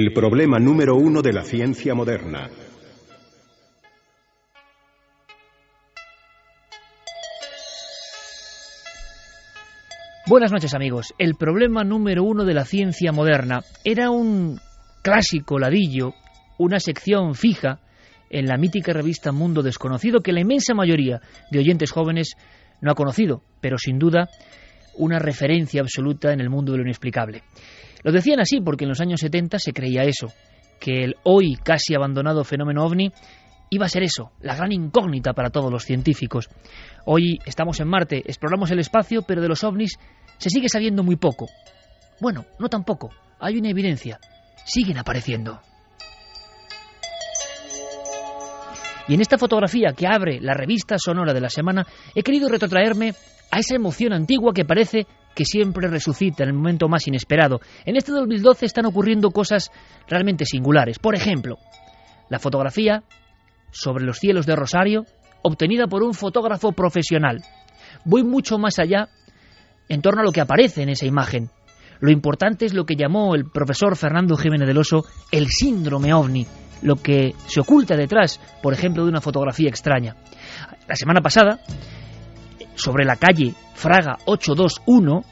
El problema número uno de la ciencia moderna. Buenas noches amigos. El problema número uno de la ciencia moderna era un clásico ladillo, una sección fija en la mítica revista Mundo Desconocido que la inmensa mayoría de oyentes jóvenes no ha conocido, pero sin duda una referencia absoluta en el mundo de lo inexplicable. Lo decían así porque en los años 70 se creía eso, que el hoy casi abandonado fenómeno ovni iba a ser eso, la gran incógnita para todos los científicos. Hoy estamos en Marte, exploramos el espacio, pero de los ovnis se sigue sabiendo muy poco. Bueno, no tampoco, hay una evidencia, siguen apareciendo. Y en esta fotografía que abre la revista sonora de la semana, he querido retrotraerme a esa emoción antigua que parece que siempre resucita en el momento más inesperado. En este 2012 están ocurriendo cosas realmente singulares. Por ejemplo, la fotografía sobre los cielos de Rosario, obtenida por un fotógrafo profesional. Voy mucho más allá en torno a lo que aparece en esa imagen. Lo importante es lo que llamó el profesor Fernando Jiménez del Oso el síndrome ovni, lo que se oculta detrás, por ejemplo, de una fotografía extraña. La semana pasada sobre la calle Fraga 821,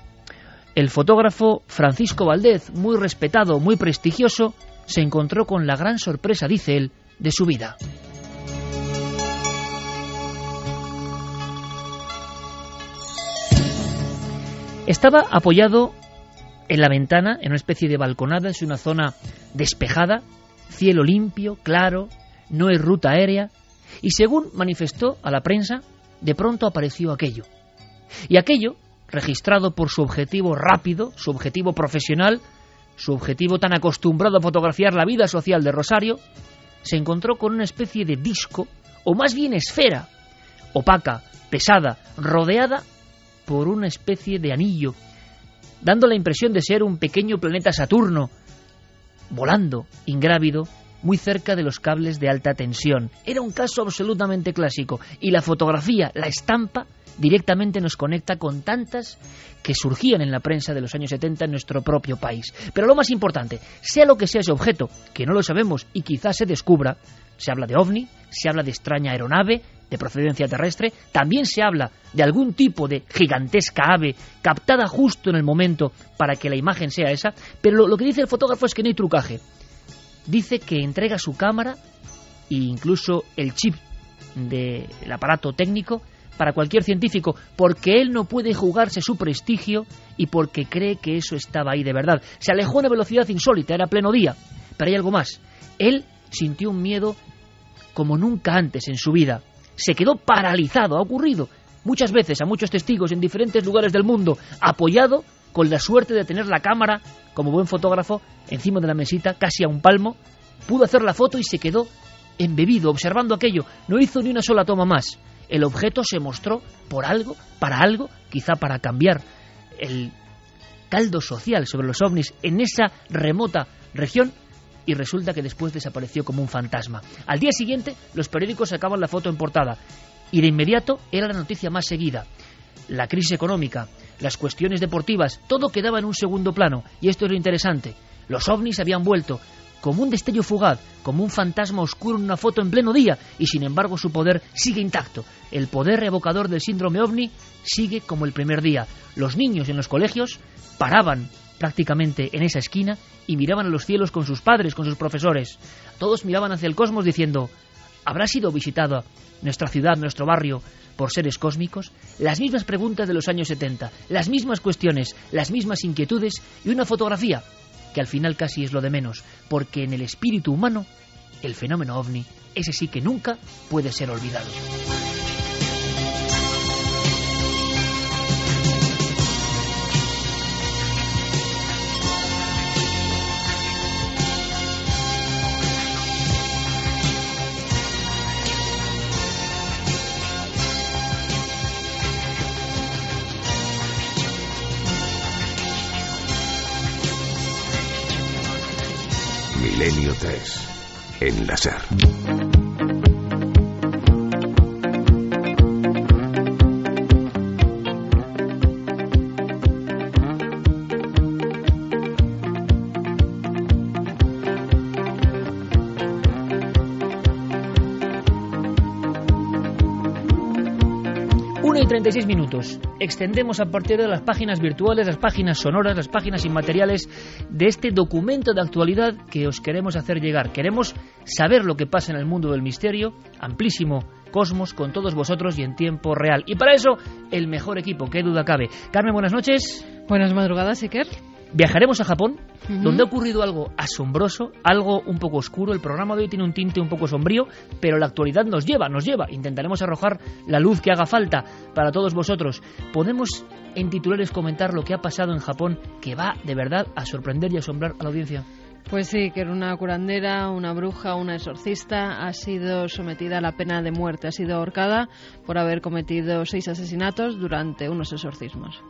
el fotógrafo Francisco Valdez, muy respetado, muy prestigioso, se encontró con la gran sorpresa, dice él, de su vida. Estaba apoyado en la ventana, en una especie de balconada, es una zona despejada, cielo limpio, claro, no hay ruta aérea, y según manifestó a la prensa, de pronto apareció aquello. Y aquello, registrado por su objetivo rápido, su objetivo profesional, su objetivo tan acostumbrado a fotografiar la vida social de Rosario, se encontró con una especie de disco, o más bien esfera, opaca, pesada, rodeada por una especie de anillo, dando la impresión de ser un pequeño planeta Saturno, volando, ingrávido, muy cerca de los cables de alta tensión. Era un caso absolutamente clásico y la fotografía, la estampa, directamente nos conecta con tantas que surgían en la prensa de los años 70 en nuestro propio país. Pero lo más importante, sea lo que sea ese objeto, que no lo sabemos y quizás se descubra, se habla de ovni, se habla de extraña aeronave, de procedencia terrestre, también se habla de algún tipo de gigantesca ave captada justo en el momento para que la imagen sea esa, pero lo, lo que dice el fotógrafo es que no hay trucaje dice que entrega su cámara e incluso el chip del aparato técnico para cualquier científico, porque él no puede jugarse su prestigio y porque cree que eso estaba ahí de verdad. Se alejó a una velocidad insólita, era pleno día. Pero hay algo más. Él sintió un miedo como nunca antes en su vida. Se quedó paralizado, ha ocurrido muchas veces a muchos testigos en diferentes lugares del mundo, apoyado con la suerte de tener la cámara, como buen fotógrafo, encima de la mesita, casi a un palmo, pudo hacer la foto y se quedó embebido, observando aquello. No hizo ni una sola toma más. El objeto se mostró por algo, para algo, quizá para cambiar el caldo social sobre los ovnis en esa remota región y resulta que después desapareció como un fantasma. Al día siguiente, los periódicos sacaban la foto en portada y de inmediato era la noticia más seguida. La crisis económica, las cuestiones deportivas, todo quedaba en un segundo plano. Y esto es lo interesante. Los ovnis habían vuelto como un destello fugaz, como un fantasma oscuro en una foto en pleno día, y sin embargo su poder sigue intacto. El poder revocador del síndrome ovni sigue como el primer día. Los niños en los colegios paraban prácticamente en esa esquina y miraban a los cielos con sus padres, con sus profesores. Todos miraban hacia el cosmos diciendo, ¿habrá sido visitada nuestra ciudad, nuestro barrio, por seres cósmicos? Las mismas preguntas de los años 70, las mismas cuestiones, las mismas inquietudes y una fotografía que al final casi es lo de menos, porque en el espíritu humano, el fenómeno ovni, ese sí que nunca puede ser olvidado. Milenio 3. En la y 36 minutos. Extendemos a partir de las páginas virtuales, las páginas sonoras, las páginas inmateriales de este documento de actualidad que os queremos hacer llegar. Queremos saber lo que pasa en el mundo del misterio, amplísimo cosmos, con todos vosotros y en tiempo real. Y para eso, el mejor equipo, qué duda cabe. Carmen, buenas noches. Buenas madrugadas, Iker. Viajaremos a Japón, donde ha ocurrido algo asombroso, algo un poco oscuro. El programa de hoy tiene un tinte un poco sombrío, pero la actualidad nos lleva, nos lleva. Intentaremos arrojar la luz que haga falta para todos vosotros. Podemos en titulares comentar lo que ha pasado en Japón, que va de verdad a sorprender y asombrar a la audiencia. Pues sí, que era una curandera, una bruja, una exorcista, ha sido sometida a la pena de muerte, ha sido ahorcada por haber cometido seis asesinatos durante unos exorcismos.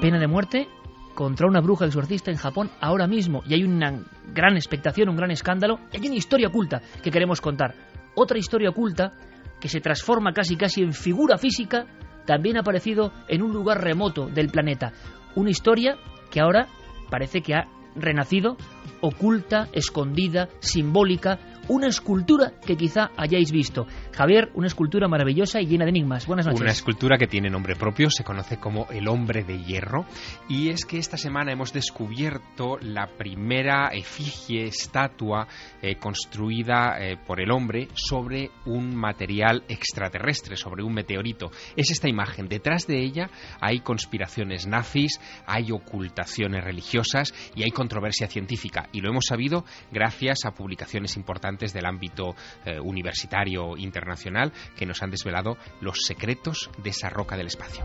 Pena de muerte contra una bruja exorcista en Japón ahora mismo. Y hay una gran expectación, un gran escándalo. Y hay una historia oculta que queremos contar. Otra historia oculta que se transforma casi casi en figura física, también aparecido en un lugar remoto del planeta. Una historia que ahora parece que ha renacido, oculta, escondida, simbólica, una escultura que quizá hayáis visto. Javier, una escultura maravillosa y llena de enigmas. Buenas noches. Una escultura que tiene nombre propio, se conoce como el hombre de hierro. Y es que esta semana hemos descubierto la primera efigie, estatua eh, construida eh, por el hombre sobre un material extraterrestre, sobre un meteorito. Es esta imagen. Detrás de ella hay conspiraciones nazis, hay ocultaciones religiosas y hay controversia científica. Y lo hemos sabido gracias a publicaciones importantes del ámbito eh, universitario internacional que nos han desvelado los secretos de esa roca del espacio.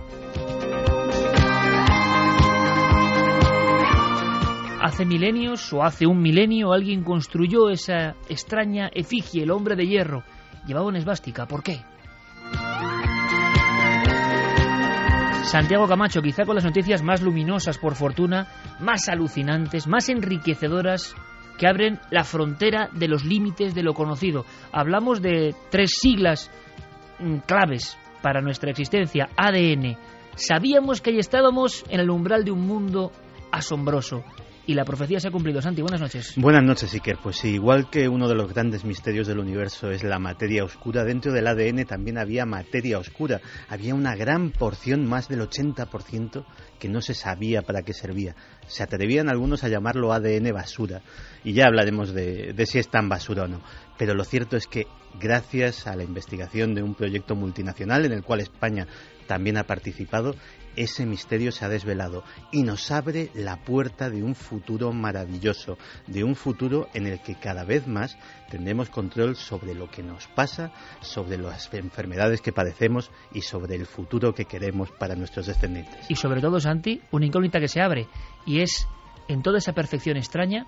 Hace milenios o hace un milenio alguien construyó esa extraña efigie, el hombre de hierro. Llevaba una esvástica. ¿Por qué? Santiago Camacho, quizá con las noticias más luminosas, por fortuna, más alucinantes, más enriquecedoras, que abren la frontera de los límites de lo conocido. Hablamos de tres siglas mm, claves para nuestra existencia, ADN. Sabíamos que ahí estábamos en el umbral de un mundo asombroso. Y la profecía se ha cumplido. Santi, buenas noches. Buenas noches, Iker. Pues igual que uno de los grandes misterios del universo es la materia oscura, dentro del ADN también había materia oscura. Había una gran porción, más del 80%, que no se sabía para qué servía. Se atrevían algunos a llamarlo ADN basura. Y ya hablaremos de, de si es tan basura o no. Pero lo cierto es que gracias a la investigación de un proyecto multinacional en el cual España también ha participado, ese misterio se ha desvelado y nos abre la puerta de un futuro maravilloso, de un futuro en el que cada vez más tendremos control sobre lo que nos pasa, sobre las enfermedades que padecemos y sobre el futuro que queremos para nuestros descendientes. Y sobre todo, Santi, una incógnita que se abre. Y es, en toda esa perfección extraña,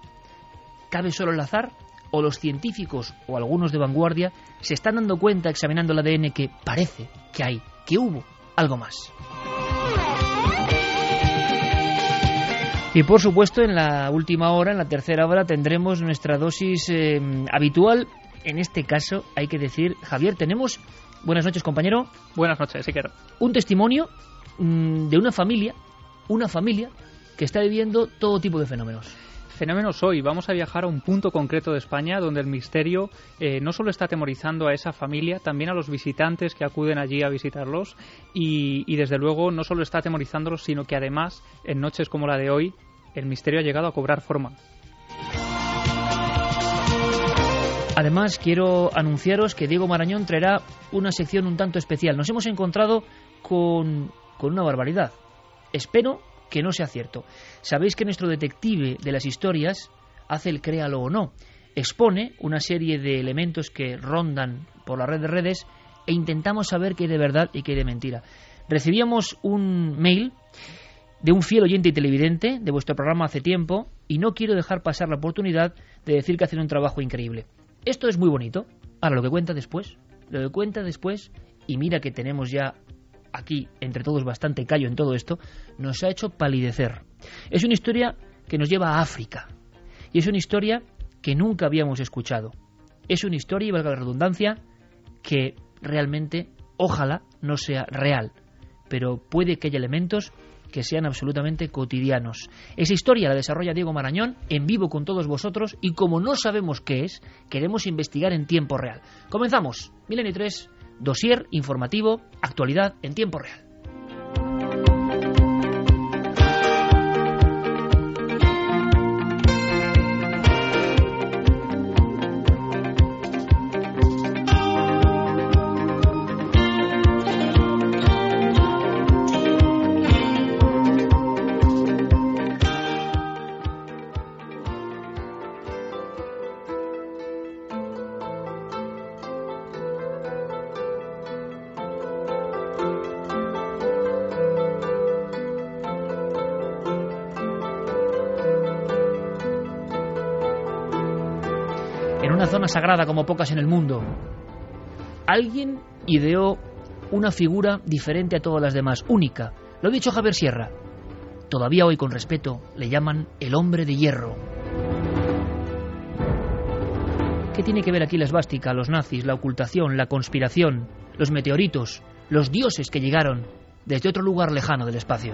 ¿cabe solo el azar? ¿O los científicos o algunos de vanguardia se están dando cuenta, examinando el ADN, que parece que hay, que hubo algo más? Y por supuesto, en la última hora, en la tercera hora, tendremos nuestra dosis eh, habitual. En este caso, hay que decir, Javier, tenemos, buenas noches compañero, Buenas noches, Iker. un testimonio mm, de una familia, una familia que está viviendo todo tipo de fenómenos. Fenómenos hoy. Vamos a viajar a un punto concreto de España donde el misterio eh, no solo está atemorizando a esa familia, también a los visitantes que acuden allí a visitarlos y, y desde luego no solo está atemorizándolos, sino que además en noches como la de hoy el misterio ha llegado a cobrar forma. Además, quiero anunciaros que Diego Marañón traerá una sección un tanto especial. Nos hemos encontrado con, con una barbaridad. Espero que no sea cierto. Sabéis que nuestro detective de las historias hace el créalo o no. Expone una serie de elementos que rondan por la red de redes e intentamos saber qué hay de verdad y qué hay de mentira. Recibíamos un mail de un fiel oyente y televidente de vuestro programa hace tiempo y no quiero dejar pasar la oportunidad de decir que hacen un trabajo increíble. Esto es muy bonito. Ahora, lo que cuenta después, lo que cuenta después, y mira que tenemos ya aquí, entre todos, bastante callo en todo esto, nos ha hecho palidecer. Es una historia que nos lleva a África. Y es una historia que nunca habíamos escuchado. Es una historia, y valga la redundancia, que realmente, ojalá, no sea real. Pero puede que haya elementos que sean absolutamente cotidianos. Esa historia la desarrolla Diego Marañón en vivo con todos vosotros y como no sabemos qué es, queremos investigar en tiempo real. Comenzamos. Milenio 3, dossier informativo, actualidad en tiempo real. Sagrada como pocas en el mundo. Alguien ideó una figura diferente a todas las demás, única. Lo ha dicho Javier Sierra. Todavía hoy con respeto le llaman el hombre de hierro. ¿Qué tiene que ver aquí la esvástica, los nazis, la ocultación, la conspiración, los meteoritos, los dioses que llegaron desde otro lugar lejano del espacio?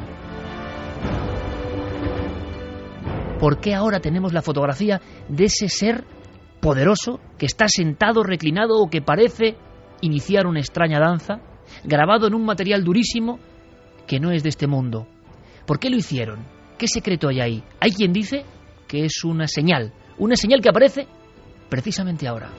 ¿Por qué ahora tenemos la fotografía de ese ser poderoso que está sentado, reclinado o que parece iniciar una extraña danza, grabado en un material durísimo que no es de este mundo. ¿Por qué lo hicieron? ¿Qué secreto hay ahí? Hay quien dice que es una señal, una señal que aparece precisamente ahora.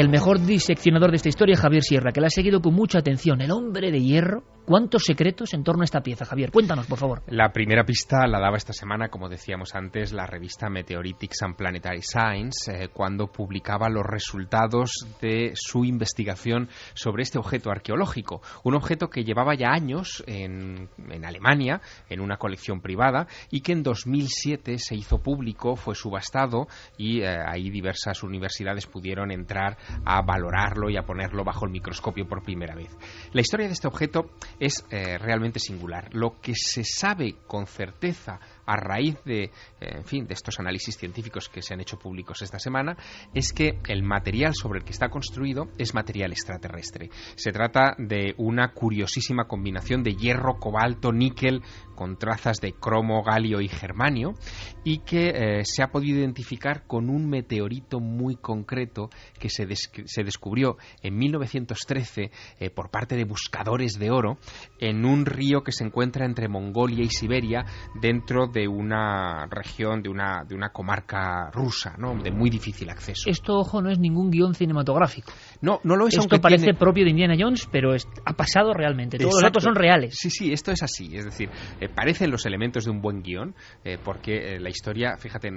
El mejor diseccionador de esta historia Javier Sierra, que la ha seguido con mucha atención. El hombre de hierro. ¿Cuántos secretos en torno a esta pieza, Javier? Cuéntanos, por favor. La primera pista la daba esta semana, como decíamos antes, la revista Meteoritics and Planetary Science, eh, cuando publicaba los resultados de su investigación sobre este objeto arqueológico. Un objeto que llevaba ya años en, en Alemania, en una colección privada, y que en 2007 se hizo público, fue subastado, y eh, ahí diversas universidades pudieron entrar a valorarlo y a ponerlo bajo el microscopio por primera vez. La historia de este objeto es eh, realmente singular. Lo que se sabe con certeza a raíz de, eh, en fin, de estos análisis científicos que se han hecho públicos esta semana, es que el material sobre el que está construido es material extraterrestre. Se trata de una curiosísima combinación de hierro, cobalto, níquel, con trazas de cromo, galio y germanio, y que eh, se ha podido identificar con un meteorito muy concreto que se, se descubrió en 1913 eh, por parte de buscadores de oro en un río que se encuentra entre Mongolia y Siberia dentro de una región, de una, de una comarca rusa, ¿no? de muy difícil acceso. Esto, ojo, no es ningún guion cinematográfico. No, no lo es. Esto aunque parece tiene... propio de Indiana Jones, pero es, ha pasado realmente. Todos Exacto. los datos son reales. Sí, sí, esto es así. Es decir, eh, parecen los elementos de un buen guion, eh, porque eh, la historia, fíjate,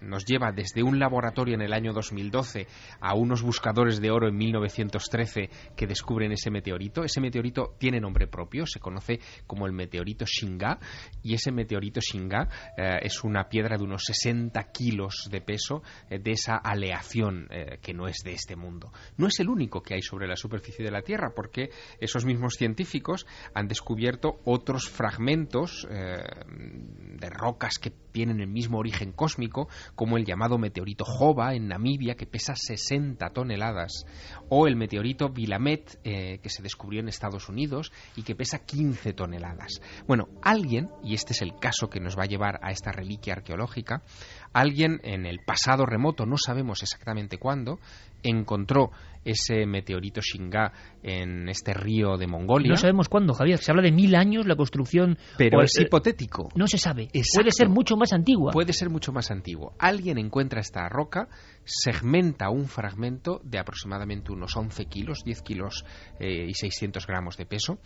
nos lleva desde un laboratorio en el año 2012 a unos buscadores de oro en 1913 que descubren ese meteorito. Ese meteorito tiene nombre propio, se conoce como el meteorito Shinga, y ese meteorito Shinga eh, es una piedra de unos 60 kilos de peso eh, de esa aleación eh, que no es de este mundo. No es el único que hay sobre la superficie de la Tierra, porque esos mismos científicos han descubierto otros fragmentos de rocas que tienen el mismo origen cósmico, como el llamado meteorito Jova en Namibia, que pesa 60 toneladas, o el meteorito Willamette, eh, que se descubrió en Estados Unidos y que pesa 15 toneladas. Bueno, alguien, y este es el caso que nos va a llevar a esta reliquia arqueológica, alguien en el pasado remoto, no sabemos exactamente cuándo, encontró ese meteorito Shinga en este río de Mongolia. No sabemos cuándo, Javier. Se habla de mil años la construcción. Pero es eh, hipotético. No se sabe. Exacto. Puede ser mucho más antigua. Puede ser mucho más antiguo. Alguien encuentra esta roca, segmenta un fragmento de aproximadamente unos 11 kilos, 10 kilos eh, y 600 gramos de peso,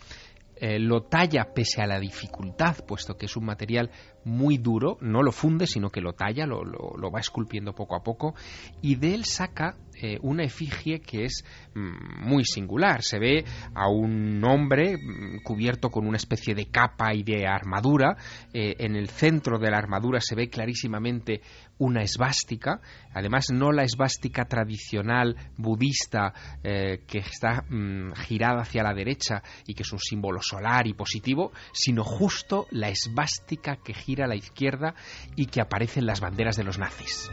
eh, lo talla pese a la dificultad, puesto que es un material muy duro, no lo funde, sino que lo talla, lo, lo- va esculpiendo poco a poco, y de él saca eh, una efigie que es mm, muy singular. Se ve a un hombre mm, cubierto con una especie de capa y de armadura. Eh, en el centro de la armadura se ve clarísimamente una esvástica, además no la esvástica tradicional budista eh, que está mm, girada hacia la derecha y que es un símbolo solar y positivo, sino justo la esvástica que gira a la izquierda y que aparece en las banderas de los nazis.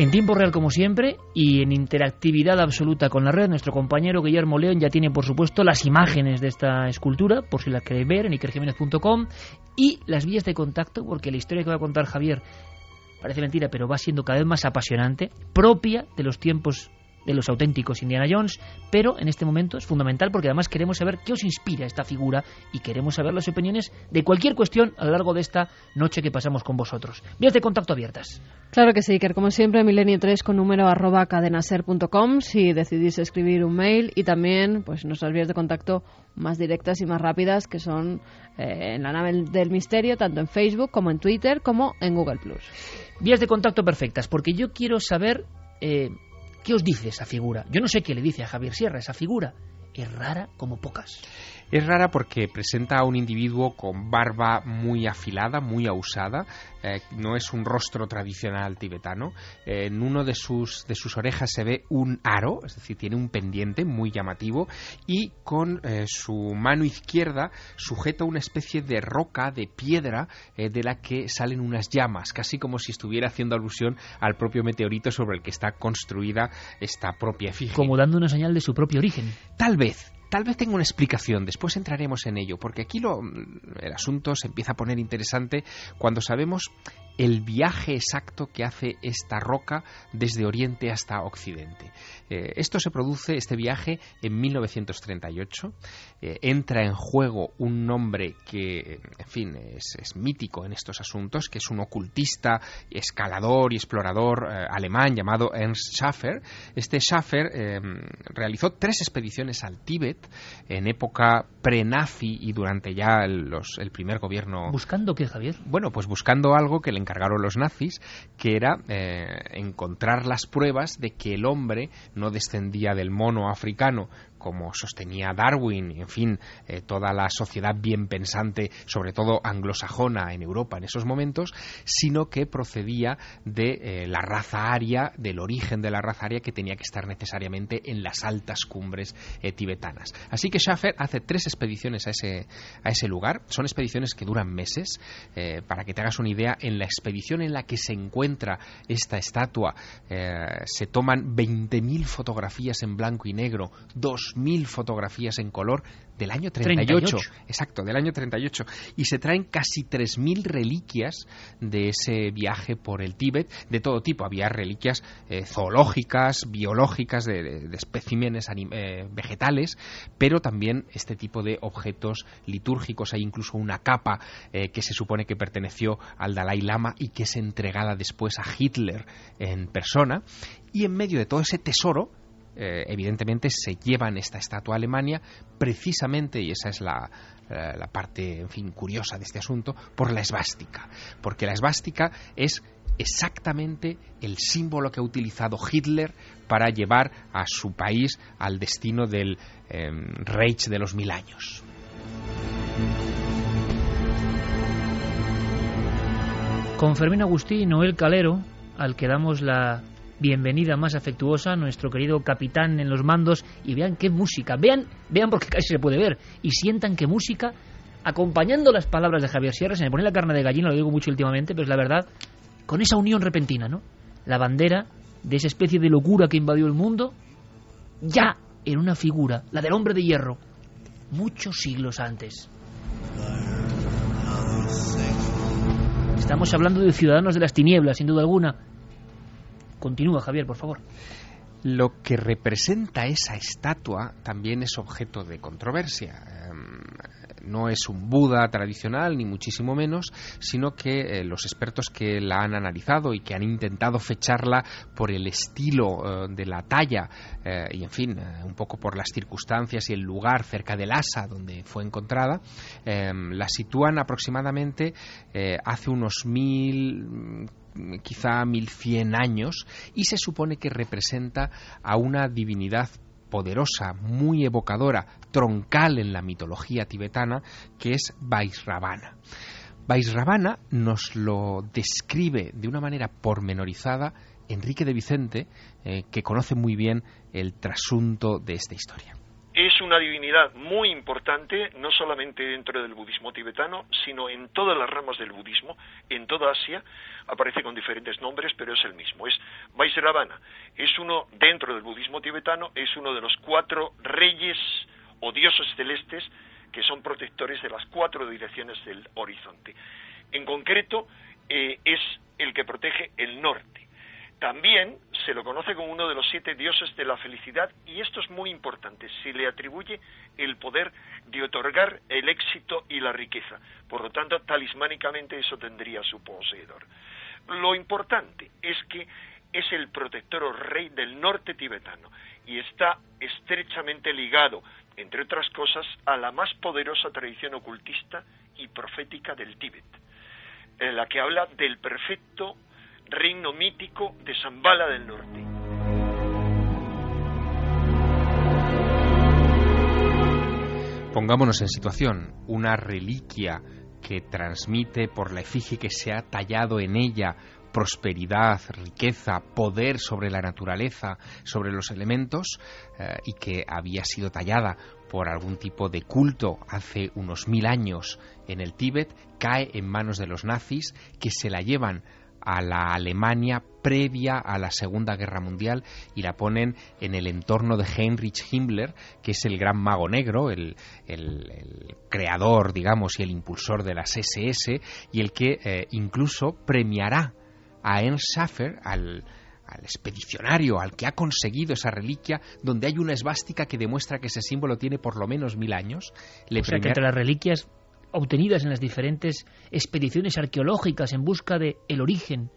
En tiempo real, como siempre, y en interactividad absoluta con la red, nuestro compañero Guillermo León ya tiene, por supuesto, las imágenes de esta escultura, por si las queréis ver, en ikerjiménez.com, y las vías de contacto, porque la historia que va a contar Javier parece mentira, pero va siendo cada vez más apasionante, propia de los tiempos de los auténticos Indiana Jones, pero en este momento es fundamental porque además queremos saber qué os inspira esta figura y queremos saber las opiniones de cualquier cuestión a lo largo de esta noche que pasamos con vosotros. Vías de contacto abiertas. Claro que sí, Iker. Como siempre, milenio3 con número arroba cadenaser.com si decidís escribir un mail y también pues nuestras vías de contacto más directas y más rápidas que son eh, en la nave del misterio, tanto en Facebook como en Twitter como en Google+. Vías de contacto perfectas, porque yo quiero saber eh, qué os dice esa figura. Yo no sé qué le dice a Javier Sierra esa figura. Es rara como pocas. Es rara porque presenta a un individuo con barba muy afilada, muy ausada. eh, no es un rostro tradicional tibetano. Eh, en uno de sus, de sus orejas se ve un aro, es decir, tiene un pendiente muy llamativo. Y con eh, su mano izquierda sujeta una especie de roca, de piedra, de la que salen unas llamas, casi como si estuviera haciendo alusión al propio meteorito sobre el que está construida esta propia efigie. Como dando una señal de su propio origen. Tal vez, tal vez tenga una explicación, después entraremos en ello, porque aquí lo, el asunto se empieza a poner interesante cuando sabemos el viaje exacto que hace esta roca desde Oriente hasta Occidente. Eh, esto se produce, este viaje, en 1938. Eh, entra en juego un nombre que, en fin, es, es mítico en estos asuntos, que es un ocultista, escalador y explorador eh, alemán llamado Ernst Schaffer. Este Schaffer realizó tres expediciones al Tíbet en época pre-nazi y durante ya el, los- el primer gobierno ¿Buscando qué, Javier? bueno, pues buscando algo que le encargaron los nazis, que era eh, encontrar las pruebas de que el hombre no descendía del mono africano como sostenía Darwin en fin, eh, toda la sociedad bien pensante, sobre todo anglosajona en Europa en esos momentos, sino que procedía de eh, la raza aria, del origen de la raza aria que tenía que estar necesariamente en las altas cumbres eh, tibetanas. Así que Schaffer hace tres expediciones a ese, a ese lugar. Son expediciones que duran meses. Para que te hagas una idea, en la expedición en la que se encuentra esta estatua se toman 20.000 fotografías en blanco y negro, 2.000 fotografías en color del año 38, 38. exacto, del año 38, y se traen casi 3.000 reliquias de ese viaje por el Tíbet, de todo tipo. Había reliquias eh, zoológicas, biológicas, de, de- de especímenes eh, vegetales, pero también este tipo de objetos litúrgicos. Hay incluso una capa eh, que se supone que perteneció al Dalai Lama y que es entregada después a Hitler en persona. Y en medio de todo ese tesoro, eh, evidentemente se llevan esta estatua a Alemania precisamente, y esa es la, eh, la parte, en fin, curiosa de este asunto, por la esvástica. Porque la esvástica es exactamente el símbolo que ha utilizado Hitler para llevar a su país al destino del eh, Reich de los mil años. Con Fermín Agustí y Noel Calero, al que damos la bienvenida más afectuosa, nuestro querido capitán en los mandos, y vean qué música, vean, vean porque casi se puede ver, y sientan qué música acompañando las palabras de Javier Sierra, se me pone la carne de gallina, lo digo mucho últimamente, pero es la verdad, con esa unión repentina, ¿no? La bandera de esa especie de locura que invadió el mundo, ya en una figura, la del hombre de hierro, muchos siglos antes. Estamos hablando de ciudadanos de las tinieblas, sin duda alguna. Continúa, Javier, por favor. Lo que representa esa estatua también es objeto de controversia. No es un Buda tradicional, ni muchísimo menos, sino que eh, los expertos que la han analizado y que han intentado fecharla por el estilo eh, de la talla eh, y, en fin, un poco por las circunstancias y el lugar cerca del asa donde fue encontrada, em, la sitúan aproximadamente hace unos mil quizá 1100 años y se supone que representa a una divinidad poderosa, muy evocadora, troncal en la mitología tibetana, que es Vaisravana. Vaisravana nos lo describe de una manera pormenorizada Enrique de Vicente, eh, que conoce muy bien el trasunto de esta historia es una divinidad muy importante, no solamente dentro del budismo tibetano, sino en todas las ramas del budismo, en toda Asia, aparece con diferentes nombres, pero es el mismo, es Vaisravana. Es uno, dentro del budismo tibetano, es uno de los cuatro reyes o dioses celestes que son protectores de las cuatro direcciones del horizonte. En concreto, eh, es el que protege el norte también se lo conoce como uno de los siete dioses de la felicidad y esto es muy importante, se le atribuye el poder de otorgar el éxito y la riqueza. Por lo tanto, talismánicamente eso tendría su poseedor. Lo importante es que es el protector o rey del norte tibetano y está estrechamente ligado, entre otras cosas, a la más poderosa tradición ocultista y profética del Tíbet, en la que habla del perfecto reino mítico de Zambala del Norte. Pongámonos en situación, una reliquia que transmite por la efigie que se ha tallado en ella prosperidad, riqueza, poder sobre la naturaleza, sobre los elementos, eh, y que había sido tallada por algún tipo de culto hace unos mil años en el Tíbet, cae en manos de los nazis que se la llevan a la Alemania previa a la Segunda Guerra Mundial y la ponen en el entorno de Heinrich Himmler, que es el gran mago negro, el, creador, digamos, y el impulsor de las SS, y el que eh, incluso premiará a Ernst Schaffer, al, expedicionario, al que ha conseguido esa reliquia, donde hay una esvástica que demuestra que ese símbolo tiene por lo menos mil años. Le o sea, que entre las reliquias obtenidas en las diferentes expediciones arqueológicas en busca de el origen,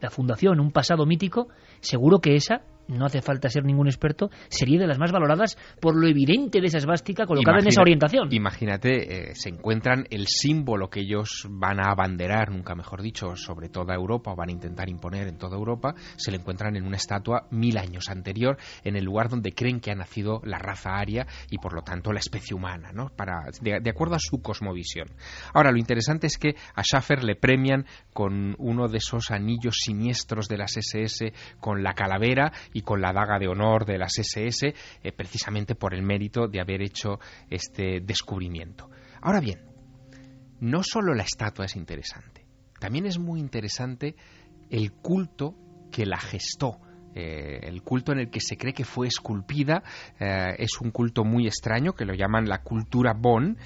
la fundación, un pasado mítico, seguro que esa no hace falta ser ningún experto, sería de las más valoradas por lo evidente de esa esvástica colocada en esa orientación. Imagínate, eh, se encuentran el símbolo que ellos van a abanderar, nunca mejor dicho, sobre toda Europa, o van a intentar imponer en toda Europa, se le encuentran en una estatua mil años anterior, en el lugar donde creen que ha nacido la raza aria y por lo tanto la especie humana, ¿no? Para, de, acuerdo a su cosmovisión. Ahora, lo interesante es que a Schaffer le premian con uno de esos anillos siniestros de las SS, con la calavera y con la daga de honor de las SS, eh, precisamente por el mérito de haber hecho este descubrimiento. Ahora bien, no solo la estatua es interesante, también es muy interesante el culto que la gestó. Eh, el culto en el que se cree que fue esculpida eh, es un culto muy extraño que lo llaman la cultura Bon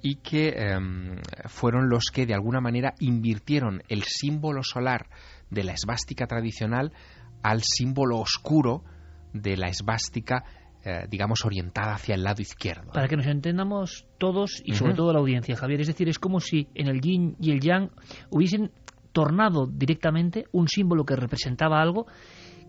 y que em, fueron los que de alguna manera invirtieron el símbolo solar de la esvástica tradicional al símbolo oscuro de la esvástica, eh, digamos, orientada hacia el lado izquierdo. Para que nos entendamos todos y sobre todo la audiencia, Javier, es decir, es como si en el yin y el yang hubiesen tornado directamente un símbolo que representaba algo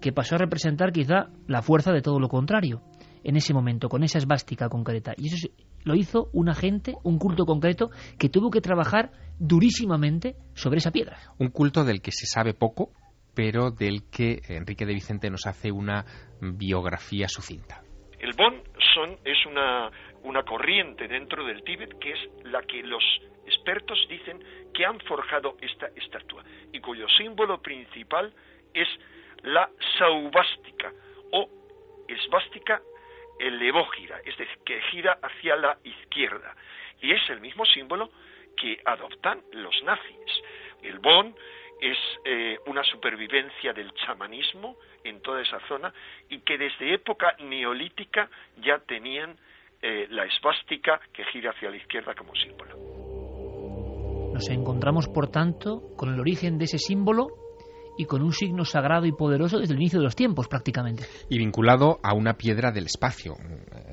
que pasó a representar quizá la fuerza de todo lo contrario en ese momento, con esa esvástica concreta. Y eso lo hizo una gente, un culto concreto, que tuvo que trabajar durísimamente sobre esa piedra. Un culto del que se sabe poco, pero del que Enrique de Vicente nos hace una biografía sucinta. El Bon son, es una, una corriente dentro del Tíbet que es la que los expertos dicen que han forjado esta estatua y cuyo símbolo principal es la saubástica o esvástica el levógira, es decir, que gira hacia la izquierda. Y es el mismo símbolo que adoptan los nazis. El bon es eh, una supervivencia del chamanismo en toda esa zona y que desde época neolítica ya tenían eh, la esvástica que gira hacia la izquierda como símbolo. Nos encontramos, por tanto, con el origen de ese símbolo y con un signo sagrado y poderoso desde el inicio de los tiempos prácticamente. Y vinculado a una piedra del espacio,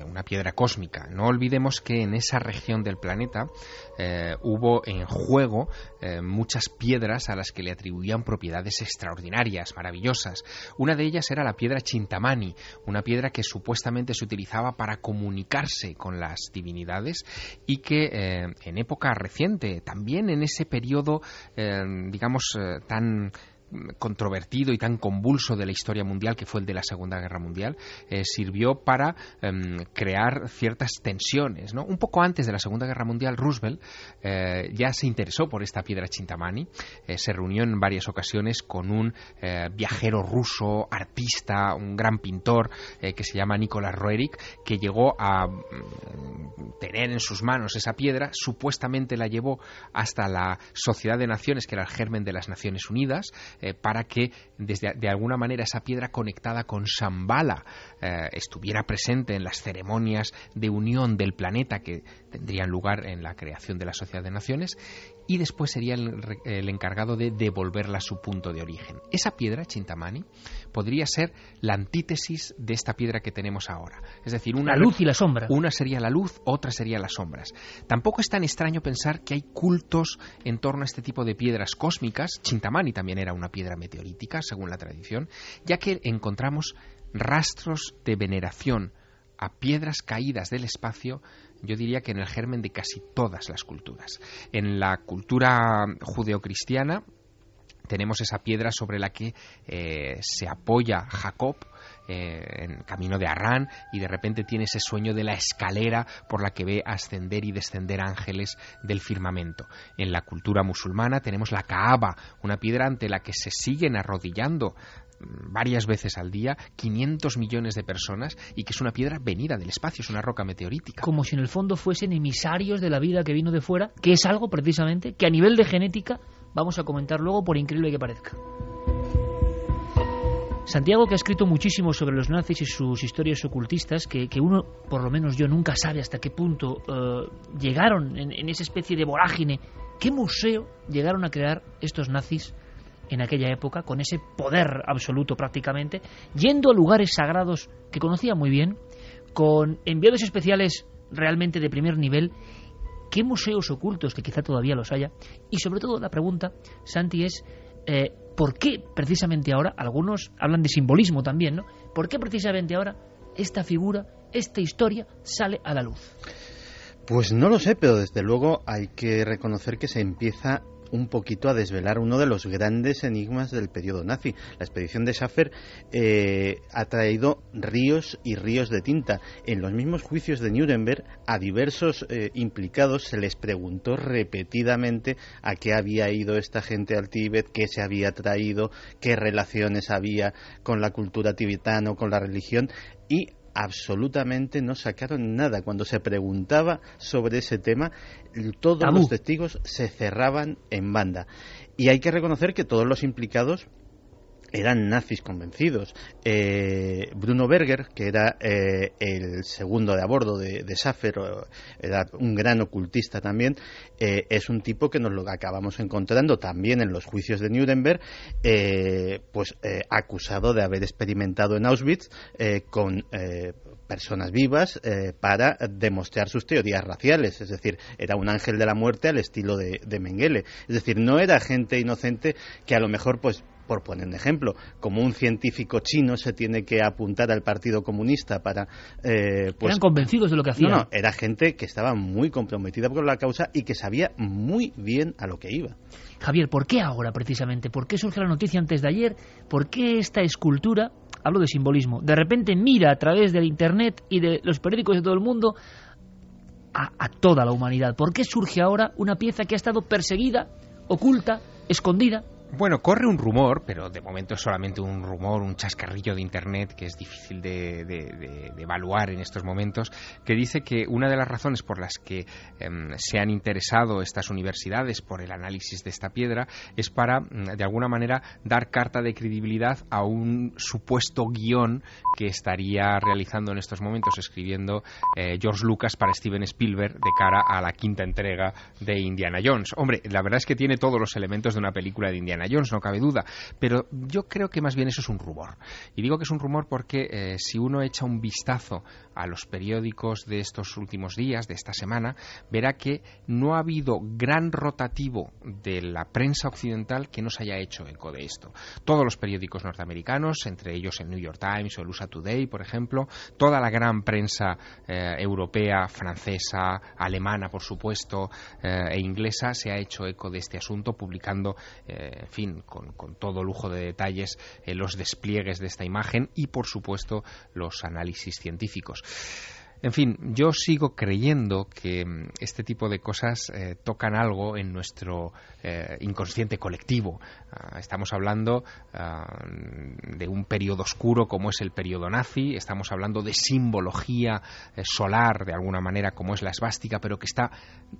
una piedra cósmica. No olvidemos que en esa región del planeta eh, hubo en juego eh, muchas piedras a las que le atribuían propiedades extraordinarias, maravillosas. Una de ellas era la piedra Chintamani, una piedra que supuestamente se utilizaba para comunicarse con las divinidades y que eh, en época reciente, también en ese periodo, digamos, tan controvertido y tan convulso de la historia mundial que fue el de la Segunda Guerra Mundial eh, sirvió para em, crear ciertas tensiones ¿no? un poco antes de la Segunda Guerra Mundial Roosevelt eh, ya se interesó por esta piedra Chintamani eh, se reunió en varias ocasiones con un viajero ruso artista un gran pintor que se llama Nicolás Roerich que llegó a mm, tener en sus manos esa piedra supuestamente la llevó hasta la Sociedad de Naciones que era el germen de las Naciones Unidas eh, para que desde, de alguna manera esa piedra conectada con Shambhala eh, estuviera presente en las ceremonias de unión del planeta que tendrían lugar en la creación de la Sociedad de Naciones y después sería el, encargado de devolverla a su punto de origen. Esa piedra, Chintamani, podría ser la antítesis de esta piedra que tenemos ahora. Es decir, una la luz y la sombra. Una sería la luz, otra sería las sombras. Tampoco es tan extraño pensar que hay cultos en torno a este tipo de piedras cósmicas. Chintamani también era una piedra meteorítica, según la tradición, ya que encontramos rastros de veneración a piedras caídas del espacio yo diría que en el germen de casi todas las culturas. En la cultura judeocristiana tenemos esa piedra sobre la que eh, se apoya Jacob eh, en camino de Arrán y de repente tiene ese sueño de la escalera por la que ve ascender y descender ángeles del firmamento. En la cultura musulmana tenemos la Kaaba, una piedra ante la que se siguen arrodillando varias veces al día 500 millones de personas y que es una piedra venida del espacio, es una roca meteorítica. Como si en el fondo fuesen emisarios de la vida que vino de fuera, que es algo precisamente que a nivel de genética vamos a comentar luego por increíble que parezca. Santiago, que ha escrito muchísimo sobre los nazis y sus historias ocultistas, que, uno, por lo menos yo, nunca sabe hasta qué punto eh, llegaron en, en esa especie de vorágine. ¿Qué museo llegaron a crear estos nazis en aquella época, con ese poder absoluto prácticamente, yendo a lugares sagrados que conocía muy bien, con enviados especiales realmente de primer nivel, qué museos ocultos, que quizá todavía los haya, y sobre todo la pregunta, Santi, es eh, ¿por qué precisamente ahora, algunos hablan de simbolismo también, ¿no? ¿Por qué precisamente ahora esta figura, esta historia sale a la luz? Pues no lo sé, pero desde luego hay que reconocer que se empieza un poquito a desvelar uno de los grandes enigmas del periodo nazi. La expedición de Schaffer eh, ha traído ríos y ríos de tinta. En los mismos juicios de Nuremberg, a diversos eh, implicados se les preguntó repetidamente a qué había ido esta gente al Tíbet, qué se había traído, qué relaciones había con la cultura tibetana o con la religión y absolutamente no sacaron nada. Cuando se preguntaba sobre ese tema, todos los testigos se cerraban en banda. Y hay que reconocer que todos los implicados eran nazis convencidos. Eh, Bruno Berger, que era eh, el segundo de a bordo de, de era un gran ocultista también, eh, es un tipo que nos lo acabamos encontrando también en los juicios de Nuremberg, pues acusado de haber experimentado en Auschwitz con personas vivas para demostrar sus teorías raciales, es decir, era un ángel de la muerte al estilo de, de Mengele, es decir, no era gente inocente que a lo mejor pues por poner un ejemplo, como un científico chino se tiene que apuntar al Partido Comunista para... Eh, pues, Eran convencidos de lo que hacían. No, no, era gente que estaba muy comprometida con la causa y que sabía muy bien a lo que iba. Javier, ¿por qué ahora precisamente? ¿Por qué surge la noticia antes de ayer? ¿Por qué esta escultura, hablo de simbolismo, de repente mira a través del Internet y de los periódicos de todo el mundo a, a toda la humanidad? ¿Por qué surge ahora una pieza que ha estado perseguida, oculta, escondida Bueno, corre un rumor, pero de momento es solamente un rumor, un chascarrillo de Internet que es difícil de, evaluar en estos momentos, que dice que una de las razones por las que eh, se han interesado estas universidades por el análisis de esta piedra es para, mm, de alguna manera, dar carta de credibilidad a un supuesto guion que estaría realizando en estos momentos, escribiendo eh, George Lucas para Steven Spielberg de cara a la quinta entrega de Indiana Jones. Hombre, la verdad es que tiene todos los elementos de una película de Indiana Jones, no cabe duda, pero yo creo que más bien eso es un rumor. Y digo que es un rumor porque eh, si uno echa un vistazo a los periódicos de estos últimos días, de esta semana, verá que no ha habido gran rotativo de la prensa occidental que no se haya hecho eco de esto. Todos los periódicos norteamericanos, entre ellos el New York Times o el USA Today, por ejemplo, toda la gran prensa eh, europea, francesa, alemana, por supuesto, eh, e inglesa, se ha hecho eco de este asunto, publicando en fin, con, todo lujo de detalles, eh, los despliegues de esta imagen y, por supuesto, los análisis científicos. En fin, yo sigo creyendo que mm, este tipo de cosas eh, tocan algo en nuestro eh, inconsciente colectivo. Ah, estamos hablando ah, de un periodo oscuro como es el periodo nazi, estamos hablando de simbología eh, solar de alguna manera como es la esvástica, pero que está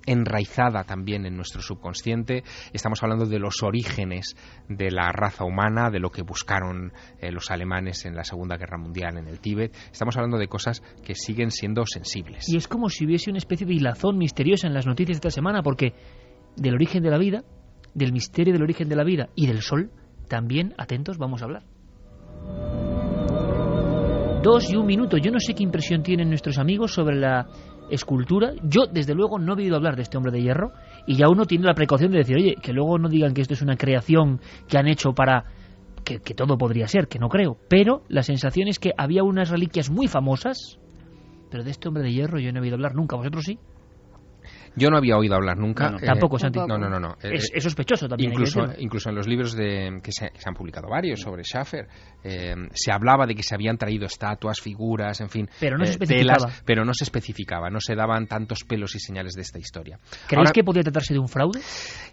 enraizada también en nuestro subconsciente. Estamos hablando de los orígenes de la raza humana, de lo que buscaron los alemanes en la Segunda Guerra Mundial en el Tíbet. Estamos hablando de cosas que siguen siendo sensibles. Y es como si hubiese una especie de hilazón misteriosa en las noticias de esta semana, porque del origen de la vida, del misterio del origen de la vida y del sol, también, atentos, vamos a hablar. Dos y un minuto. Yo no sé qué impresión tienen nuestros amigos sobre la escultura. Yo, desde luego, no he oído hablar de este hombre de hierro y ya uno tiene la precaución de decir, oye, que luego no digan que esto es una creación que han hecho para... Que, que todo podría ser, que no creo. Pero la sensación es que había unas reliquias muy famosas, pero de este hombre de hierro yo no he oído hablar nunca. ¿Vosotros sí? Yo no había oído hablar nunca. Eh, Tampoco, Santi. No, no, no. Es, sospechoso también. Incluso, incluso en los libros de, que, se, han publicado varios sobre Schaffer, eh, se hablaba de que se habían traído estatuas, figuras, en fin, pero no se eh, especificaba. pero no se especificaba, no se daban tantos pelos y señales de esta historia. ¿Creéis que podría tratarse de un fraude?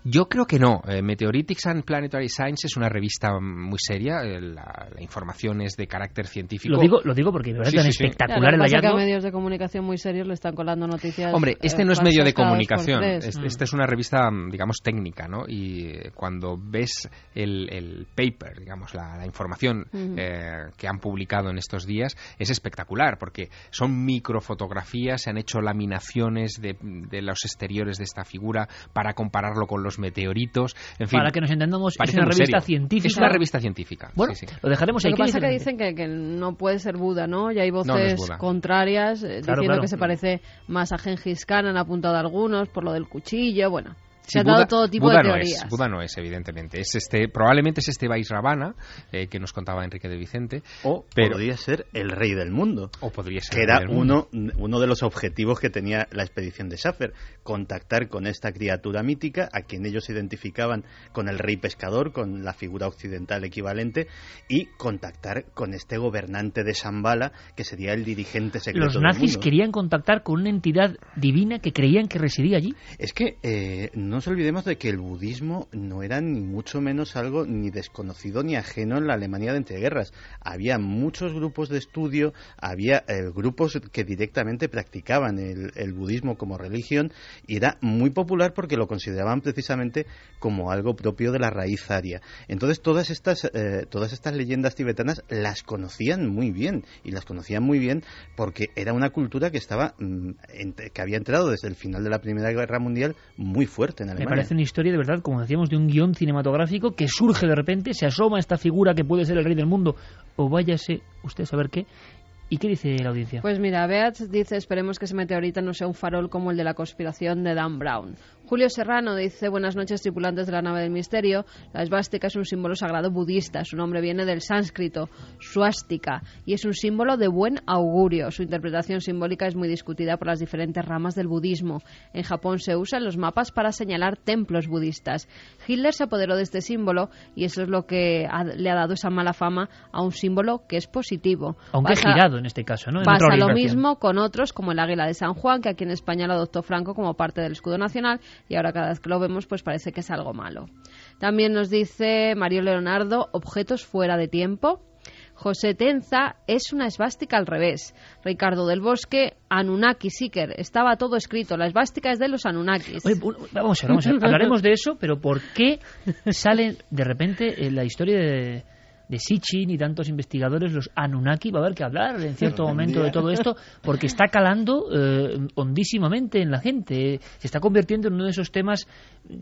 Yo creo que no. Meteoritics and Planetary Science es una revista muy seria. La, información es de carácter científico. Lo digo, lo digo porque es tan espectacular el hallazgo. Que medios de comunicación muy serios le están colando noticias. Hombre, este no es medio de comunicación. Esta es una revista, digamos, técnica, ¿no? Y eh, cuando ves el, paper, digamos, la, información eh, que han publicado en estos días, es espectacular, porque son microfotografías, se han hecho laminaciones de, los exteriores de esta figura para compararlo con los meteoritos. En fin, para que nos entendamos, es una revista científica. Es una revista científica. Bueno, lo dejaremos ahí. Lo que pasa es que dicen que, no puede ser Buda, ¿no? Y hay voces contrarias eh, diciendo que se parece más a Gengis Khan, han apuntado algunos por lo del cuchillo, bueno. Se ha dado todo tipo de teorías. No es, Buda no es, evidentemente. Es este, probablemente es este Vaisravana eh, que nos contaba Enrique de Vicente. O podría ser el rey del mundo. O podría ser. Que era uno, uno de los objetivos que tenía la expedición de Schaffer. Contactar con esta criatura mítica, a quien ellos identificaban con el rey pescador, con la figura occidental equivalente, y contactar con este gobernante de Shambhala, que sería el dirigente secreto Los nazis querían contactar con una entidad divina que creían que residía allí. Es que eh, no nos olvidemos de que el budismo no era ni mucho menos algo ni desconocido ni ajeno en la Alemania de entreguerras. Había muchos grupos de estudio, había eh, grupos que directamente practicaban el, budismo como religión y era muy popular porque lo consideraban precisamente como algo propio de la raíz aria. Entonces todas estas, eh, todas estas leyendas tibetanas las conocían muy bien y las conocían muy bien porque era una cultura que estaba mm, que había entrado desde el final de la Primera Guerra Mundial muy fuerte me parece una historia de verdad, como decíamos, de un guion cinematográfico que surge de repente, se asoma esta figura que puede ser el rey del mundo, o váyase usted a saber qué, ¿Y qué dice la audiencia? Pues mira, Beat dice, esperemos que ese meteorito no sea un farol como el de la conspiración de Dan Brown. Julio Serrano dice, buenas noches tripulantes de la nave del misterio. La esvástica es un símbolo sagrado budista. Su nombre viene del sánscrito, suástica, y es un símbolo de buen augurio. Su interpretación simbólica es muy discutida por las diferentes ramas del budismo. En Japón se usan los mapas para señalar templos budistas. Hitler se apoderó de este símbolo y eso es lo que le ha dado esa mala fama a un símbolo que es positivo. Aunque girado en este caso, ¿no? pasa lo mismo con otros como el águila de San Juan, que aquí en España lo adoptó Franco como parte del escudo nacional y ahora cada vez que lo vemos pues parece que es algo malo. También nos dice Mario Leonardo, objetos fuera de tiempo. José Tenza es una esvástica al revés. Ricardo del Bosque, Anunnaki Seeker. Estaba todo escrito. La esvástica es de los Anunnakis. vamos a ver, vamos a ver. Hablaremos de eso, pero ¿por qué sale de repente en la historia de de Sitchin y tantos investigadores, los Anunnaki, va a haber que hablar en cierto momento de todo esto, porque está calando eh, hondísimamente en la gente. Se está convirtiendo en uno de esos temas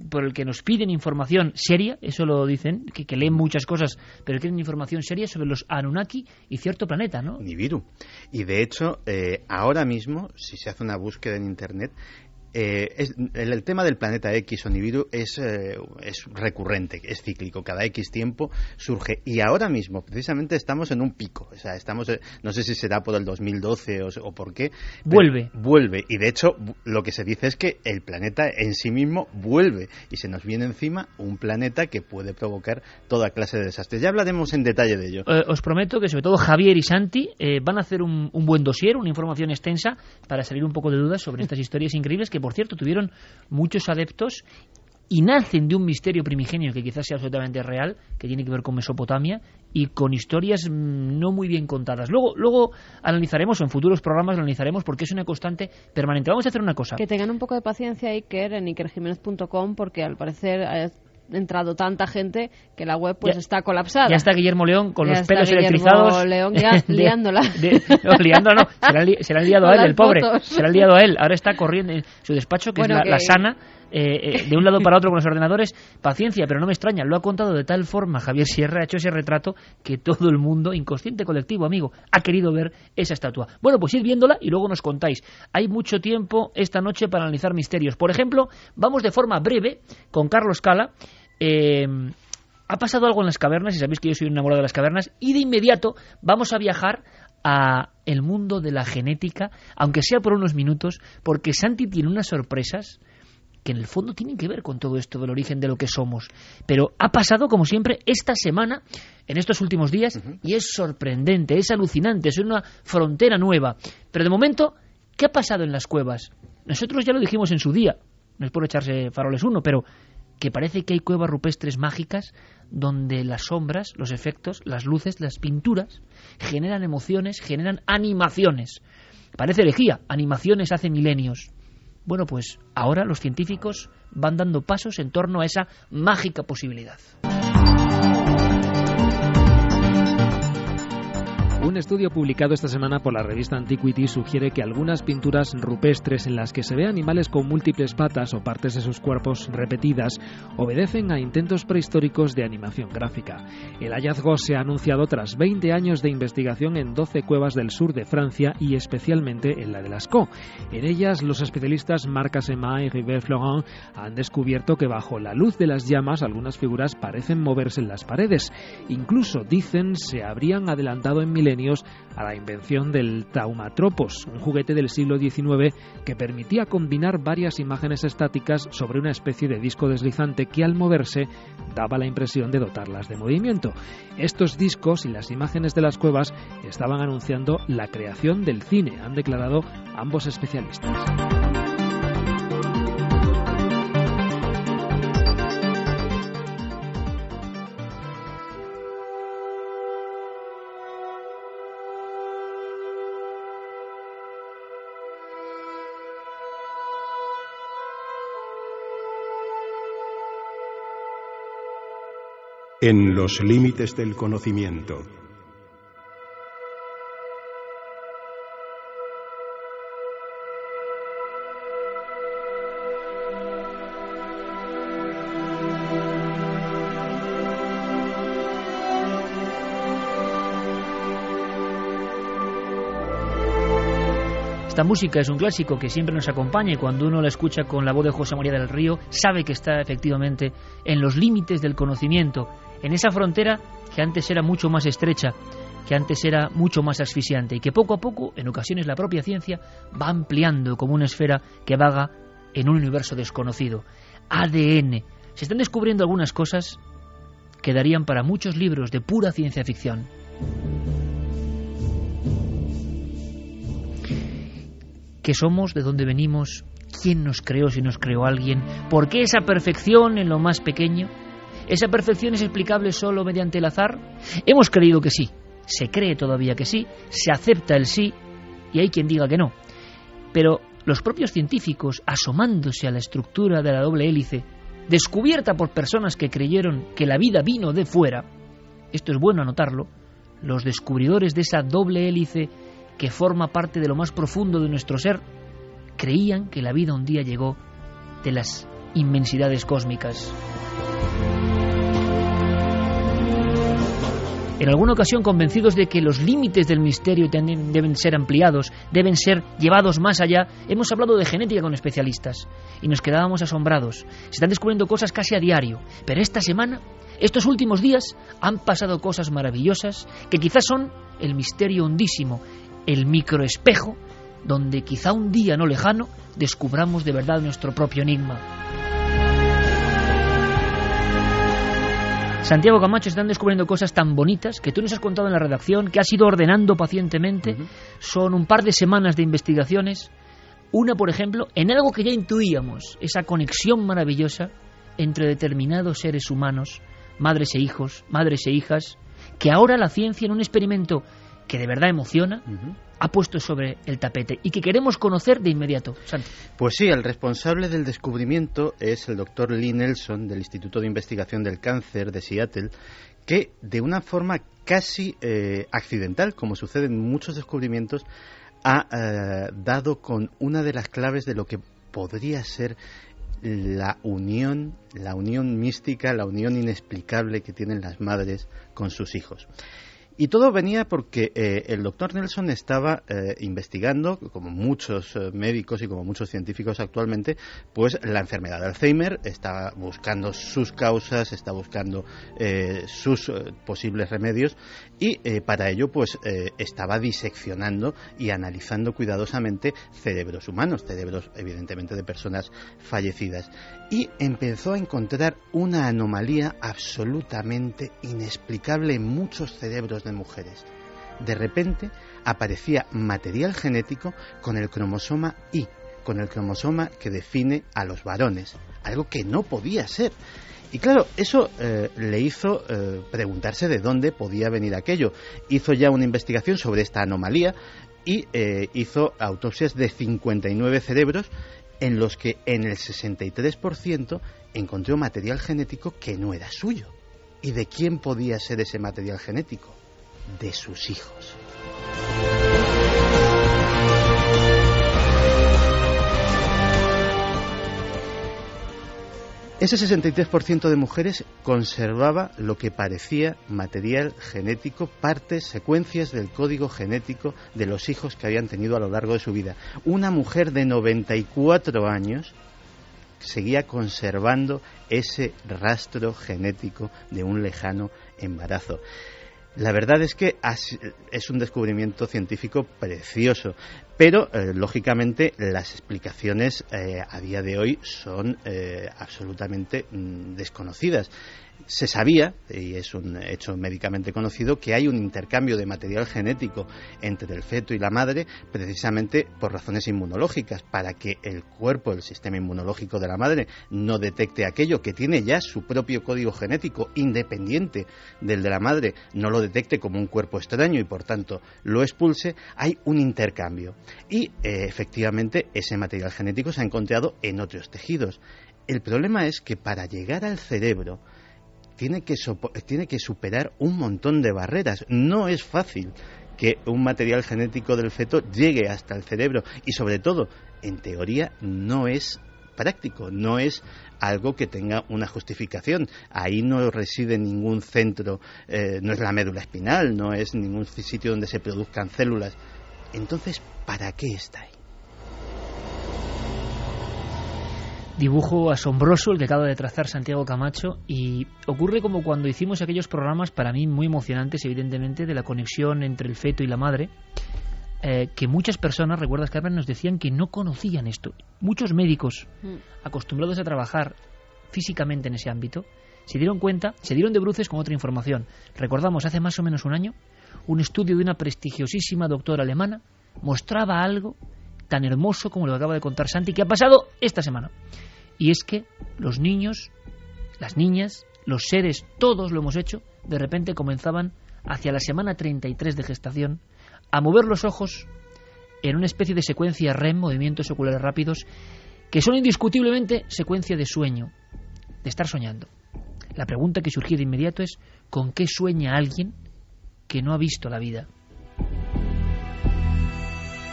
por el que nos piden información seria, eso lo dicen, que, leen muchas cosas, pero quieren información seria sobre los Anunnaki y cierto planeta, ¿no? Nibiru. Y de hecho, eh, ahora mismo, si se hace una búsqueda en Internet, eh, el, tema del planeta X o Nibiru es, eh, es recurrente, es cíclico, cada X tiempo surge y ahora mismo precisamente estamos en un pico, o sea, estamos, eh, no sé si será por el 2012 o, o por qué. Vuelve. Vuelve y de hecho lo que se dice es que el planeta en sí mismo vuelve y se nos viene encima un planeta que puede provocar toda clase de desastres. Ya hablaremos en detalle de ello. os prometo que sobre todo Javier y Santi van a hacer un, un buen dossier, una información extensa para salir un poco de dudas sobre estas historias increíbles que por cierto, tuvieron muchos adeptos y nacen de un misterio primigenio que quizás sea absolutamente real, que tiene que ver con Mesopotamia y con historias mm, no muy bien contadas. Luego, luego analizaremos, o en futuros programas analizaremos, porque es una constante permanente. Vamos a hacer una cosa. Que tengan un poco de paciencia, Iker, en ikerjiménez.com, porque al parecer ha entrado tanta gente que la web pues está colapsada. Ya está Guillermo León con los pelos electrizados. León ya liándola. no, liándola no, se la, han liado a él, el pobre. Se la han liado a él. Ahora está corriendo en su despacho, que es la, sana, eh, eh, de un lado para otro con los ordenadores. Paciencia, pero no me extraña. Lo ha contado de tal forma Javier Sierra, ha hecho ese retrato que todo el mundo, inconsciente colectivo, amigo, ha querido ver esa estatua. Bueno, pues ir viéndola y luego nos contáis. Hay mucho tiempo esta noche para analizar misterios. Por ejemplo, vamos de forma breve con Carlos Cala eh, ha pasado algo en las cavernas, y sabéis que yo soy un enamorado de las cavernas, y de inmediato vamos a viajar a el mundo de la genética, aunque sea por unos minutos, porque Santi tiene unas sorpresas que en el fondo tienen que ver con todo esto del origen de lo que somos. Pero ha pasado, como siempre, esta semana, en estos últimos días, y es sorprendente, es alucinante, es una frontera nueva. Pero de momento, ¿qué ha pasado en las cuevas? Nosotros ya lo dijimos en su día, no es por echarse faroles uno, pero que parece que hay cuevas rupestres mágicas donde las sombras, los efectos, las luces, las pinturas generan emociones, generan animaciones. Parece herejía, animaciones hace milenios. Bueno, pues ahora los científicos van dando pasos en torno a esa mágica posibilidad. Un estudio publicado esta semana por la revista Antiquity sugiere que algunas pinturas rupestres en las que se ve animales con múltiples patas o partes de sus cuerpos repetidas obedecen a intentos prehistóricos de animación gráfica. El hallazgo se ha anunciado tras 20 años de investigación en 12 cuevas del sur de Francia y especialmente en la de Lascaux. En ellas, los especialistas Marc Asema y Rivet Florent han descubierto que bajo la luz de las llamas algunas figuras parecen moverse en las paredes. Incluso, dicen, se habrían adelantado en a la invención del Taumatropos, un juguete del siglo XIX que permitía combinar varias imágenes estáticas sobre una especie de disco deslizante que al moverse daba la impresión de dotarlas de movimiento. Estos discos y las imágenes de las cuevas estaban anunciando la creación del cine, han declarado ambos especialistas. En los límites del conocimiento. Esta música es un clásico que siempre nos acompaña y cuando uno la escucha con la voz de José María del Río sabe que está efectivamente en los límites del conocimiento en esa frontera que antes era mucho más estrecha, que antes era mucho más asfixiante y que poco a poco, en ocasiones la propia ciencia, va ampliando como una esfera que vaga en un universo desconocido. ADN. Se están descubriendo algunas cosas que darían para muchos libros de pura ciencia ficción. ¿Qué somos? ¿De dónde venimos? ¿Quién nos creó si nos creó alguien? ¿Por qué esa perfección en lo más pequeño? ¿Esa perfección es explicable solo mediante el azar? Hemos creído que sí, se cree todavía que sí, se acepta el sí y hay quien diga que no. Pero los propios científicos, asomándose a la estructura de la doble hélice, descubierta por personas que creyeron que la vida vino de fuera, esto es bueno anotarlo, los descubridores de esa doble hélice que forma parte de lo más profundo de nuestro ser, creían que la vida un día llegó de las inmensidades cósmicas. En alguna ocasión convencidos de que los límites del misterio deben ser ampliados, deben ser llevados más allá, hemos hablado de genética con especialistas y nos quedábamos asombrados. Se están descubriendo cosas casi a diario, pero esta semana, estos últimos días, han pasado cosas maravillosas que quizás son el misterio hondísimo, el microespejo, donde quizá un día no lejano descubramos de verdad nuestro propio enigma. Santiago Camacho están descubriendo cosas tan bonitas que tú nos has contado en la redacción, que has ido ordenando pacientemente. Son un par de semanas de investigaciones. Una, por ejemplo, en algo que ya intuíamos, esa conexión maravillosa entre determinados seres humanos, madres e hijos, madres e hijas, que ahora la ciencia en un experimento que de verdad emociona, ha puesto sobre el tapete y que queremos conocer de inmediato. Pues sí, el responsable del descubrimiento es el doctor Lee Nelson del Instituto de Investigación del Cáncer de Seattle, que de una forma casi eh, accidental, como sucede en muchos descubrimientos, ha eh, dado con una de las claves de lo que podría ser la unión, la unión mística, la unión inexplicable que tienen las madres con sus hijos. Y todo venía porque eh, el doctor Nelson estaba eh, investigando, como muchos eh, médicos y como muchos científicos actualmente, pues la enfermedad de Alzheimer, está buscando sus causas, está buscando sus posibles remedios y para ello pues estaba diseccionando y analizando cuidadosamente cerebros humanos, cerebros evidentemente de personas fallecidas. Y empezó a encontrar una anomalía absolutamente inexplicable en muchos cerebros de mujeres. De repente aparecía material genético con el cromosoma Y, con el cromosoma que define a los varones, algo que no podía ser. Y claro, eso eh, le hizo eh, preguntarse de dónde podía venir aquello. Hizo ya una investigación sobre esta anomalía y eh, hizo autopsias de 59 cerebros en los que en el 63% encontró material genético que no era suyo. ¿Y de quién podía ser ese material genético? De sus hijos. Ese 63% de mujeres conservaba lo que parecía material genético, partes, secuencias del código genético de los hijos que habían tenido a lo largo de su vida. Una mujer de 94 años seguía conservando ese rastro genético de un lejano embarazo. La verdad es que es un descubrimiento científico precioso, pero eh, lógicamente las explicaciones eh, a día de hoy son eh, absolutamente mm, desconocidas se sabía, y es un hecho médicamente conocido, que hay un intercambio de material genético entre el feto y la madre precisamente por razones inmunológicas, para que el cuerpo, el sistema inmunológico de la madre, no detecte aquello que tiene ya su propio código genético independiente del de la madre, no lo detecte como un cuerpo extraño y por tanto lo expulse, hay un intercambio. Y eh, efectivamente ese material genético se ha encontrado en otros tejidos. El problema es que para llegar al cerebro, tiene que, tiene que superar un montón de barreras. No es fácil que un material genético del feto llegue hasta el cerebro y sobre todo, en teoría, no es práctico, no es algo que tenga una justificación. Ahí no reside ningún centro, eh, no es la médula espinal, no es ningún sitio donde se produzcan células. Entonces, ¿para qué está ahí? Dibujo asombroso el que acaba de trazar Santiago Camacho y ocurre como cuando hicimos aquellos programas para mí muy emocionantes evidentemente de la conexión entre el feto y la madre eh, que muchas personas, recuerdas Carmen, nos decían que no conocían esto. Muchos médicos mm. acostumbrados a trabajar físicamente en ese ámbito se dieron cuenta, se dieron de bruces con otra información. Recordamos hace más o menos un año un estudio de una prestigiosísima doctora alemana mostraba algo tan hermoso como lo acaba de contar Santi, que ha pasado esta semana. Y es que los niños, las niñas, los seres, todos lo hemos hecho, de repente comenzaban hacia la semana 33 de gestación a mover los ojos en una especie de secuencia REM, movimientos oculares rápidos, que son indiscutiblemente secuencia de sueño, de estar soñando. La pregunta que surgió de inmediato es, ¿con qué sueña alguien que no ha visto la vida?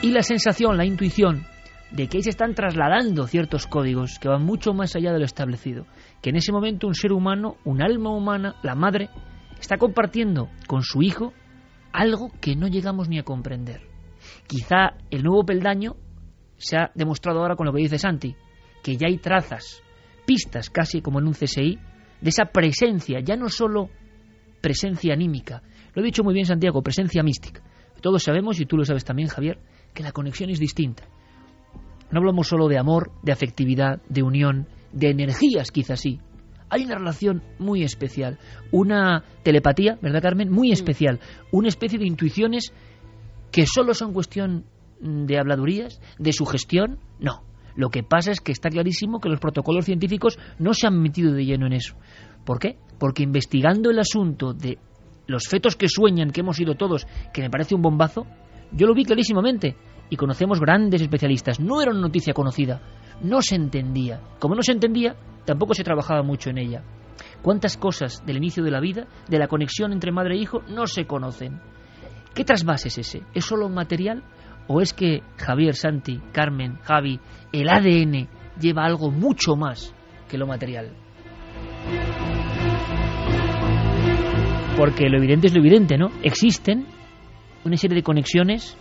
Y la sensación, la intuición de que ahí se están trasladando ciertos códigos que van mucho más allá de lo establecido, que en ese momento un ser humano, un alma humana, la madre, está compartiendo con su hijo algo que no llegamos ni a comprender. Quizá el nuevo peldaño se ha demostrado ahora con lo que dice Santi, que ya hay trazas, pistas casi como en un CSI, de esa presencia, ya no solo presencia anímica, lo he dicho muy bien Santiago, presencia mística. Todos sabemos, y tú lo sabes también Javier, que la conexión es distinta. No hablamos solo de amor, de afectividad, de unión, de energías quizás sí. Hay una relación muy especial, una telepatía, ¿verdad Carmen? Muy especial, una especie de intuiciones que solo son cuestión de habladurías, de sugestión, no. Lo que pasa es que está clarísimo que los protocolos científicos no se han metido de lleno en eso. ¿Por qué? Porque investigando el asunto de los fetos que sueñan, que hemos ido todos, que me parece un bombazo, yo lo vi clarísimamente y conocemos grandes especialistas. No era una noticia conocida, no se entendía. Como no se entendía, tampoco se trabajaba mucho en ella. ¿Cuántas cosas del inicio de la vida, de la conexión entre madre e hijo, no se conocen? ¿Qué trasvase es ese? ¿Es solo material? ¿O es que Javier, Santi, Carmen, Javi, el ADN lleva algo mucho más que lo material? Porque lo evidente es lo evidente, ¿no? Existen una serie de conexiones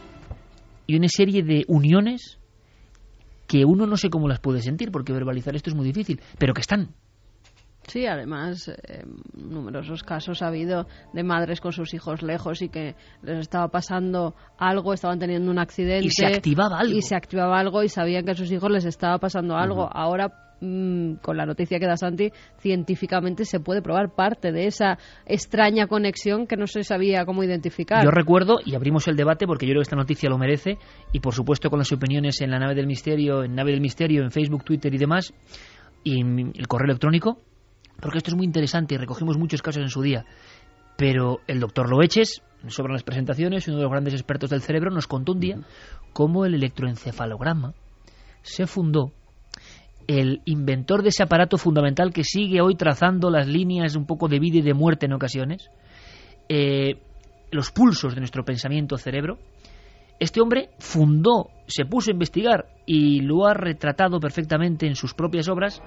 y una serie de uniones que uno no sé cómo las puede sentir, porque verbalizar esto es muy difícil, pero que están. Sí, además, eh, numerosos casos ha habido de madres con sus hijos lejos y que les estaba pasando algo, estaban teniendo un accidente. Y se activaba algo. Y se activaba algo y sabían que a sus hijos les estaba pasando algo. Ahora mm, con la noticia que da Santi, científicamente se puede probar parte de esa extraña conexión que no se sabía cómo identificar. Yo recuerdo, y abrimos el debate porque yo creo que esta noticia lo merece, y por supuesto con las opiniones en la nave del misterio, en nave del misterio, en Facebook, Twitter y demás, y el correo electrónico, porque esto es muy interesante y recogimos muchos casos en su día. Pero el doctor Loeches, sobre las presentaciones, uno de los grandes expertos del cerebro, nos contó un día cómo el electroencefalograma se fundó. El inventor de ese aparato fundamental que sigue hoy trazando las líneas un poco de vida y de muerte en ocasiones, eh, los pulsos de nuestro pensamiento cerebro, este hombre fundó, se puso a investigar y lo ha retratado perfectamente en sus propias obras,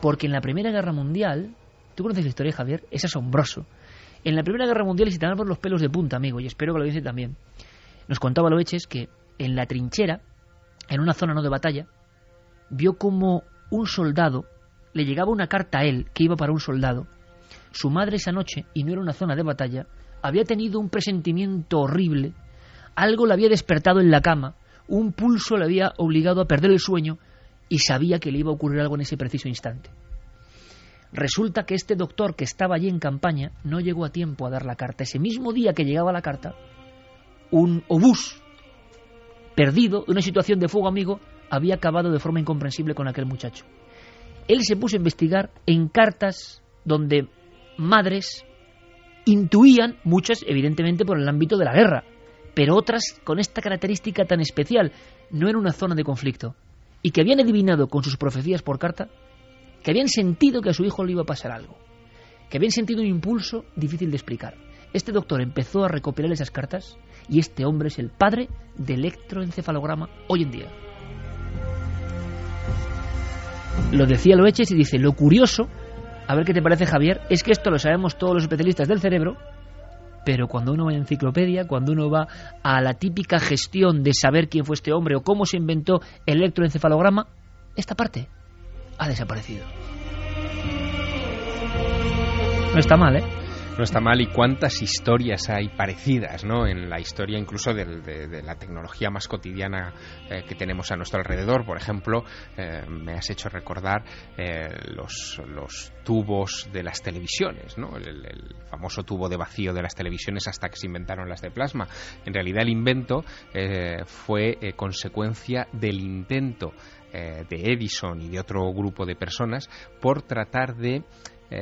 porque en la Primera Guerra Mundial, tú conoces la historia, Javier, es asombroso. En la Primera Guerra Mundial, y si tenemos los pelos de punta, amigo, y espero que lo dice también, nos contaba Loeches que en la trinchera, en una zona no de batalla, vio como un soldado le llegaba una carta a él que iba para un soldado. Su madre esa noche, y no era una zona de batalla, había tenido un presentimiento horrible algo le había despertado en la cama, un pulso le había obligado a perder el sueño y sabía que le iba a ocurrir algo en ese preciso instante. Resulta que este doctor que estaba allí en campaña no llegó a tiempo a dar la carta. Ese mismo día que llegaba la carta, un obús perdido, en una situación de fuego amigo, había acabado de forma incomprensible con aquel muchacho. Él se puso a investigar en cartas donde madres intuían, muchas evidentemente por el ámbito de la guerra, pero otras con esta característica tan especial, no en una zona de conflicto, y que habían adivinado con sus profecías por carta que habían sentido que a su hijo le iba a pasar algo, que habían sentido un impulso difícil de explicar. Este doctor empezó a recopilar esas cartas y este hombre es el padre del electroencefalograma hoy en día. Lo decía Loeches y dice, lo curioso, a ver qué te parece Javier, es que esto lo sabemos todos los especialistas del cerebro, pero cuando uno va a enciclopedia, cuando uno va a la típica gestión de saber quién fue este hombre o cómo se inventó el electroencefalograma, esta parte ha desaparecido. No está mal, ¿eh? No está mal y cuántas historias hay parecidas, ¿no? En la historia incluso de, la tecnología más cotidiana eh, que tenemos a nuestro alrededor. Por ejemplo, eh, me has hecho recordar eh, los, los, tubos de las televisiones, ¿no? El, el, famoso tubo de vacío de las televisiones hasta que se inventaron las de plasma. En realidad el invento fue consecuencia del intento de Edison y de otro grupo de personas por tratar de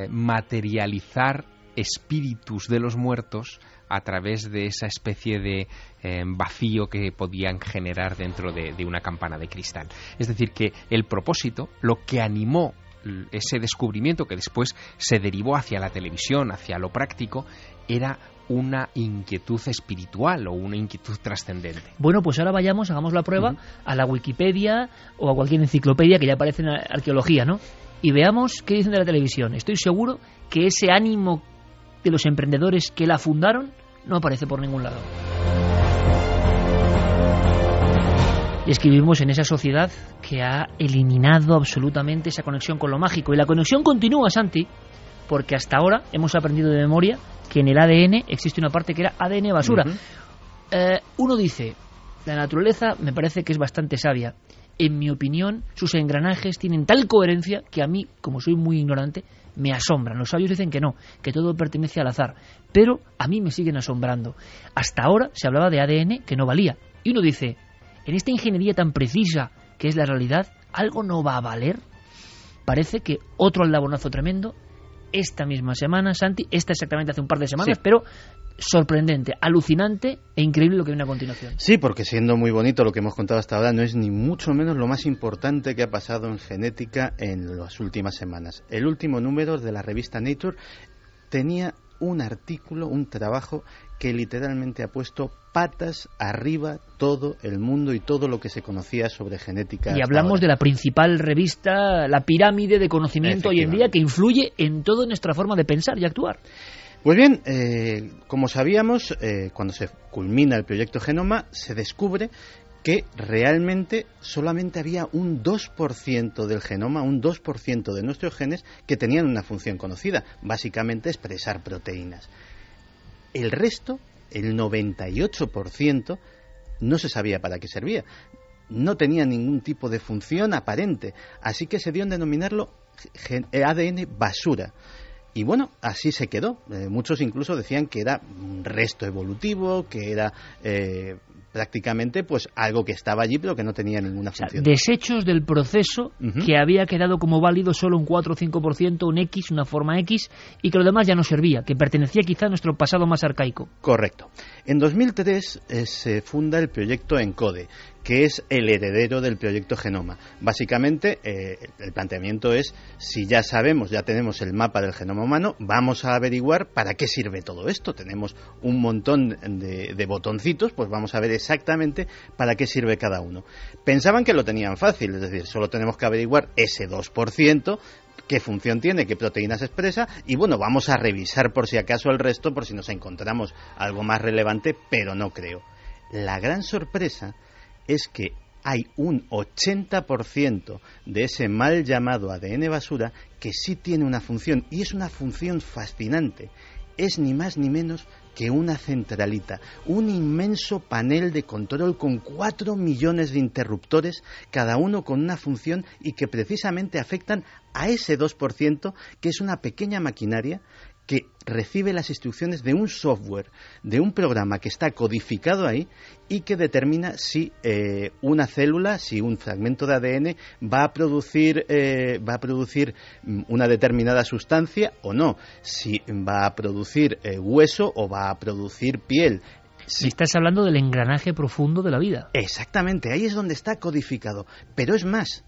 materializar espíritus de los muertos a través de esa especie de eh, vacío que podían generar dentro de, una campana de cristal. Es decir, que el propósito, lo que animó ese descubrimiento que después se derivó hacia la televisión, hacia lo práctico, era una inquietud espiritual o una inquietud trascendente. Bueno, pues ahora vayamos, hagamos la prueba a la Wikipedia o a cualquier enciclopedia que ya aparece en arqueología, ¿no? Y veamos qué dicen de la televisión. Estoy seguro que ese ánimo de los emprendedores que la fundaron no aparece por ningún lado. Y es que vivimos en esa sociedad que ha eliminado absolutamente esa conexión con lo mágico. Y la conexión continúa, Santi, porque hasta ahora hemos aprendido de memoria que en el ADN existe una parte que era ADN basura. Eh, uno dice, la naturaleza me parece que es bastante sabia. En mi opinión, sus engranajes tienen tal coherencia que a mí, como soy muy ignorante, me asombran. Los sabios dicen que no, que todo pertenece al azar, pero a mí me siguen asombrando. Hasta ahora se hablaba de ADN que no valía. Y uno dice, en esta ingeniería tan precisa que es la realidad, ¿algo no va a valer? Parece que otro aldabonazo tremendo esta misma semana, Santi, esta exactamente hace un par de semanas, pero sorprendente, alucinante e increíble lo que viene a continuación. Sí, porque siendo muy bonito lo que hemos contado hasta ahora, no es ni mucho menos lo más importante que ha pasado en genética en las últimas semanas. El último número de la revista Nature tenía un artículo, un trabajo que literalmente ha puesto patas arriba todo el mundo y todo lo que se conocía sobre genética. Y hablamos de la principal revista, la pirámide de conocimiento hoy en día que influye en toda nuestra forma de pensar y actuar. Pues bien, eh, como sabíamos, eh, cuando se culmina el proyecto Genoma, se descubre que realmente solamente había un 2% del genoma, un 2% de nuestros genes que tenían una función conocida, básicamente expresar proteínas. El resto, el 98%, no se sabía para qué servía. No tenía ningún tipo de función aparente, así que se dio en denominarlo ADN basura. Y bueno, así se quedó. Eh, muchos incluso decían que era un resto evolutivo, que era eh, prácticamente pues algo que estaba allí pero que no tenía ninguna función. desechos del proceso que había quedado como válido solo un 4 o 5%, un X, una forma X, y que lo demás ya no servía, que pertenecía quizá a nuestro pasado más arcaico. Correcto. En 2003 eh, se funda el proyecto ENCODE, que es el heredero del proyecto Genoma. Básicamente, eh, el planteamiento es, si ya sabemos, ya tenemos el mapa del genoma humano, vamos a averiguar para qué sirve todo esto. Tenemos un montón de, de botoncitos, pues vamos a ver exactamente para qué sirve cada uno. Pensaban que lo tenían fácil, es decir, solo tenemos que averiguar ese 2%, qué función tiene, qué proteínas expresa y bueno, vamos a revisar por si acaso el resto, por si nos encontramos algo más relevante, pero no creo. La gran sorpresa es que hay un 80% de ese mal llamado ADN basura que sí tiene una función y es una función fascinante. Es ni más ni menos que una centralita, un inmenso panel de control con 4 millones de interruptores, cada uno con una función y que precisamente afectan a ese 2%, que es una pequeña maquinaria que recibe las instrucciones de un software, de un programa que está codificado ahí y que determina si eh, una célula, si un fragmento de ADN va a producir eh, va a producir mm, una determinada sustancia o no, si va a producir eh, hueso o va a producir piel. Si estás hablando del engranaje profundo de la vida. Exactamente, ahí es donde está codificado. Pero es más,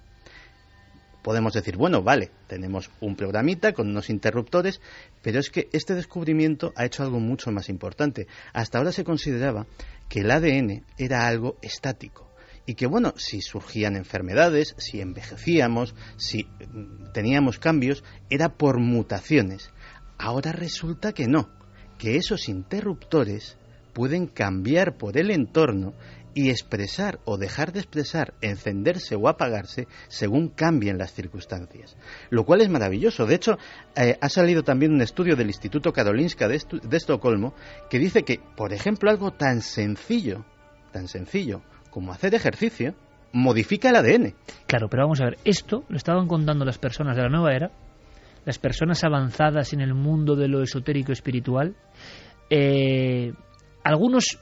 podemos decir, bueno, vale, tenemos un programita con unos interruptores, pero es que este descubrimiento ha hecho algo mucho más importante. Hasta ahora se consideraba que el ADN era algo estático y que bueno, si surgían enfermedades, si envejecíamos, si mm, teníamos cambios, era por mutaciones. Ahora resulta que no, que esos interruptores pueden cambiar por el entorno y expresar o dejar de expresar, encenderse o apagarse según cambien las circunstancias. Lo cual es maravilloso. De hecho, eh, ha salido también un estudio del Instituto Karolinska de, de Estocolmo que dice que, por ejemplo, algo tan sencillo, tan sencillo como hacer ejercicio, modifica el ADN. Claro, pero vamos a ver, esto lo estaban contando las personas de la nueva era, las personas avanzadas en el mundo de lo esotérico espiritual, eh, algunos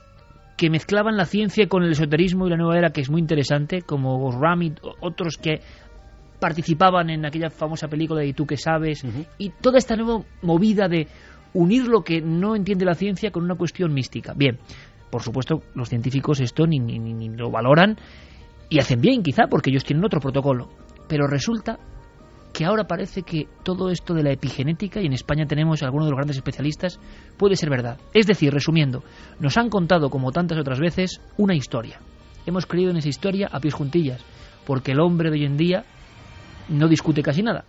que mezclaban la ciencia con el esoterismo y la nueva era, que es muy interesante, como Ramit, otros que participaban en aquella famosa película de ¿Y tú qué sabes? Y toda esta nueva movida de unir lo que no entiende la ciencia con una cuestión mística. Bien, por supuesto, los científicos esto ni, ni, ni lo valoran y hacen bien, quizá, porque ellos tienen otro protocolo. Pero resulta que ahora parece que todo esto de la epigenética, y en España tenemos a algunos de los grandes especialistas, puede ser verdad. Es decir, resumiendo, nos han contado, como tantas otras veces, una historia. Hemos creído en esa historia a pies juntillas, porque el hombre de hoy en día no discute casi nada.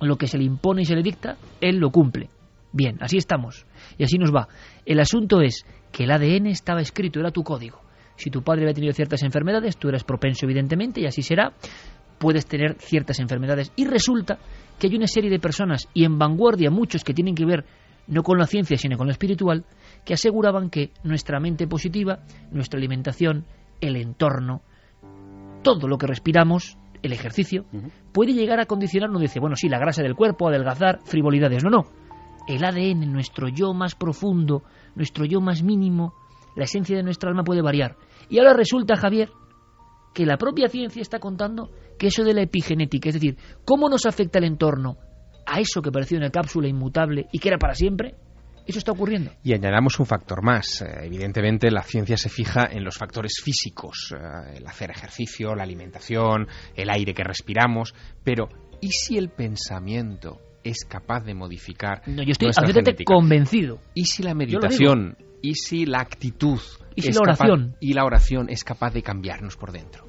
Lo que se le impone y se le dicta, él lo cumple. Bien, así estamos. Y así nos va. El asunto es que el ADN estaba escrito, era tu código. Si tu padre había tenido ciertas enfermedades, tú eras propenso, evidentemente, y así será puedes tener ciertas enfermedades. Y resulta que hay una serie de personas, y en vanguardia muchos que tienen que ver no con la ciencia, sino con lo espiritual, que aseguraban que nuestra mente positiva, nuestra alimentación, el entorno, todo lo que respiramos, el ejercicio, puede llegar a condicionarnos, dice, bueno, sí, la grasa del cuerpo, adelgazar, frivolidades. No, no. El ADN, nuestro yo más profundo, nuestro yo más mínimo, la esencia de nuestra alma puede variar. Y ahora resulta, Javier, que la propia ciencia está contando que eso de la epigenética, es decir, cómo nos afecta el entorno a eso que parecía una cápsula inmutable y que era para siempre, eso está ocurriendo. Y añadamos un factor más. Eh, evidentemente, la ciencia se fija en los factores físicos, eh, el hacer ejercicio, la alimentación, el aire que respiramos, pero ¿y si el pensamiento es capaz de modificar No, yo estoy absolutamente convencido. ¿Y si la meditación, y si la actitud ¿Y si la capaz- oración? y la oración es capaz de cambiarnos por dentro?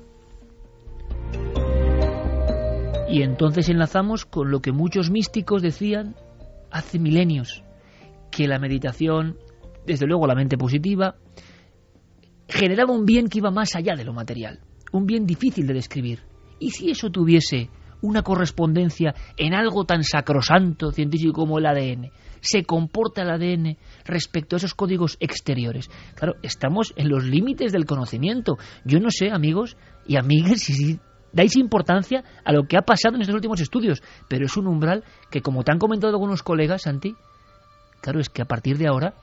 Y entonces enlazamos con lo que muchos místicos decían hace milenios, que la meditación, desde luego la mente positiva, generaba un bien que iba más allá de lo material, un bien difícil de describir. ¿Y si eso tuviese una correspondencia en algo tan sacrosanto científico como el ADN? ¿Se comporta el ADN respecto a esos códigos exteriores? Claro, estamos en los límites del conocimiento. Yo no sé, amigos y amigas, si, dais importancia a lo que ha pasado en estos últimos estudios, pero es un umbral que, como te han comentado algunos colegas, Santi, claro, es que a partir de ahora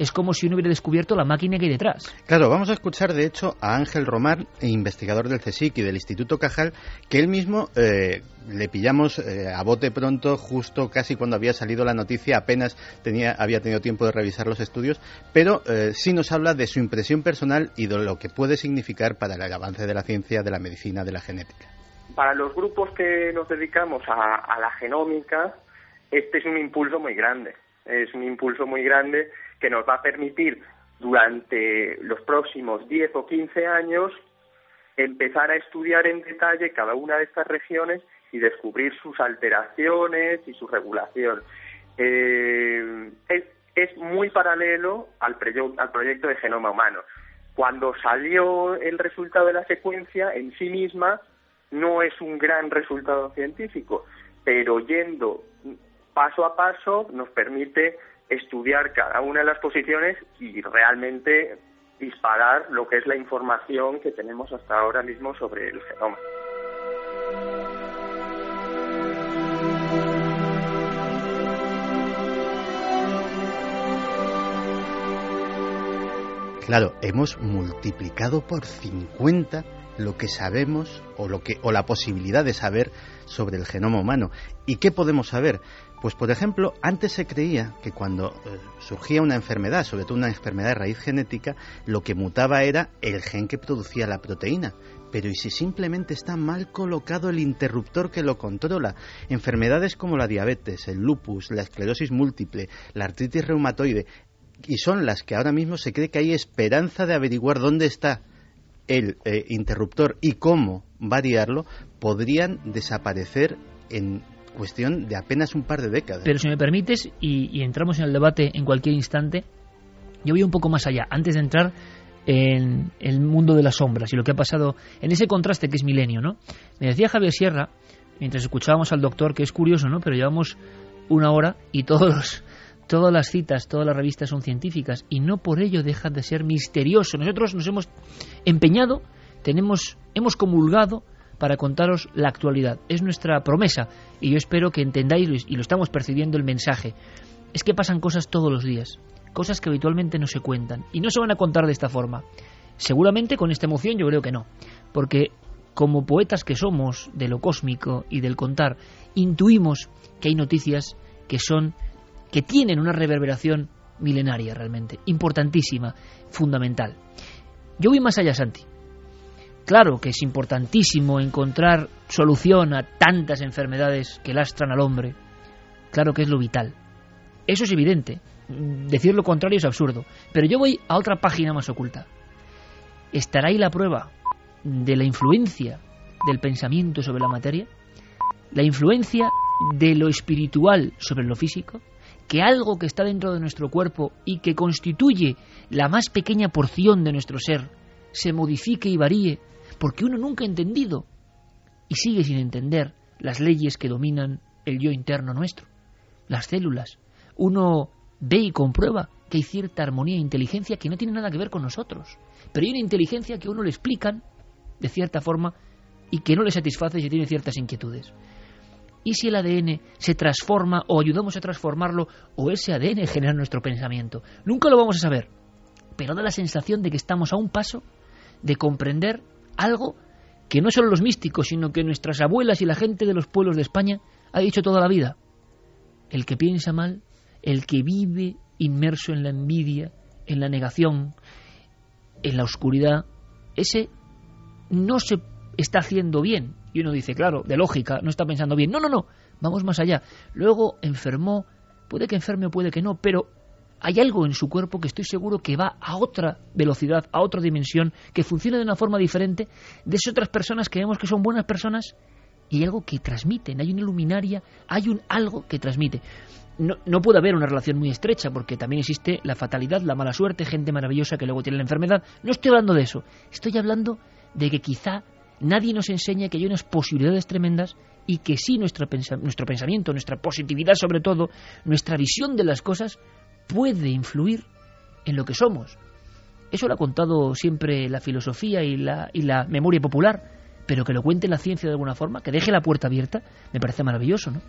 es como si uno hubiera descubierto la máquina que hay detrás. Claro, vamos a escuchar de hecho a Ángel Román, investigador del CSIC y del Instituto Cajal, que él mismo eh, le pillamos eh, a bote pronto, justo casi cuando había salido la noticia, apenas tenía, había tenido tiempo de revisar los estudios, pero eh, sí nos habla de su impresión personal y de lo que puede significar para el avance de la ciencia, de la medicina, de la genética. Para los grupos que nos dedicamos a, a la genómica, este es un impulso muy grande. Es un impulso muy grande que nos va a permitir durante los próximos 10 o 15 años empezar a estudiar en detalle cada una de estas regiones y descubrir sus alteraciones y su regulación. Eh, es, es muy paralelo al, al proyecto de genoma humano. Cuando salió el resultado de la secuencia en sí misma, no es un gran resultado científico, pero yendo paso a paso nos permite estudiar cada una de las posiciones y realmente disparar lo que es la información que tenemos hasta ahora mismo sobre el genoma. Claro, hemos multiplicado por 50 lo que sabemos o lo que o la posibilidad de saber sobre el genoma humano. ¿Y qué podemos saber? Pues por ejemplo, antes se creía que cuando eh, surgía una enfermedad, sobre todo una enfermedad de raíz genética, lo que mutaba era el gen que producía la proteína. Pero ¿y si simplemente está mal colocado el interruptor que lo controla? Enfermedades como la diabetes, el lupus, la esclerosis múltiple, la artritis reumatoide, y son las que ahora mismo se cree que hay esperanza de averiguar dónde está el eh, interruptor y cómo variarlo, podrían desaparecer en cuestión de apenas un par de décadas. Pero si me permites, y, entramos en el debate en cualquier instante, yo voy un poco más allá. Antes de entrar en el mundo de las sombras y lo que ha pasado en ese contraste que es milenio, ¿no? Me decía Javier Sierra, mientras escuchábamos al doctor, que es curioso, ¿no? Pero llevamos una hora y todos todas las citas, todas las revistas son científicas y no por ello dejan de ser misterioso. Nosotros nos hemos empeñado, tenemos, hemos comulgado para contaros la actualidad. Es nuestra promesa y yo espero que entendáis y lo estamos percibiendo el mensaje. Es que pasan cosas todos los días, cosas que habitualmente no se cuentan y no se van a contar de esta forma. Seguramente con esta emoción yo creo que no, porque como poetas que somos de lo cósmico y del contar, intuimos que hay noticias que son que tienen una reverberación milenaria realmente, importantísima, fundamental. Yo voy más allá, Santi. Claro que es importantísimo encontrar solución a tantas enfermedades que lastran al hombre. Claro que es lo vital. Eso es evidente. Decir lo contrario es absurdo. Pero yo voy a otra página más oculta. ¿Estará ahí la prueba de la influencia del pensamiento sobre la materia? ¿La influencia de lo espiritual sobre lo físico? que algo que está dentro de nuestro cuerpo y que constituye la más pequeña porción de nuestro ser se modifique y varíe porque uno nunca ha entendido y sigue sin entender las leyes que dominan el yo interno nuestro, las células. Uno ve y comprueba que hay cierta armonía e inteligencia que no tiene nada que ver con nosotros, pero hay una inteligencia que a uno le explican de cierta forma y que no le satisface si tiene ciertas inquietudes. ¿Y si el ADN se transforma o ayudamos a transformarlo o ese ADN genera nuestro pensamiento? Nunca lo vamos a saber, pero da la sensación de que estamos a un paso de comprender algo que no solo los místicos, sino que nuestras abuelas y la gente de los pueblos de España ha dicho toda la vida. El que piensa mal, el que vive inmerso en la envidia, en la negación, en la oscuridad, ese no se está haciendo bien, y uno dice, claro, de lógica, no está pensando bien. No, no, no, vamos más allá. Luego enfermó, puede que enferme o puede que no, pero hay algo en su cuerpo que estoy seguro que va a otra velocidad, a otra dimensión, que funciona de una forma diferente de esas otras personas que vemos que son buenas personas y algo que transmiten, hay una luminaria, hay un algo que transmite. No, no, puede haber una relación muy estrecha porque también existe la fatalidad, la mala suerte, gente maravillosa que luego tiene la enfermedad. No estoy hablando de eso, estoy hablando de que quizá nadie nos enseña que hay unas posibilidades tremendas y que sí nuestro, nuestro pensamiento, nuestra positividad sobre todo, nuestra visión de las cosas puede influir en lo que somos. Eso lo ha contado siempre la filosofía y la, y la memoria popular, pero que lo cuente la ciencia de alguna forma, que deje la puerta abierta, me parece maravilloso, ¿no?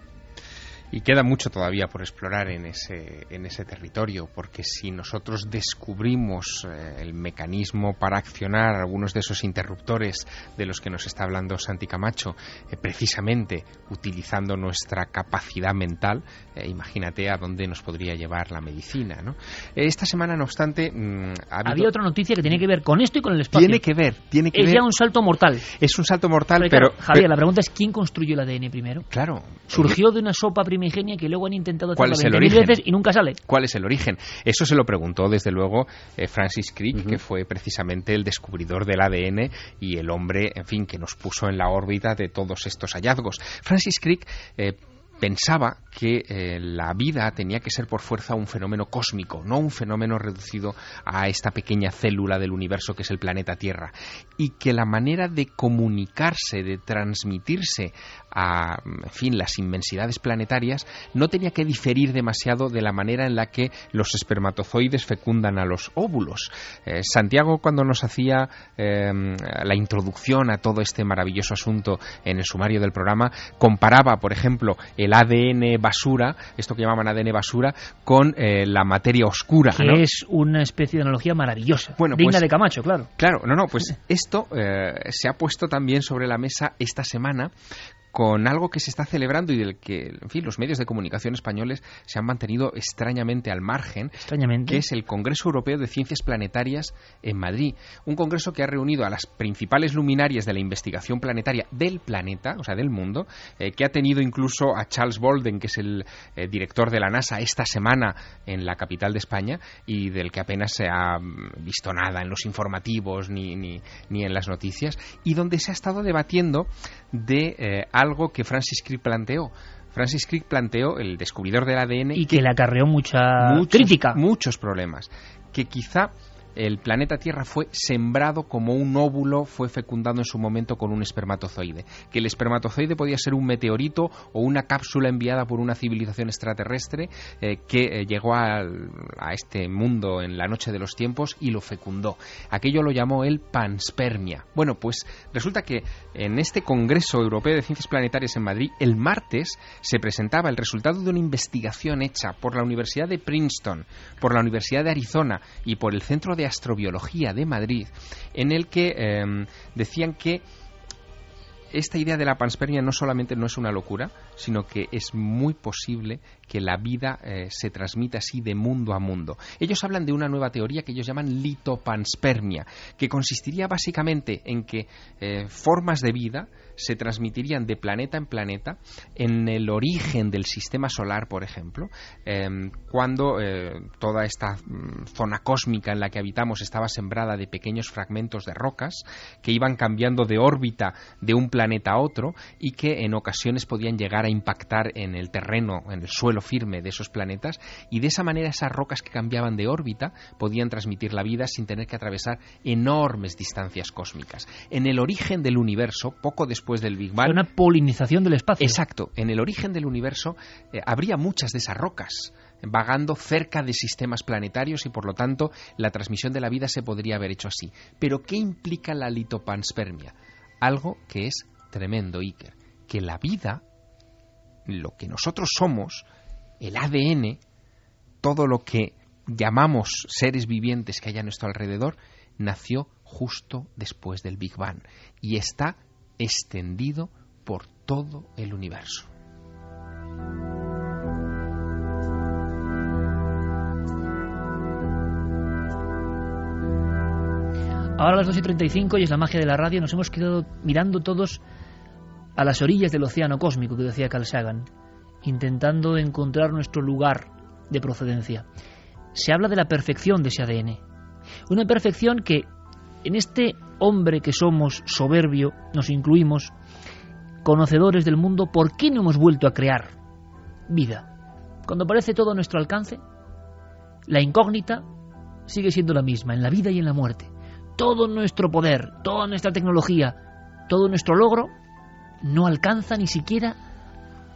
Y queda mucho todavía por explorar en ese, en ese territorio, porque si nosotros descubrimos eh, el mecanismo para accionar algunos de esos interruptores de los que nos está hablando Santi Camacho, eh, precisamente utilizando nuestra capacidad mental, eh, imagínate a dónde nos podría llevar la medicina. ¿no? esta semana, no obstante, mm, había otra noticia que tiene que ver con esto y con el espacio. Tiene que ver, tiene que es ya un salto mortal. Es un salto mortal, pero, Javier, la pregunta es quién construyó el ADN primero. Claro. Surgió de una sopa primera primigenia que luego han intentado hacerlo ¿Cuál veces y nunca sale. ¿Cuál es el origen? Eso se lo preguntó desde luego eh, Francis Crick, que fue precisamente el descubridor del ADN y el hombre, en fin, que nos puso en la órbita de todos estos hallazgos. Francis Crick eh, pensaba que eh, la vida tenía que ser por fuerza un fenómeno cósmico, no un fenómeno reducido a esta pequeña célula del universo que es el planeta Tierra, y que la manera de comunicarse, de transmitirse a en fin, las inmensidades planetarias no tenía que diferir demasiado de la manera en la que los espermatozoides fecundan a los óvulos. Eh, Santiago cuando nos hacía em, la introducción a todo este maravilloso asunto en el sumario del programa comparaba, por ejemplo, el ADN basura, esto que llamaban ADN basura, con eh, la materia oscura. Que es una especie de analogía maravillosa, bueno, digna pues de Camacho, claro. Claro, no, no, pues esto eh, se ha puesto también sobre la mesa esta semana con algo que se está celebrando y del que, en fin, los medios de comunicación españoles se han mantenido extrañamente al margen, extrañamente. que es el Congreso Europeo de Ciencias Planetarias en Madrid. Un congreso que ha reunido a las principales luminarias de la investigación planetaria del planeta, o sea, del mundo, eh, que ha tenido incluso a Charles Bolden, que es el eh, director de la NASA, esta semana en la capital de España y del que apenas se ha mm, visto nada en los informativos ni, ni, ni en las noticias, y donde se ha estado debatiendo de eh, algo que Francis Crick planteó. Francis Crick planteó el descubridor del ADN y que, le acarreó mucha crítica, muchos problemas, que quizá el planeta Tierra fue sembrado como un óvulo fue fecundado en su momento con un espermatozoide. Que el espermatozoide podía ser un meteorito o una cápsula enviada por una civilización extraterrestre eh, que eh, llegó a, a, este mundo en la noche de los tiempos y lo fecundó. Aquello lo llamó el panspermia. Bueno, pues resulta que en este Congreso Europeo de Ciencias Planetarias en Madrid, el martes se presentaba el resultado de una investigación hecha por la Universidad de Princeton, por la Universidad de Arizona y por el Centro de Astrobiología de Madrid, en el que eh, decían que esta idea de la panspermia no solamente no es una locura, sino que es muy posible que la vida eh, se transmita así de mundo a mundo. Ellos hablan de una nueva teoría que ellos llaman litopanspermia, que consistiría básicamente en que eh, formas de vida se transmitirían de planeta en planeta en el origen del sistema solar, por ejemplo, eh, cuando eh, toda esta mm, zona cósmica en la que habitamos estaba sembrada de pequeños fragmentos de rocas que iban cambiando de órbita de un planeta a otro y que en ocasiones podían llegar a impactar en el terreno, en el suelo firme de esos planetas y de esa manera esas rocas que cambiaban de órbita podían transmitir la vida sin tener que atravesar enormes distancias cósmicas. En el origen del universo, poco después del Big Bang... Una polinización del espacio. Exacto. En el origen del universo eh, habría muchas de esas rocas vagando cerca de sistemas planetarios y por lo tanto la transmisión de la vida se podría haber hecho así. Pero ¿qué implica la litopanspermia? Algo que es tremendo, Iker, que la vida, lo que nosotros somos, el ADN, todo lo que llamamos seres vivientes que hay a nuestro alrededor, nació justo después del Big Bang y está extendido por todo el universo. Ahora a las 2 y 35 y es la magia de la radio, nos hemos quedado mirando todos a las orillas del océano cósmico que decía Carl Sagan, intentando encontrar nuestro lugar de procedencia. Se habla de la perfección de ese ADN. Una perfección que en este hombre que somos soberbio, nos incluimos, conocedores del mundo, ¿por qué no hemos vuelto a crear vida? Cuando parece todo a nuestro alcance, la incógnita sigue siendo la misma, en la vida y en la muerte. Todo nuestro poder, toda nuestra tecnología, todo nuestro logro no alcanza ni siquiera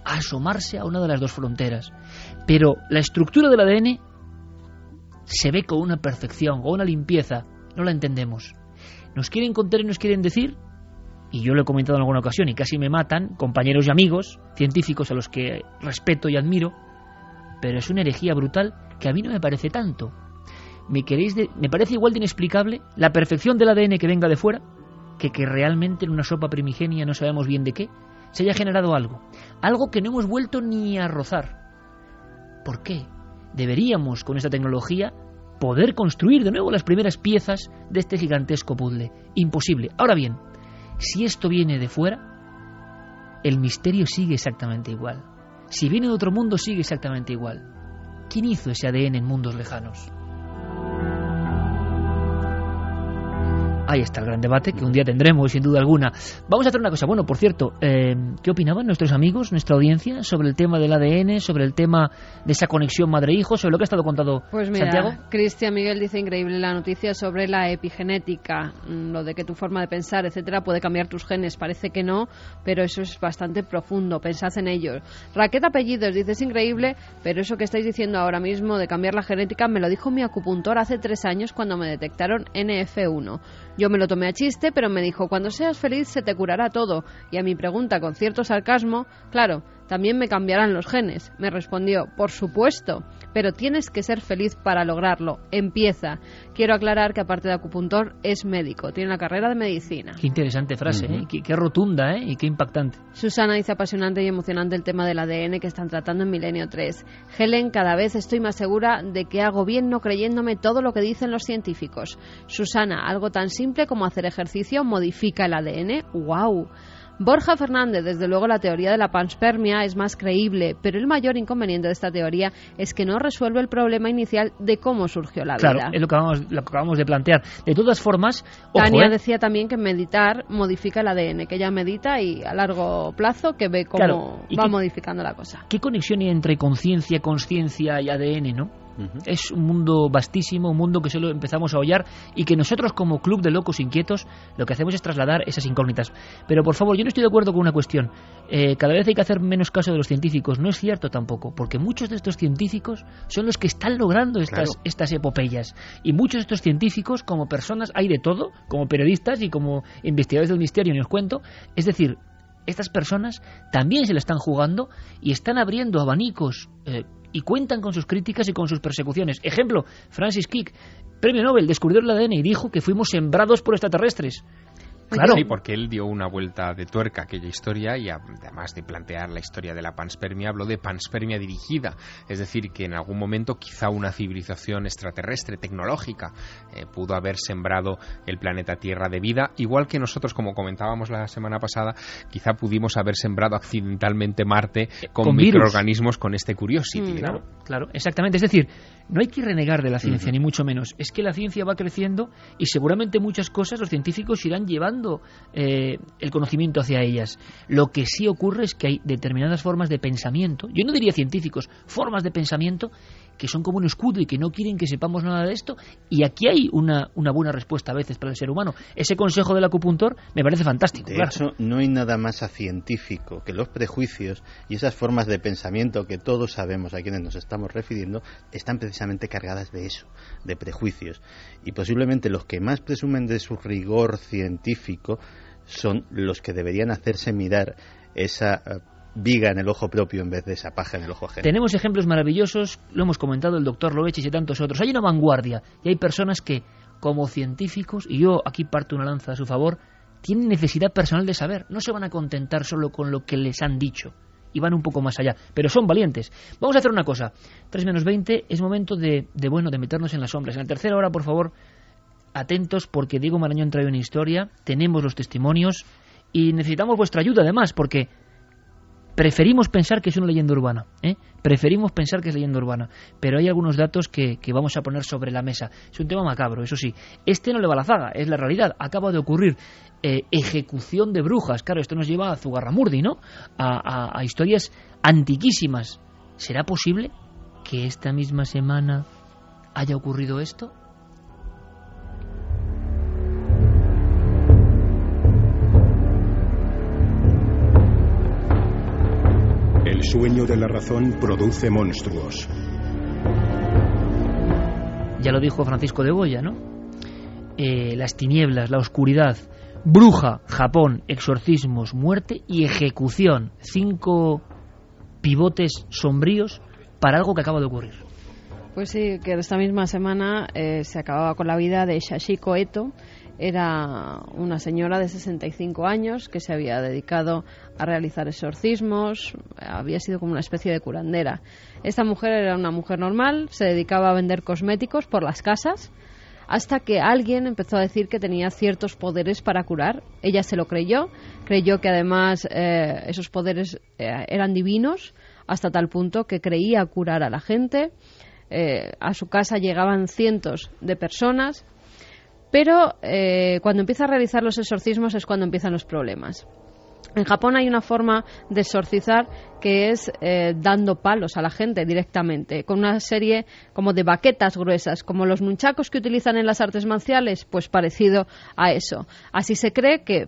a asomarse a una de las dos fronteras. Pero la estructura del ADN se ve con una perfección, con una limpieza, no la entendemos. Nos quieren contar y nos quieren decir, y yo lo he comentado en alguna ocasión y casi me matan, compañeros y amigos, científicos a los que respeto y admiro, pero es una herejía brutal que a mí no me parece tanto. ¿Me, queréis de, me parece igual de inexplicable la perfección del ADN que venga de fuera que que realmente en una sopa primigenia no sabemos bien de qué se haya generado algo, algo que no hemos vuelto ni a rozar. ¿Por qué? Deberíamos con esta tecnología poder construir de nuevo las primeras piezas de este gigantesco puzzle. Imposible. Ahora bien, si esto viene de fuera, el misterio sigue exactamente igual. Si viene de otro mundo, sigue exactamente igual. ¿Quién hizo ese ADN en mundos lejanos? Ahí está el gran debate que un día tendremos, sin duda alguna. Vamos a hacer una cosa. Bueno, por cierto, eh, ¿qué opinaban nuestros amigos, nuestra audiencia, sobre el tema del ADN, sobre el tema de esa conexión madre-hijo, sobre lo que ha estado contado pues mira, Santiago? Cristian Miguel dice increíble la noticia sobre la epigenética, mm, lo de que tu forma de pensar, etcétera, puede cambiar tus genes. Parece que no, pero eso es bastante profundo. Pensad en ello. Raquel Apellidos dice es increíble, pero eso que estáis diciendo ahora mismo de cambiar la genética me lo dijo mi acupuntor hace tres años cuando me detectaron NF1. Yo me lo tomé a chiste, pero me dijo, cuando seas feliz se te curará todo. Y a mi pregunta, con cierto sarcasmo, claro, también me cambiarán los genes. Me respondió, por supuesto, pero tienes que ser feliz para lograrlo. Empieza. Quiero aclarar que aparte de acupuntor es médico, tiene la carrera de medicina. Qué interesante frase, ¿eh? qué, qué, rotunda ¿eh? y qué impactante. Susana dice apasionante y emocionante el tema del ADN que están tratando en Milenio 3. Helen, cada vez estoy más segura de que hago bien no creyéndome todo lo que dicen los científicos. Susana, algo tan simple como hacer ejercicio modifica el ADN. ¡Wow! Borja Fernández, desde luego la teoría de la panspermia es más creíble, pero el mayor inconveniente de esta teoría es que no resuelve el problema inicial de cómo surgió la claro, vida. es lo que, acabamos, lo que acabamos de plantear. De todas formas, ojo, Tania ¿eh? decía también que meditar modifica el ADN, que ella medita y a largo plazo que ve cómo Claro, ¿y va qué- modificando la cosa. ¿Qué conexión hay entre conciencia, consciencia y ADN, no? Es un mundo vastísimo, un mundo que solo empezamos a hollar y que nosotros como club de locos inquietos lo que hacemos es trasladar esas incógnitas. Pero por favor, yo no estoy de acuerdo con una cuestión. Eh, cada vez hay que hacer menos caso de los científicos. No es cierto tampoco, porque muchos de estos científicos son los que están logrando estas, estas epopeyas. Y muchos de estos científicos, como personas, hay de todo, como periodistas y como investigadores del misterio, ni os cuento. Es decir, estas personas también se la están jugando y están abriendo abanicos eh, y cuentan con sus críticas y con sus persecuciones. Ejemplo, Francis Crick, premio Nobel, descubrió el ADN y dijo que fuimos sembrados por extraterrestres. Claro. Sí, porque él dio una vuelta de tuerca a aquella historia y además de plantear la historia de la panspermia, habló de panspermia dirigida. Es decir, que en algún momento quizá una civilización extraterrestre, tecnológica, eh, pudo haber sembrado el planeta Tierra de vida, igual que nosotros, como comentábamos la semana pasada, quizá pudimos haber sembrado accidentalmente Marte con, microorganismos con este Curiosity. Mm, claro, claro, exactamente. Es decir, no hay que renegar de la ciencia, ni mucho menos. Es que la ciencia va creciendo y seguramente muchas cosas los científicos irán llevando eh, el conocimiento hacia ellas. Lo que sí ocurre es que hay determinadas formas de pensamiento, yo no diría científicos, formas de pensamiento que son como un escudo y que no quieren que sepamos nada de esto. Y aquí hay una, una buena respuesta a veces para el ser humano. Ese consejo del acupuntor me parece fantástico. De hecho, no hay nada más a científico que los prejuicios y esas formas de pensamiento que todos sabemos a quienes nos estamos refiriendo están precisamente cargadas de eso, de prejuicios. Y posiblemente los que más presumen de su rigor científico son los que deberían hacerse mirar esa eh, viga en el ojo propio en vez de esa paja en el ojo ajeno. Tenemos ejemplos maravillosos, lo hemos comentado el doctor Lovechis y tantos otros. Hay una vanguardia y hay personas que, como científicos, y yo aquí parto una lanza a su favor, tienen necesidad personal de saber. No se van a contentar solo con lo que les han dicho y van un poco más allá, pero son valientes. Vamos a hacer una cosa. 3 menos 20 es momento de, de, bueno, de meternos en las sombras. En la tercera hora, por favor, atentos porque Diego Marañón trae una historia, tenemos los testimonios y necesitamos vuestra ayuda además porque Preferimos pensar que es una leyenda urbana, ¿eh? preferimos pensar que es leyenda urbana, pero hay algunos datos que, vamos a poner sobre la mesa. Es un tema macabro, eso sí. Este no le va la zaga, es la realidad. Acaba de ocurrir eh, ejecución de brujas. Claro, esto nos lleva a Zugarramurdi, ¿no? a historias antiquísimas. ¿Será posible que esta misma semana haya ocurrido esto? Sueño de la razón produce monstruos. Ya lo dijo Francisco de Goya, ¿no? Eh, las tinieblas, la oscuridad, bruja, Japón, exorcismos, muerte y ejecución. Cinco pivotes sombríos para algo que acaba de ocurrir. Pues sí, que esta misma semana eh, se acababa con la vida de Shashiko Eto, era una señora de 65 años que se había dedicado a realizar exorcismos, había sido como una especie de curandera. Esta mujer era una mujer normal, se dedicaba a vender cosméticos por las casas, hasta que alguien empezó a decir que tenía ciertos poderes para curar. Ella se lo creyó, creyó que además eh, esos poderes eh, eran divinos, hasta tal punto que creía curar a la gente. Eh, a su casa llegaban cientos de personas pero eh, cuando empieza a realizar los exorcismos es cuando empiezan los problemas. En Japón hay una forma de exorcizar que es eh, dando palos a la gente directamente, con una serie como de baquetas gruesas, como los nunchacos que utilizan en las artes marciales, pues parecido a eso. Así se cree que,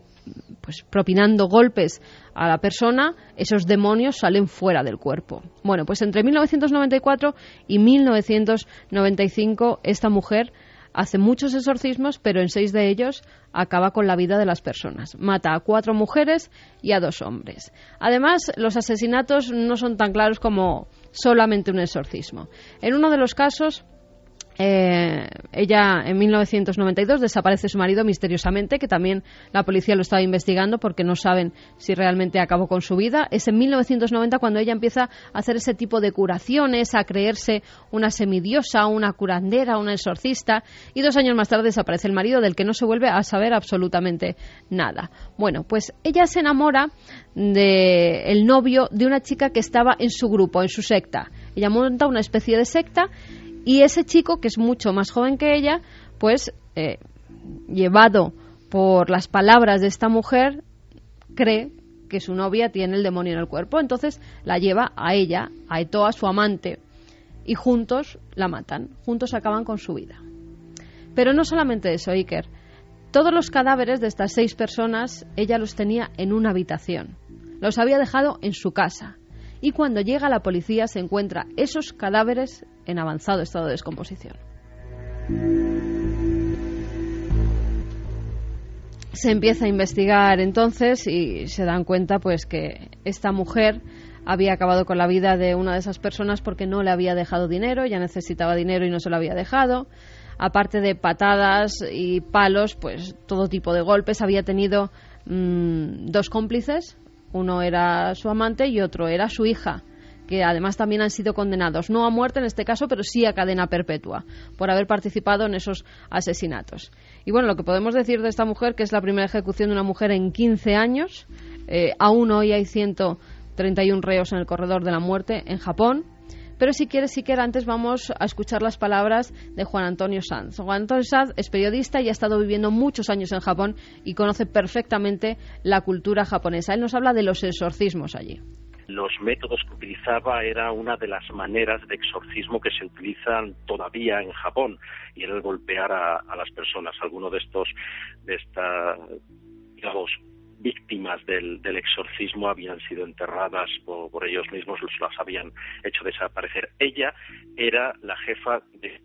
pues propinando golpes a la persona, esos demonios salen fuera del cuerpo. Bueno, pues entre 1994 y 1995 esta mujer hace muchos exorcismos, pero en seis de ellos acaba con la vida de las personas. Mata a cuatro mujeres y a dos hombres. Además, los asesinatos no son tan claros como solamente un exorcismo. En uno de los casos, eh, ella en 1992 desaparece su marido misteriosamente, que también la policía lo estaba investigando porque no saben si realmente acabó con su vida. Es en 1990 cuando ella empieza a hacer ese tipo de curaciones, a creerse una semidiosa, una curandera, una exorcista, y dos años más tarde desaparece el marido del que no se vuelve a saber absolutamente nada. Bueno, pues ella se enamora del novio de una chica que estaba en su grupo, en su secta. Ella monta una especie de secta y ese chico, que es mucho más joven que ella, pues eh, llevado por las palabras de esta mujer, cree que su novia tiene el demonio en el cuerpo. Entonces la lleva a ella, a Etoa, su amante. y juntos la matan, juntos acaban con su vida. Pero no solamente eso, Iker. Todos los cadáveres de estas seis personas ella los tenía en una habitación. Los había dejado en su casa. Y cuando llega la policía se encuentra esos cadáveres en avanzado estado de descomposición. Se empieza a investigar entonces y se dan cuenta pues que esta mujer había acabado con la vida de una de esas personas porque no le había dejado dinero, ya necesitaba dinero y no se lo había dejado. Aparte de patadas y palos, pues todo tipo de golpes. Había tenido mm, dos cómplices, uno era su amante y otro era su hija que además también han sido condenados, no a muerte en este caso, pero sí a cadena perpetua, por haber participado en esos asesinatos. Y bueno, lo que podemos decir de esta mujer, que es la primera ejecución de una mujer en 15 años, eh, aún hoy hay 131 reos en el corredor de la muerte en Japón, pero si quieres, si quieres, antes vamos a escuchar las palabras de Juan Antonio Sanz. Juan Antonio Sanz es periodista y ha estado viviendo muchos años en Japón y conoce perfectamente la cultura japonesa. Él nos habla de los exorcismos allí los métodos que utilizaba era una de las maneras de exorcismo que se utilizan todavía en Japón y era el golpear a, las personas. Algunos de estos, de estas, digamos, víctimas del, exorcismo habían sido enterradas por, ellos mismos, los, las habían hecho desaparecer. Ella era la jefa, de,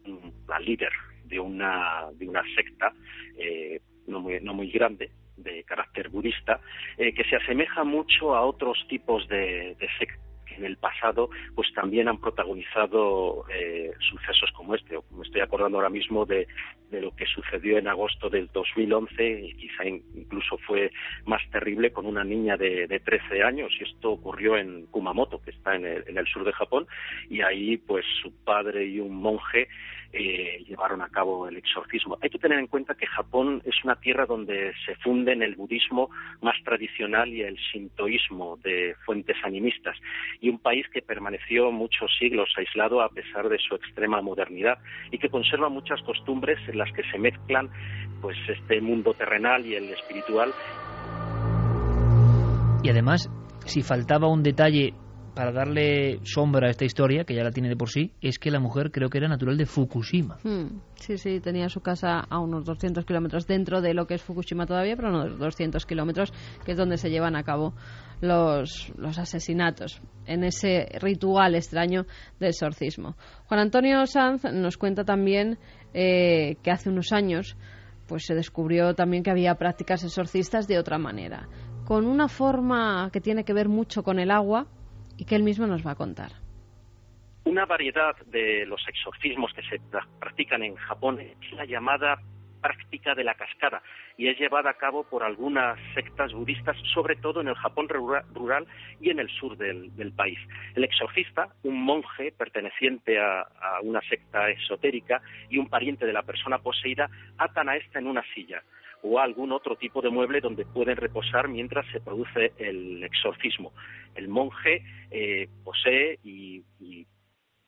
la líder de una, de una secta eh, no, muy, no muy grande, de carácter budista, eh, que se asemeja mucho a otros tipos de, de sectas que en el pasado pues también han protagonizado eh, sucesos como este. Me estoy acordando ahora mismo de, de, lo que sucedió en agosto del 2011 y quizá incluso fue más terrible con una niña de, de 13 años y esto ocurrió en Kumamoto, que está en el, en el sur de Japón y ahí pues su padre y un monje eh, llevaron a cabo el exorcismo. Hay que tener en cuenta que Japón es una tierra donde se funden el budismo más tradicional y el sintoísmo de fuentes animistas y un país que permaneció muchos siglos aislado a pesar de su extrema modernidad y que conserva muchas costumbres en las que se mezclan pues este mundo terrenal y el espiritual. Y además, si faltaba un detalle para darle sombra a esta historia, que ya la tiene de por sí, es que la mujer creo que era natural de Fukushima. Hmm, sí, sí, tenía su casa a unos 200 kilómetros dentro de lo que es Fukushima todavía, pero unos 200 kilómetros, que es donde se llevan a cabo los, los asesinatos, en ese ritual extraño del exorcismo. Juan Antonio Sanz nos cuenta también eh, que hace unos años pues se descubrió también que había prácticas exorcistas de otra manera, con una forma que tiene que ver mucho con el agua, y que él mismo nos va a contar. Una variedad de los exorcismos que se practican en Japón es la llamada práctica de la cascada y es llevada a cabo por algunas sectas budistas, sobre todo en el Japón rural y en el sur del, país. El exorcista, un monje perteneciente a, a, una secta esotérica y un pariente de la persona poseída, atan a esta en una silla o algún otro tipo de mueble donde pueden reposar mientras se produce el exorcismo. El monje eh, posee y,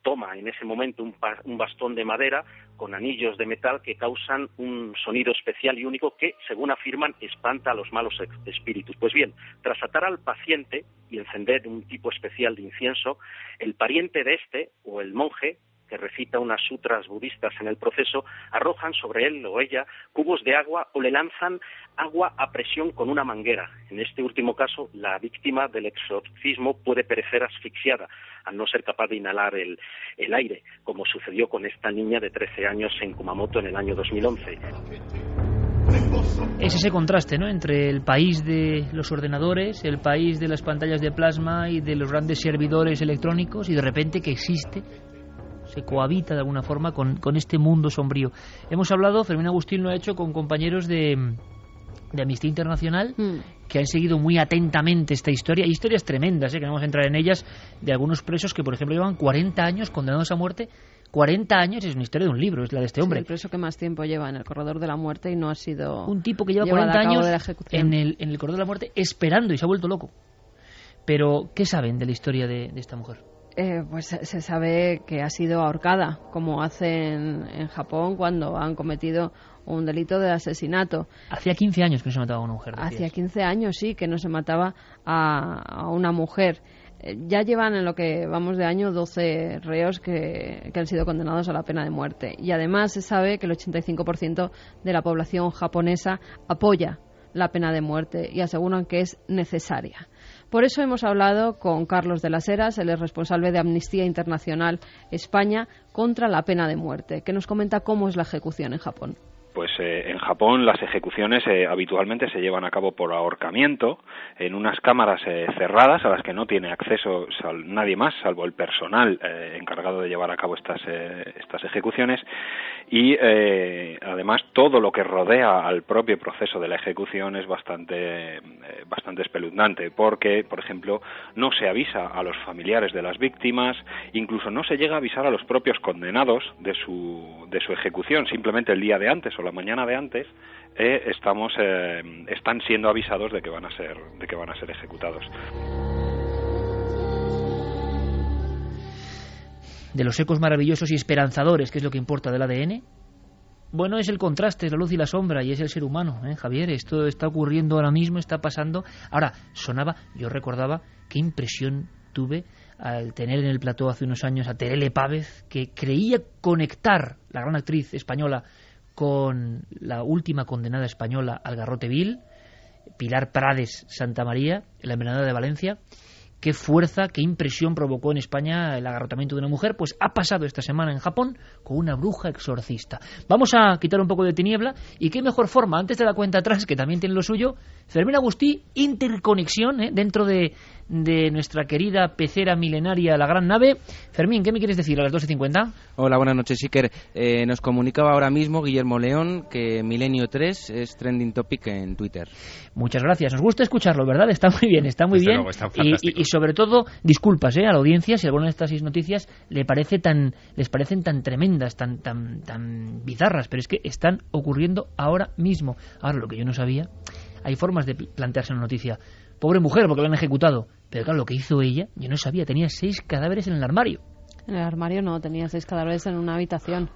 toma en ese momento un, bastón de madera con anillos de metal que causan un sonido especial y único que, según afirman, espanta a los malos espíritus. Pues bien, tras atar al paciente y encender un tipo especial de incienso, el pariente de este, o el monje, que recita unas sutras budistas en el proceso, arrojan sobre él o ella cubos de agua o le lanzan agua a presión con una manguera. En este último caso, la víctima del exorcismo puede perecer asfixiada al no ser capaz de inhalar el, el aire, como sucedió con esta niña de 13 años en Kumamoto en el año 2011. Es ese contraste ¿no? entre el país de los ordenadores, el país de las pantallas de plasma y de los grandes servidores electrónicos y de repente que existe se cohabita de alguna forma con, este mundo sombrío. Hemos hablado, Fermín Agustín lo ha hecho con compañeros de, de Amnistía Internacional mm. que han seguido muy atentamente esta historia. Hay historias tremendas, ¿eh? que no vamos a entrar en ellas, de algunos presos que, por ejemplo, llevan 40 años condenados a muerte. 40 años es una historia de un libro, es la de este hombre. el preso que más tiempo lleva en el corredor de la muerte y no ha sido. Un tipo que lleva 40 años en el, en el corredor de la muerte esperando y se ha vuelto loco. Pero, ¿qué saben de la historia de esta mujer? Eh, pues se sabe que ha sido ahorcada, como hacen en Japón cuando han cometido un delito de asesinato. Hacía 15 años que no se mataba a una mujer. Hacía 15 años, sí, que no se mataba a, una mujer. eh, ya llevan en lo que vamos de año 12 reos que, que han sido condenados a la pena de muerte. Y además se sabe que el 85% de la población japonesa apoya la pena de muerte y aseguran que es necesaria. Por eso hemos hablado con Carlos de las Heras, el responsable de Amnistía Internacional España contra la pena de muerte, que nos comenta cómo es la ejecución en Japón. Pues eh, en Japón las ejecuciones eh, habitualmente se llevan a cabo por ahorcamiento en unas cámaras eh, cerradas a las que no tiene acceso nadie más salvo el personal encargado de llevar a cabo estas estas ejecuciones. Y además todo lo que rodea al propio proceso de la ejecución es bastante bastante espeluznante porque por ejemplo no se avisa a los familiares de las víctimas incluso no se llega a avisar a los propios condenados de su de su ejecución simplemente el día de antes o la mañana de antes eh, estamos eh, están siendo avisados de que van a ser de que van a ser ejecutados. De los ecos maravillosos y esperanzadores, que es lo que importa del ADN, bueno, es el contraste, es la luz y la sombra, y es el ser humano, ¿eh, Javier? Esto está ocurriendo ahora mismo, está pasando. Ahora, sonaba, yo recordaba qué impresión tuve al tener en el plató hace unos años a Terele Pávez, que creía conectar, la gran actriz española, con la última condenada española al garrote vil, Pilar Prades Santa María, la envenenada de Valencia. Qué fuerza, qué impresión provocó en España el agarrotamiento de una mujer, pues ha pasado esta semana en Japón con una bruja exorcista. Vamos a quitar un poco de tiniebla y qué mejor forma, antes de la cuenta atrás, que también tiene lo suyo, Fermín Agustí, interconexión ¿eh? dentro de de nuestra querida pecera milenaria, la gran nave. Fermín, ¿qué me quieres decir a las 12.50? Hola, buenas noches, Iker. Eh, nos comunicaba ahora mismo Guillermo León que Milenio 3 es trending topic en Twitter. Muchas gracias. Nos gusta escucharlo, ¿verdad? Está muy bien, está muy bien. y, sobre todo, disculpas ¿eh? a la audiencia si alguna de estas seis noticias le parece tan, les parecen tan tremendas, tan, tan, tan bizarras, pero es que están ocurriendo ahora mismo. Ahora, lo que yo no sabía, hay formas de plantearse una noticia Pobre mujer, porque la han ejecutado. Pero claro, lo que hizo ella, yo no sabía, tenía seis cadáveres en el armario. En el armario no, tenía seis cadáveres en una habitación.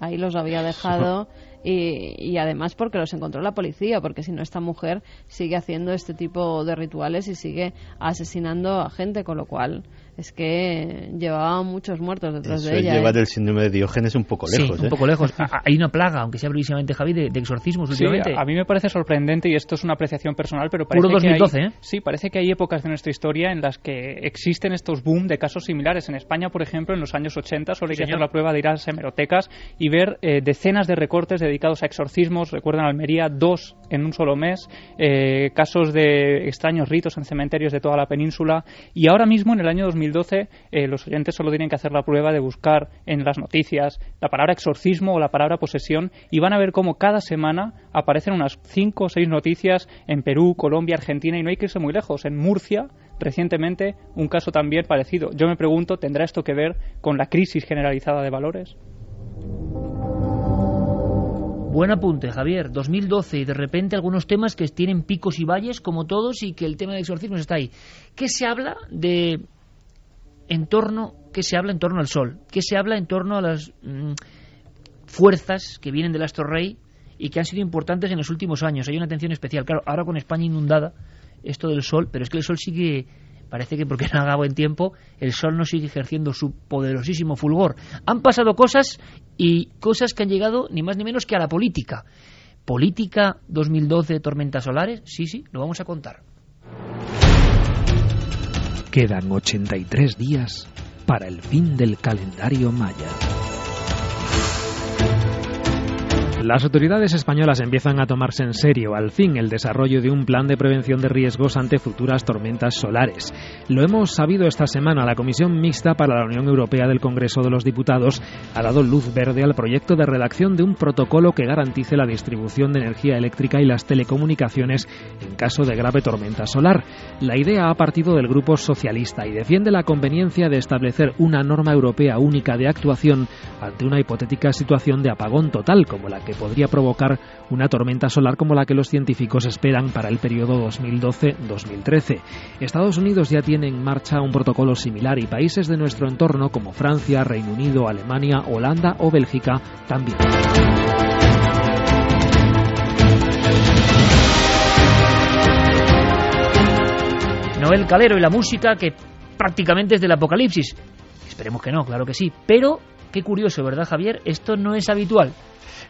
Ahí los había dejado y, y, además porque los encontró la policía, porque si no esta mujer sigue haciendo este tipo de rituales y sigue asesinando a gente, con lo cual es que llevaba muchos muertos detrás de ella. lleva ¿eh? del síndrome de Diógenes un poco lejos. un ¿eh? poco lejos. Hay una plaga, aunque sea brevísimamente, Javi, de, exorcismos últimamente. Sí, a mí me parece sorprendente y esto es una apreciación personal, pero parece Puro 2012, que hay, ¿eh? Sí, parece que hay épocas de nuestra historia en las que existen estos boom de casos similares. En España, por ejemplo, en los años 80 solo hay que hacer la prueba de ir a las hemerotecas y ver eh, decenas de recortes dedicados a exorcismos. Recuerdan Almería, dos en un solo mes, eh, casos de extraños ritos en cementerios de toda la península. Y ahora mismo, en el año 2012, eh, los oyentes solo tienen que hacer la prueba de buscar en las noticias la palabra exorcismo o la palabra posesión y van a ver cómo cada semana aparecen unas cinco o seis noticias en Perú, Colombia, Argentina y no hay que irse muy lejos. En Murcia, recientemente, un caso también parecido. Yo me pregunto, ¿tendrá esto que ver con la crisis generalizada de valores? Buen apunte, Javier. 2012 y de repente algunos temas que tienen picos y valles como todos y que el tema de exorcismos está ahí. ¿Qué se habla de en torno, qué se habla en torno al Sol, qué se habla en torno a las mm, fuerzas que vienen del astro rey y que han sido importantes en los últimos años. Hay una atención especial. Claro, ahora con España inundada, esto del Sol, pero es que el Sol sigue, parece que porque no haga buen tiempo, el Sol no sigue ejerciendo su poderosísimo fulgor. Han pasado cosas y cosas que han llegado ni más ni menos que a la política. Política 2012, tormentas solares, sí, sí, lo vamos a contar. Quedan 83 días para el fin del calendario maya. Las autoridades españolas empiezan a tomarse en serio, al fin, el desarrollo de un plan de prevención de riesgos ante futuras tormentas solares. Lo hemos sabido esta semana. La Comisión Mixta para la Unión Europea del Congreso de los Diputados ha dado luz verde al proyecto de redacción de un protocolo que garantice la distribución de energía eléctrica y las telecomunicaciones en caso de grave tormenta solar. La idea ha partido del Grupo Socialista y defiende la conveniencia de establecer una norma europea única de actuación ante una hipotética situación de apagón total como la que podría provocar una tormenta solar como la que los científicos esperan para el periodo 2012-2013. Estados Unidos ya tiene en marcha un protocolo similar y países de nuestro entorno como Francia, Reino Unido, Alemania, Holanda o Bélgica también. Noel Calero y la música que prácticamente desde el apocalipsis. Esperemos que no, claro que sí. Pero, qué curioso, ¿verdad, Javier? Esto no es habitual.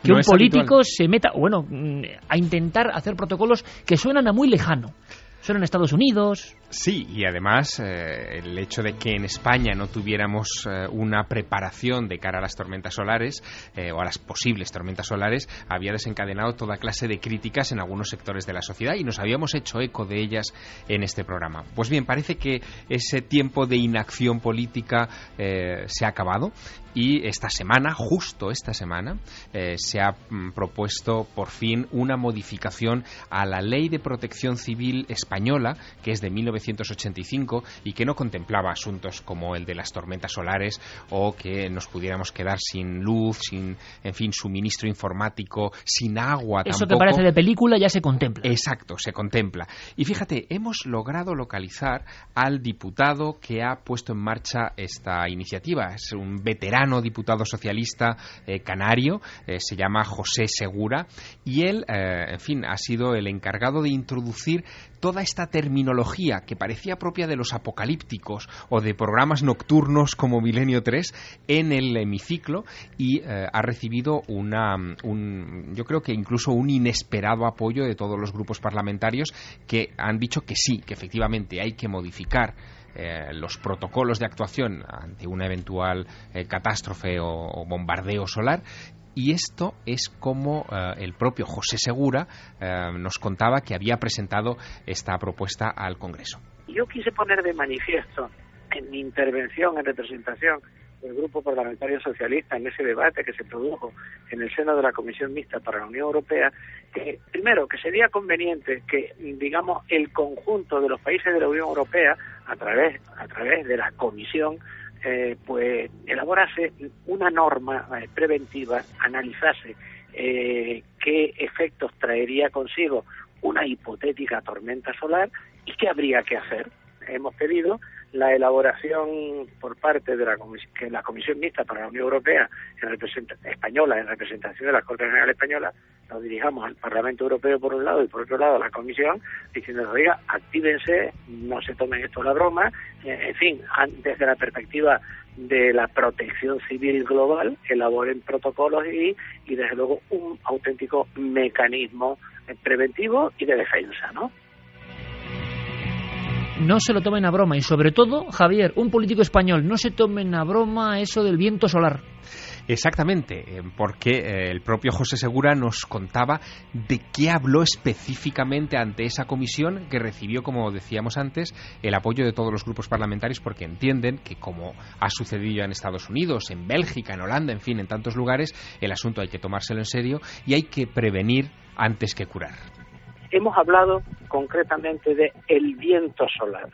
Que No un político habitual. se meta, bueno, mm, a intentar hacer protocolos que suenan a muy lejano. Suenan a Estados Unidos, Sí, y además eh, el hecho de que en España no tuviéramos eh, una preparación de cara a las tormentas solares eh, o a las posibles tormentas solares había desencadenado toda clase de críticas en algunos sectores de la sociedad y nos habíamos hecho eco de ellas en este programa. Pues bien, parece que ese tiempo de inacción política se ha acabado y esta semana, justo esta semana, eh, se ha mm, propuesto por fin una modificación a la Ley de Protección Civil española, que es de 1985 y que no contemplaba asuntos como el de las tormentas solares o que nos pudiéramos quedar sin luz, sin, en fin, suministro informático, sin agua eso que parece de película ya se contempla. Exacto, se contempla. Y fíjate, hemos logrado localizar al diputado que ha puesto en marcha esta iniciativa. Es un veterano diputado socialista eh, canario, eh, se llama José Segura, y él, eh, en fin, ha sido el encargado de introducir toda esta terminología que parecía propia de los apocalípticos o de programas nocturnos como Milenio 3 en el hemiciclo y ha recibido una, un, yo creo que incluso un inesperado apoyo de todos los grupos parlamentarios que han dicho que sí, que efectivamente hay que modificar eh, los protocolos de actuación ante una eventual eh, catástrofe o, bombardeo solar y esto es como eh, el propio José Segura eh, nos contaba que había presentado esta propuesta al Congreso. Yo quise poner de manifiesto en mi intervención en representación del Grupo Parlamentario Socialista en ese debate que se produjo en el seno de la Comisión Mixta para la Unión Europea, que primero que sería conveniente que, digamos, el conjunto de los países de la Unión Europea, a través, a través de la Comisión, eh, pues elaborase una norma eh, preventiva, analizase eh, qué efectos traería consigo una hipotética tormenta solar y qué habría que hacer. Hemos pedido la elaboración por parte de la, comis- que la Comisión Mixta para la Unión Europea en española en representación de la Corte General Española, lo dirijamos al Parlamento Europeo por un lado y por otro lado a la Comisión, diciendo, oiga, actívense, no se tomen esto a la broma, eh, en fin, desde la perspectiva de la protección civil global, elaboren protocolos y, y desde luego un auténtico mecanismo eh, preventivo y de defensa, ¿no? No se lo tomen a broma y sobre todo, Javier, un político español, no se tomen a broma eso del viento solar. Exactamente, eh, porque eh, el propio José Segura nos contaba de qué habló específicamente ante esa comisión que recibió, como decíamos antes, el apoyo de todos los grupos parlamentarios porque entienden que como ha sucedido en Estados Unidos, en Bélgica, en Holanda, en fin, en tantos lugares, el asunto hay que tomárselo en serio y hay que prevenir antes que curar. Hemos hablado concretamente de el viento solar.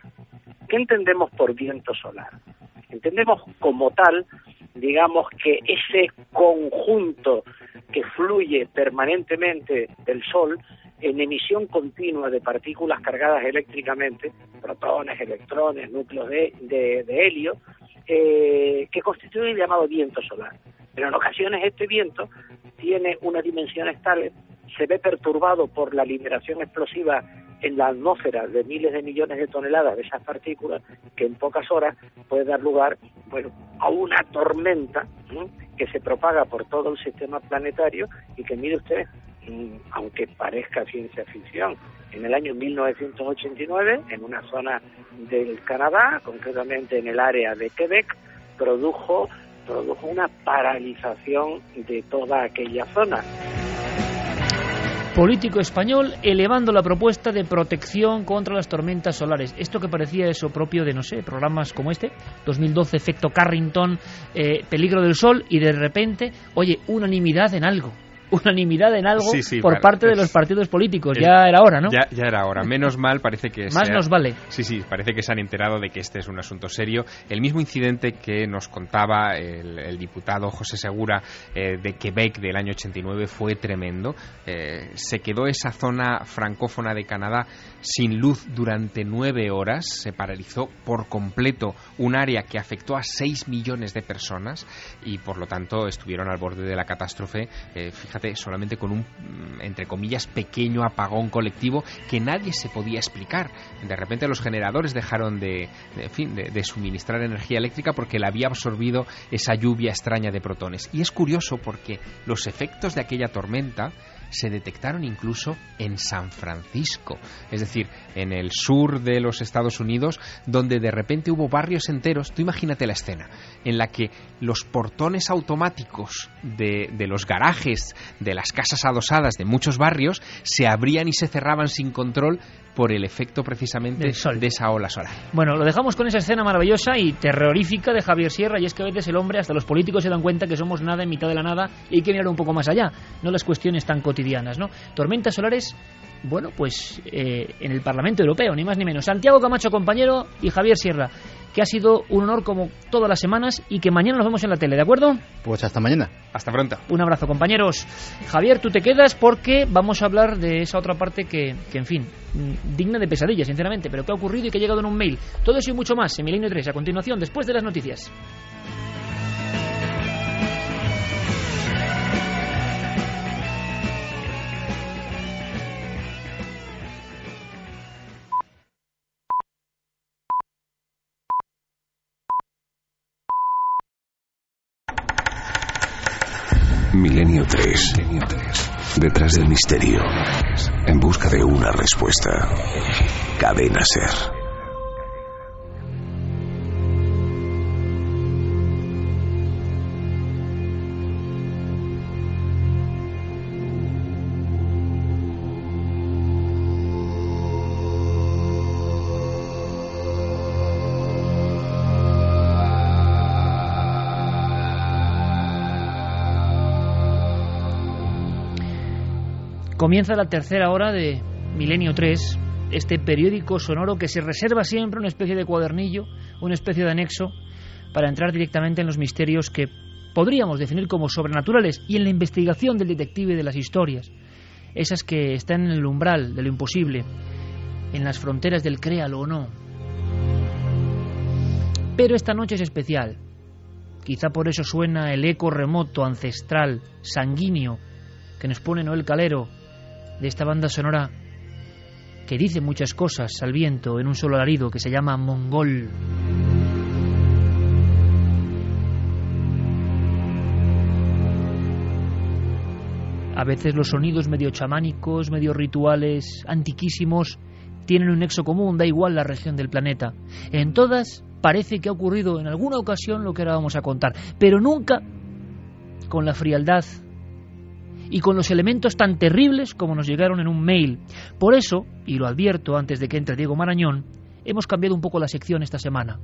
¿Qué entendemos por viento solar? Entendemos como tal, digamos que ese conjunto que fluye permanentemente del Sol en emisión continua de partículas cargadas eléctricamente, protones, electrones, núcleos de, de- helio, eh, que constituye el llamado viento solar. Pero en ocasiones este viento tiene unas dimensiones tales, se ve perturbado por la liberación explosiva en la atmósfera de miles de millones de toneladas de esas partículas, que en pocas horas puede dar lugar bueno, a una tormenta que se propaga por todo el sistema planetario y que, mire usted, mm, aunque parezca ciencia ficción, en el año 1989, en una zona del Canadá, concretamente en el área de Quebec, produjo, produjo una paralización de toda aquella zona. Político español elevando la propuesta de protección contra las tormentas solares. Esto que parecía eso propio de, no sé, programas como este, 2012, efecto Carrington, eh, peligro del sol, y de repente, oye, unanimidad en algo. Unanimidad en algo Sí, sí, por para- parte de los partidos políticos. es- ya era hora, ¿no? Ya, ya era hora. Menos mal parece que Más nos vale. Sí, sí, parece que se han enterado de que este es un asunto serio. El mismo incidente que nos contaba el, el diputado José Segura eh, de Quebec del año 89 fue tremendo. Eh, se quedó esa zona francófona de Canadá sin luz durante nueve horas. Se paralizó por completo un área que afectó a 6 millones de personas y por lo tanto estuvieron al borde de la catástrofe. Eh, fíjate solamente con un, mm, entre comillas, pequeño apagón colectivo que nadie se podía explicar. De repente los generadores dejaron de, en fin, de, suministrar energía eléctrica porque la había absorbido esa lluvia extraña de protones. Y es curioso porque los efectos de aquella tormenta se detectaron incluso en San Francisco, es decir, en el sur de los Estados Unidos, donde de repente hubo barrios enteros, tú imagínate la escena, en la que los portones automáticos de, los garajes de las casas adosadas de muchos barrios se abrían y se cerraban sin control por el efecto precisamente de esa ola solar. Bueno, lo dejamos con esa escena maravillosa y terrorífica de Javier Sierra, y es que a veces el hombre, hasta los políticos se dan cuenta que somos nada en mitad de la nada y hay que mirar un poco más allá, no las cuestiones tan cotidianas, ¿no? Tormentas solares bueno, pues eh, en el Parlamento Europeo, ni más ni menos. Santiago Camacho, compañero, y Javier Sierra, que ha sido un honor como todas las semanas y que mañana nos vemos en la tele, ¿de acuerdo? Pues hasta mañana. Hasta pronto. Un abrazo, compañeros. Javier, tú te quedas porque vamos a hablar de esa otra parte que, que en fin, mm, digna de pesadilla, sinceramente, pero que ha ocurrido y que ha llegado en un mail. Todo eso y mucho más en Milenio 3, a continuación, después de las noticias. Milenio 3. Detrás del misterio. En busca de una respuesta. Cadena Ser. Comienza la tercera hora de Milenio 3, este periódico sonoro que se reserva siempre una especie de cuadernillo, una especie de anexo, para entrar directamente en los misterios que podríamos definir como sobrenaturales y en la investigación del detective de las historias, esas que están en el umbral de lo imposible, en las fronteras del créalo o no. Pero esta noche es especial. Quizá por eso suena el eco remoto, ancestral, sanguíneo, que nos pone Noel Calero de esta banda sonora que dice muchas cosas al viento en un solo alarido que se llama Mongol. A veces los sonidos medio chamánicos, medio rituales, antiquísimos, tienen un nexo común, da igual la región del planeta. En todas parece que ha ocurrido en alguna ocasión lo que ahora vamos a contar, pero nunca con la frialdad y con los elementos tan terribles como nos llegaron en un mail. Por eso, y lo advierto antes de que entre Diego Marañón, hemos cambiado un poco la sección esta semana.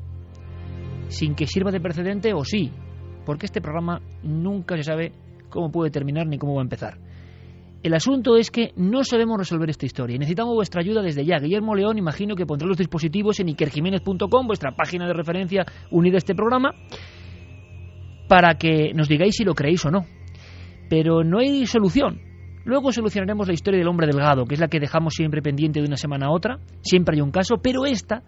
Sin que sirva de precedente o sí, porque este programa nunca se sabe cómo puede terminar ni cómo va a empezar. El asunto es que no sabemos resolver esta historia y necesitamos vuestra ayuda desde ya. Guillermo León, imagino que pondrá los dispositivos en ikerjiménez.com, vuestra página de referencia unida a este programa, para que nos digáis si lo creéis o no pero no hay solución. Luego solucionaremos la historia del hombre delgado, que es la que dejamos siempre pendiente de una semana a otra. Siempre hay un caso, pero esta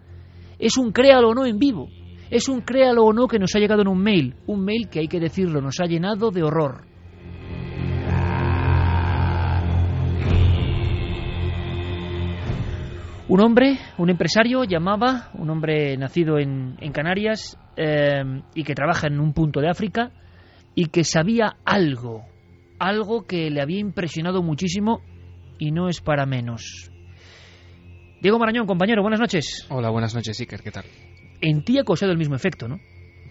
es un créalo o no en vivo. Es un créalo o no que nos ha llegado en un mail. Un mail que hay que decirlo, nos ha llenado de horror. Un hombre, un empresario, llamaba, un hombre nacido en, Canarias eh, y que trabaja en un punto de África y que sabía algo algo que le había impresionado muchísimo y no es para menos. Diego Marañón, compañero, buenas noches. Hola, buenas noches, Iker, ¿qué tal? En ti ha causado el mismo efecto, ¿no?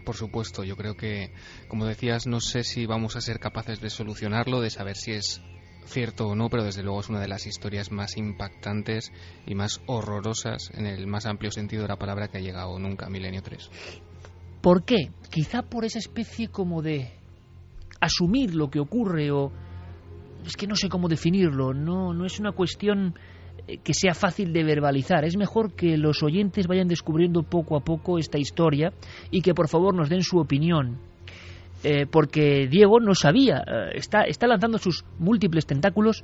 Por supuesto, yo creo que, como decías, no sé si vamos a ser capaces de solucionarlo, de saber si es cierto o no, pero desde luego es una de las historias más impactantes y más horrorosas en el más amplio sentido de la palabra que ha llegado nunca a Milenio 3. ¿Por qué? Quizá por esa especie como de asumir lo que ocurre o es que no sé cómo definirlo, no no es una cuestión eh, que sea fácil de verbalizar. Es mejor que los oyentes vayan descubriendo poco a poco esta historia y que por favor nos den su opinión. Eh, porque Diego no sabía, eh, está, está lanzando sus múltiples tentáculos,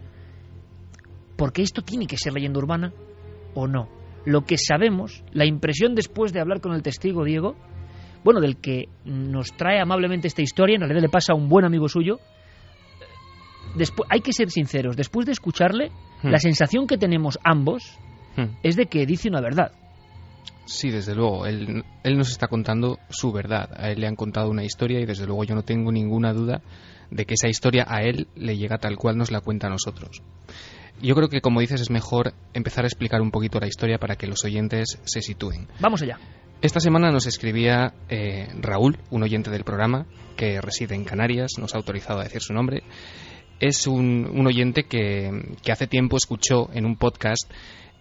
porque esto tiene que ser leyenda urbana o no. Lo que sabemos, la impresión después de hablar con el testigo Diego, bueno, del que nos trae amablemente esta historia, en realidad le pasa a un buen amigo suyo, después, hay que ser sinceros, después de escucharle, Hmm. la sensación que tenemos ambos Hmm. es de que dice una verdad. Sí, desde luego. Él, él nos está contando su verdad. A él le han contado una historia y desde luego yo no tengo ninguna duda de que esa historia a él le llega tal cual nos la cuenta a nosotros. Yo creo que, como dices, es mejor empezar a explicar un poquito la historia para que los oyentes se sitúen. Vamos allá. Esta semana nos escribía eh, Raúl, un oyente del programa que reside en Canarias, nos ha autorizado a decir su nombre. Es un, un oyente que, que hace tiempo escuchó en un podcast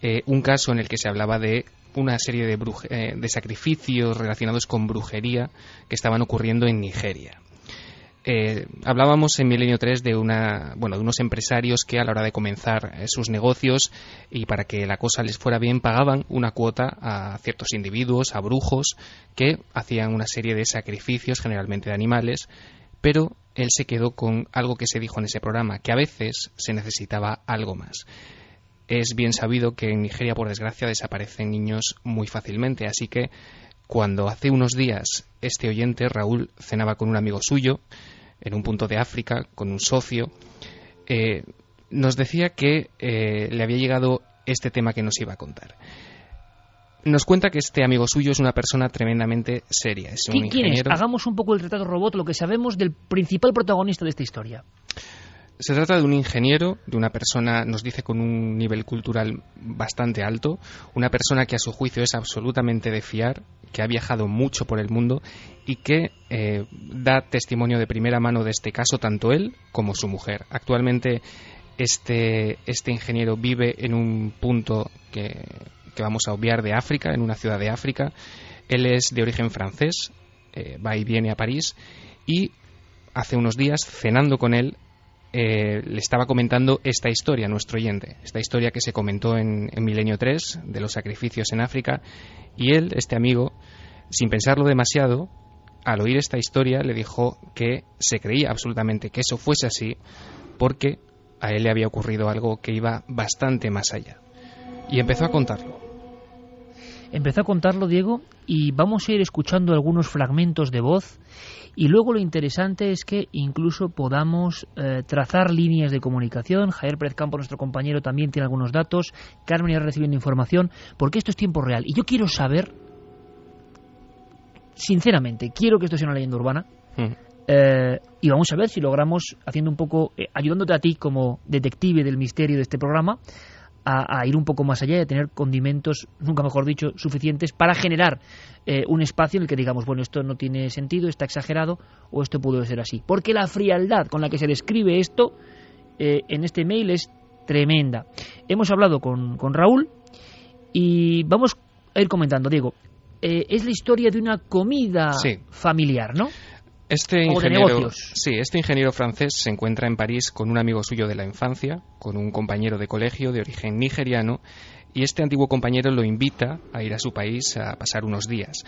eh, un caso en el que se hablaba de una serie de, bruje- eh, de sacrificios relacionados con brujería que estaban ocurriendo en Nigeria. Eh, hablábamos en Milenio 3 de, una, bueno, de unos empresarios que a la hora de comenzar eh, sus negocios y para que la cosa les fuera bien pagaban una cuota a ciertos individuos, a brujos, que hacían una serie de sacrificios, generalmente de animales, pero él se quedó con algo que se dijo en ese programa, que a veces se necesitaba algo más. Es bien sabido que en Nigeria, por desgracia, desaparecen niños muy fácilmente, así que cuando hace unos días este oyente, Raúl, cenaba con un amigo suyo en un punto de África, con un socio, eh, nos decía que eh, le había llegado este tema que nos iba a contar. Nos cuenta que este amigo suyo es una persona tremendamente seria. Es un ¿Qui- ¿Quién es? ingeniero. Hagamos un poco el retrato robot, lo que sabemos del principal protagonista de esta historia. Se trata de un ingeniero, de una persona, nos dice, con un nivel cultural bastante alto, una persona que a su juicio es absolutamente de fiar, que ha viajado mucho por el mundo y que eh, da testimonio de primera mano de este caso tanto él como su mujer. Actualmente este, este ingeniero vive en un punto que, vamos a obviar de África, en una ciudad de África. Él es de origen francés, eh, va y viene a París y hace unos días, cenando con él, eh, le estaba comentando esta historia a nuestro oyente, esta historia que se comentó en, en Milenio 3 de los sacrificios en África, y él, este amigo, sin pensarlo demasiado, al oír esta historia le dijo que se creía absolutamente que eso fuese así, porque a él le había ocurrido algo que iba bastante más allá. Y empezó a contarlo. Empezó a contarlo, Diego, y vamos a ir escuchando algunos fragmentos de voz. Y luego lo interesante es que incluso podamos eh, trazar líneas de comunicación. Javier Pérez Campo, nuestro compañero, también tiene algunos datos. Carmen irá recibiendo información, porque esto es tiempo real. Y yo quiero saber, sinceramente, quiero que esto sea una leyenda urbana. Mm. Eh, y vamos a ver si logramos, haciendo un poco, eh, ayudándote a ti como detective del misterio de este programa, a, a ir un poco más allá y a tener condimentos, nunca mejor dicho, suficientes para generar eh, un espacio en el que digamos, bueno, esto no tiene sentido, está exagerado o esto pudo ser así. Porque la frialdad con la que se describe esto eh, en este mail es tremenda. Hemos hablado con, con Raúl y vamos a ir comentando, Diego. eh, es la historia de una comida Sí. familiar, ¿no? Este ingeniero, sí, este ingeniero francés se encuentra en París con un amigo suyo de la infancia, con un compañero de colegio de origen nigeriano, y este antiguo compañero lo invita a ir a su país a pasar unos días.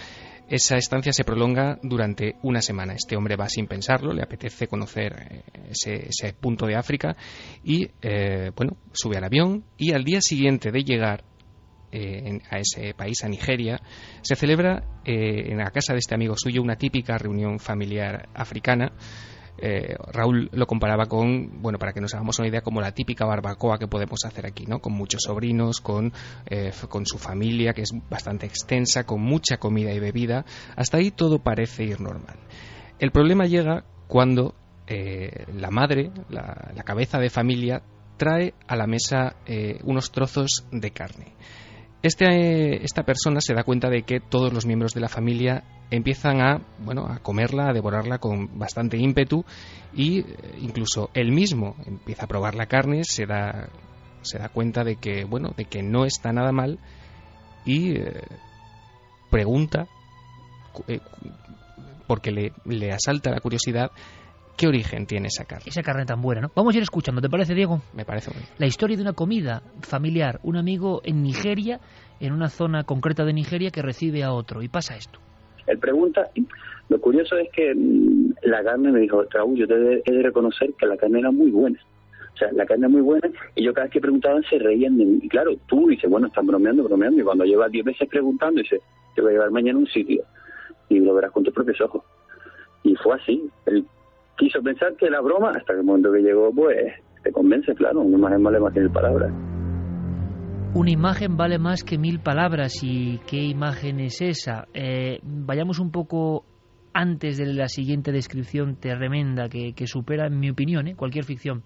Esa estancia se prolonga durante una semana. Este hombre va sin pensarlo, le apetece conocer eh, ese, ese punto de África y, eh, bueno, sube al avión y al día siguiente de llegar eh, en- a ese país, a Nigeria, se celebra eh, en la casa de este amigo suyo una típica reunión familiar africana. Eh, Raúl lo comparaba con, bueno, para que nos hagamos una idea, como la típica barbacoa que podemos hacer aquí, ¿no? Con muchos sobrinos, con, eh, con su familia, que es bastante extensa, con mucha comida y bebida. Hasta ahí todo parece ir normal. El problema llega cuando eh, la madre, la, la cabeza de familia, trae a la mesa eh, unos trozos de carne. Este, esta persona se da cuenta de que todos los miembros de la familia empiezan a, bueno, a comerla, a devorarla con bastante ímpetu y eh, incluso él mismo empieza a probar la carne, se da, se da cuenta de que, bueno, de que no está nada mal y eh, pregunta, eh, porque le, le asalta la curiosidad, qué origen tiene esa carne. Esa carne tan buena, ¿no? Vamos a ir escuchando, ¿te parece, Diego? Me parece muy bien. La historia de una comida familiar, un amigo en Nigeria, en una zona concreta de Nigeria que recibe a otro, y pasa esto. Él pregunta, y lo curioso es que mm, la carne me dijo, Raúl, yo te he de, he de reconocer que la carne era muy buena. O sea, la carne es muy buena y yo cada vez que preguntaban se reían de mí. Y claro, tú dices, bueno, están bromeando, bromeando. Y cuando llevas 10 veces preguntando, dice, te voy a llevar mañana a un sitio y lo verás con tus propios ojos. Y fue así. Él quiso pensar que era broma hasta que el momento que llegó, pues te convence, claro, una imagen vale más que mil palabras. Una imagen vale más que mil palabras. ¿Y qué imagen es esa? Eh, vayamos un poco antes de la siguiente descripción tremenda que, supera, en mi opinión, ¿eh? cualquier ficción.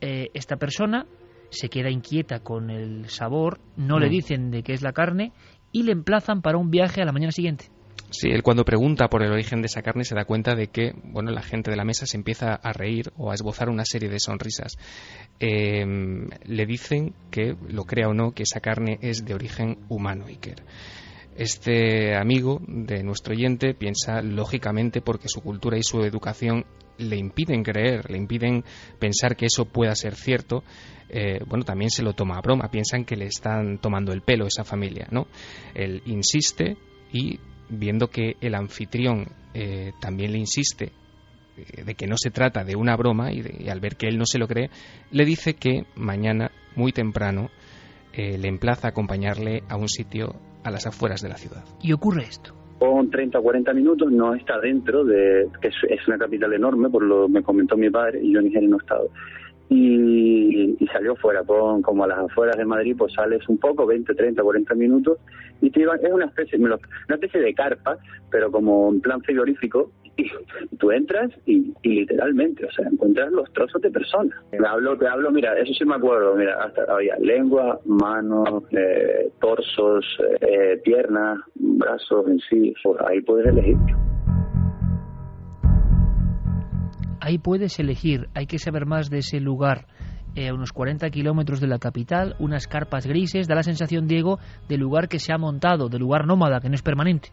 Eh, esta persona se queda inquieta con el sabor, no le mm. dicen de qué es la carne y le emplazan para un viaje a la mañana siguiente. Sí, él cuando pregunta por el origen de esa carne se da cuenta de que, bueno, la gente de la mesa se empieza a reír o a esbozar una serie de sonrisas. Em, le dicen que, lo crea o no, que esa carne es de origen humano, Iker. Este amigo de nuestro oyente piensa lógicamente porque su cultura y su educación le impiden creer, le impiden pensar que eso pueda ser cierto, eh, bueno, también se lo toma a broma, piensan que le están tomando el pelo esa familia, ¿no? Él insiste y viendo que el anfitrión eh, también le insiste eh, de que no se trata de una broma y, al ver que él no se lo cree, le dice que mañana, muy temprano, eh, le emplaza a acompañarle a un sitio a las afueras de la ciudad. Y ocurre esto. Con 30 o 40 minutos no está dentro de, que es, una capital enorme, por lo me comentó mi padre, y yo en Nigeria no he estado y, salió fuera, como a las afueras de Madrid, pues sales un poco, 20, 30, 40 minutos, y te es una especie, una especie de carpa, pero como en plan frigorífico, y tú entras y, literalmente, o sea, encuentras los trozos de personas. Te hablo, te hablo, mira, eso sí me acuerdo, mira, hasta había lengua, manos, eh, torsos, eh, piernas, brazos en sí, ahí puedes elegir ahí puedes elegir, hay que saber más de ese lugar. Eh, unos 40 kilómetros de la capital, unas carpas grises, da la sensación, Diego, de lugar que se ha montado, de lugar nómada, que no es permanente.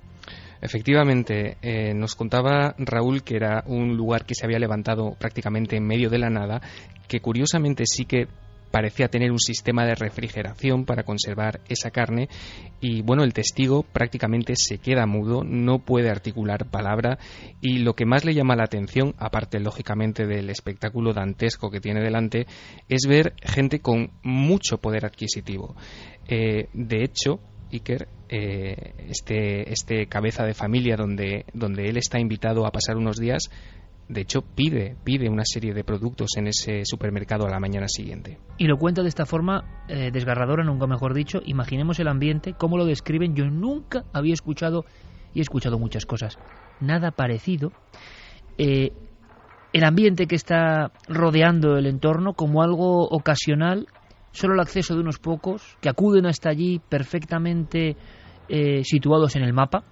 Efectivamente, eh, nos contaba Raúl que era un lugar que se había levantado prácticamente en medio de la nada, que curiosamente sí que parecía tener un sistema de refrigeración para conservar esa carne y bueno, el testigo prácticamente se queda mudo, no puede articular palabra y lo que más le llama la atención, aparte lógicamente del espectáculo dantesco que tiene delante, es ver gente con mucho poder adquisitivo. Eh, de hecho, Iker, eh, este, este cabeza de familia donde, donde él está invitado a pasar unos días, de hecho, pide, pide una serie de productos en ese supermercado a la mañana siguiente. Y lo cuenta de esta forma eh, desgarradora, nunca mejor dicho. Imaginemos el ambiente, cómo lo describen. Yo nunca había escuchado, y he escuchado muchas cosas, nada parecido. Eh, el ambiente que está rodeando el entorno como algo ocasional, solo el acceso de unos pocos que acuden hasta allí perfectamente eh, situados en el mapa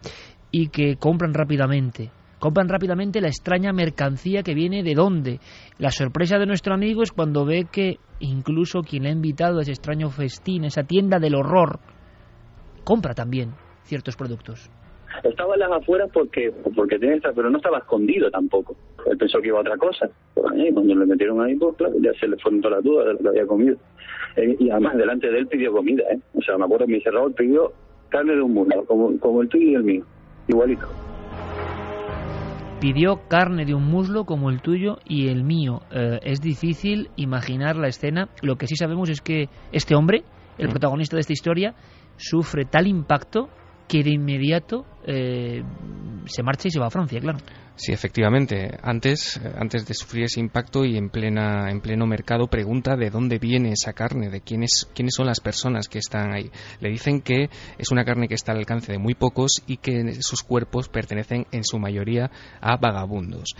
y que compran rápidamente compran rápidamente la extraña mercancía que viene de dónde. La sorpresa de nuestro amigo es cuando ve que incluso quien le ha invitado a ese extraño festín, esa tienda del horror, compra también ciertos productos. Estaba en las afueras porque porque tiene esta, pero no estaba escondido tampoco. Él pensó que iba a otra cosa. cuando le metieron ahí, pues claro, ya se le fueron todas las dudas de lo que había comido. Eh, y además delante de él pidió comida, ¿eh? O sea, me acuerdo que dice, Raúl pidió carne de un mundo, como, como el tuyo y el mío, igualito pidió carne de un muslo como el tuyo y el mío. Eh, es difícil imaginar la escena. Lo que sí sabemos es que este hombre, el protagonista de esta historia, sufre tal impacto que de inmediato eh, se marcha y se va a Francia, claro. Sí, efectivamente. Antes, eh, antes de sufrir ese impacto y en plena, en pleno mercado, pregunta de dónde viene esa carne, de quiénes, quiénes son las personas que están ahí. Le dicen que es una carne que está al alcance de muy pocos y que sus cuerpos pertenecen en su mayoría a vagabundos.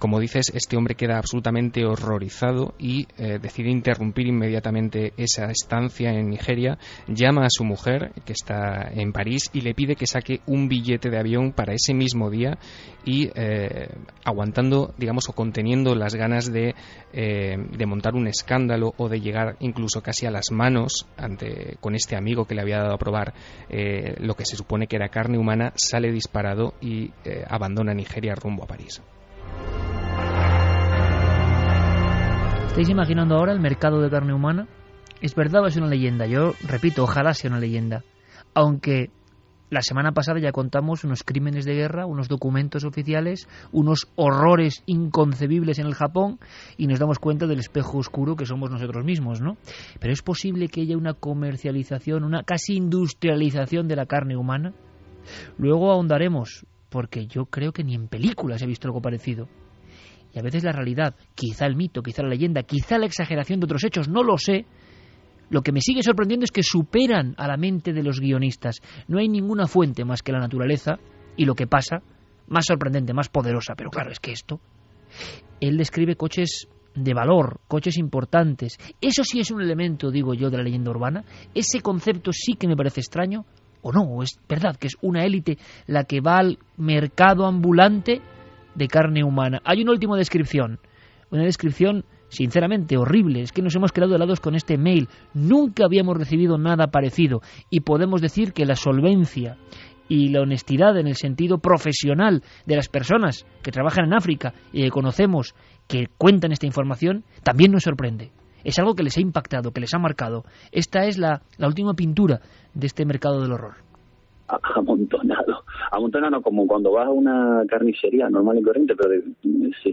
Como dices, este hombre queda absolutamente horrorizado y eh, decide interrumpir inmediatamente esa estancia en Nigeria, llama a su mujer, que está en París, y le pide que saque un billete de avión para ese mismo día y eh, aguantando, digamos, o conteniendo las ganas de, eh, de, montar un escándalo o de llegar incluso casi a las manos ante, con este amigo que le había dado a probar lo que se supone que era carne humana, sale disparado y abandona Nigeria rumbo a París. ¿Estáis imaginando ahora el mercado de carne humana? Es verdad o es una leyenda. Yo repito, ojalá sea una leyenda. Aunque la semana pasada ya contamos unos crímenes de guerra, unos documentos oficiales, unos horrores inconcebibles en el Japón y nos damos cuenta del espejo oscuro que somos nosotros mismos, ¿no? Pero es posible que haya una comercialización, una casi industrialización de la carne humana. Luego ahondaremos, porque yo creo que ni en películas he visto algo parecido. y a veces la realidad, quizá el mito, quizá la leyenda, quizá la exageración de otros hechos, no lo sé, lo que me sigue sorprendiendo es que superan a la mente de los guionistas. No hay ninguna fuente más que la naturaleza y lo que pasa, más sorprendente, más poderosa. Pero claro, es que esto... Él describe coches de valor, coches importantes. Eso sí es un elemento, digo yo, de la leyenda urbana. Ese concepto sí que me parece extraño. O no, es verdad que es una élite la que va al mercado ambulante de carne humana. Hay una última descripción. Una descripción sinceramente horrible. Es que nos hemos quedado helados con este mail. Nunca habíamos recibido nada parecido. Y podemos decir que la solvencia y la honestidad en el sentido profesional de las personas que trabajan en África y que conocemos que cuentan esta información también nos sorprende. Es algo que les ha impactado, que les ha marcado. Esta es la, la última pintura de este mercado del horror. Amontonado. Amontonado como cuando vas a una carnicería normal y corriente, pero de,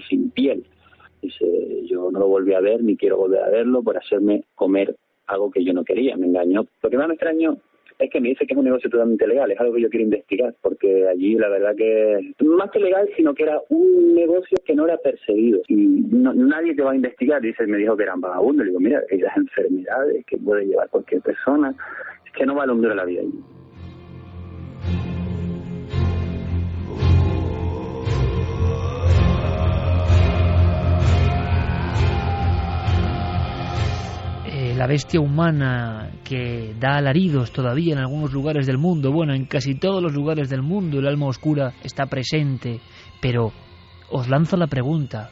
sin piel Dice, yo no lo volví a ver ni quiero volver a verlo por hacerme comer algo que yo no quería, me engañó. Lo que más me extraño es que me dice que es un negocio totalmente legal, es algo que yo quiero investigar, porque allí la verdad que, más que legal, sino que era un negocio que no era perseguido. Y nadie te va a investigar, dice, me dijo que eran vagabundos, le digo, mira, esas enfermedades que puede llevar cualquier persona, es que no va a de la vida allí. la bestia humana que da alaridos todavía en algunos lugares del mundo, bueno, en casi todos los lugares del mundo el alma oscura está presente, pero os lanzo la pregunta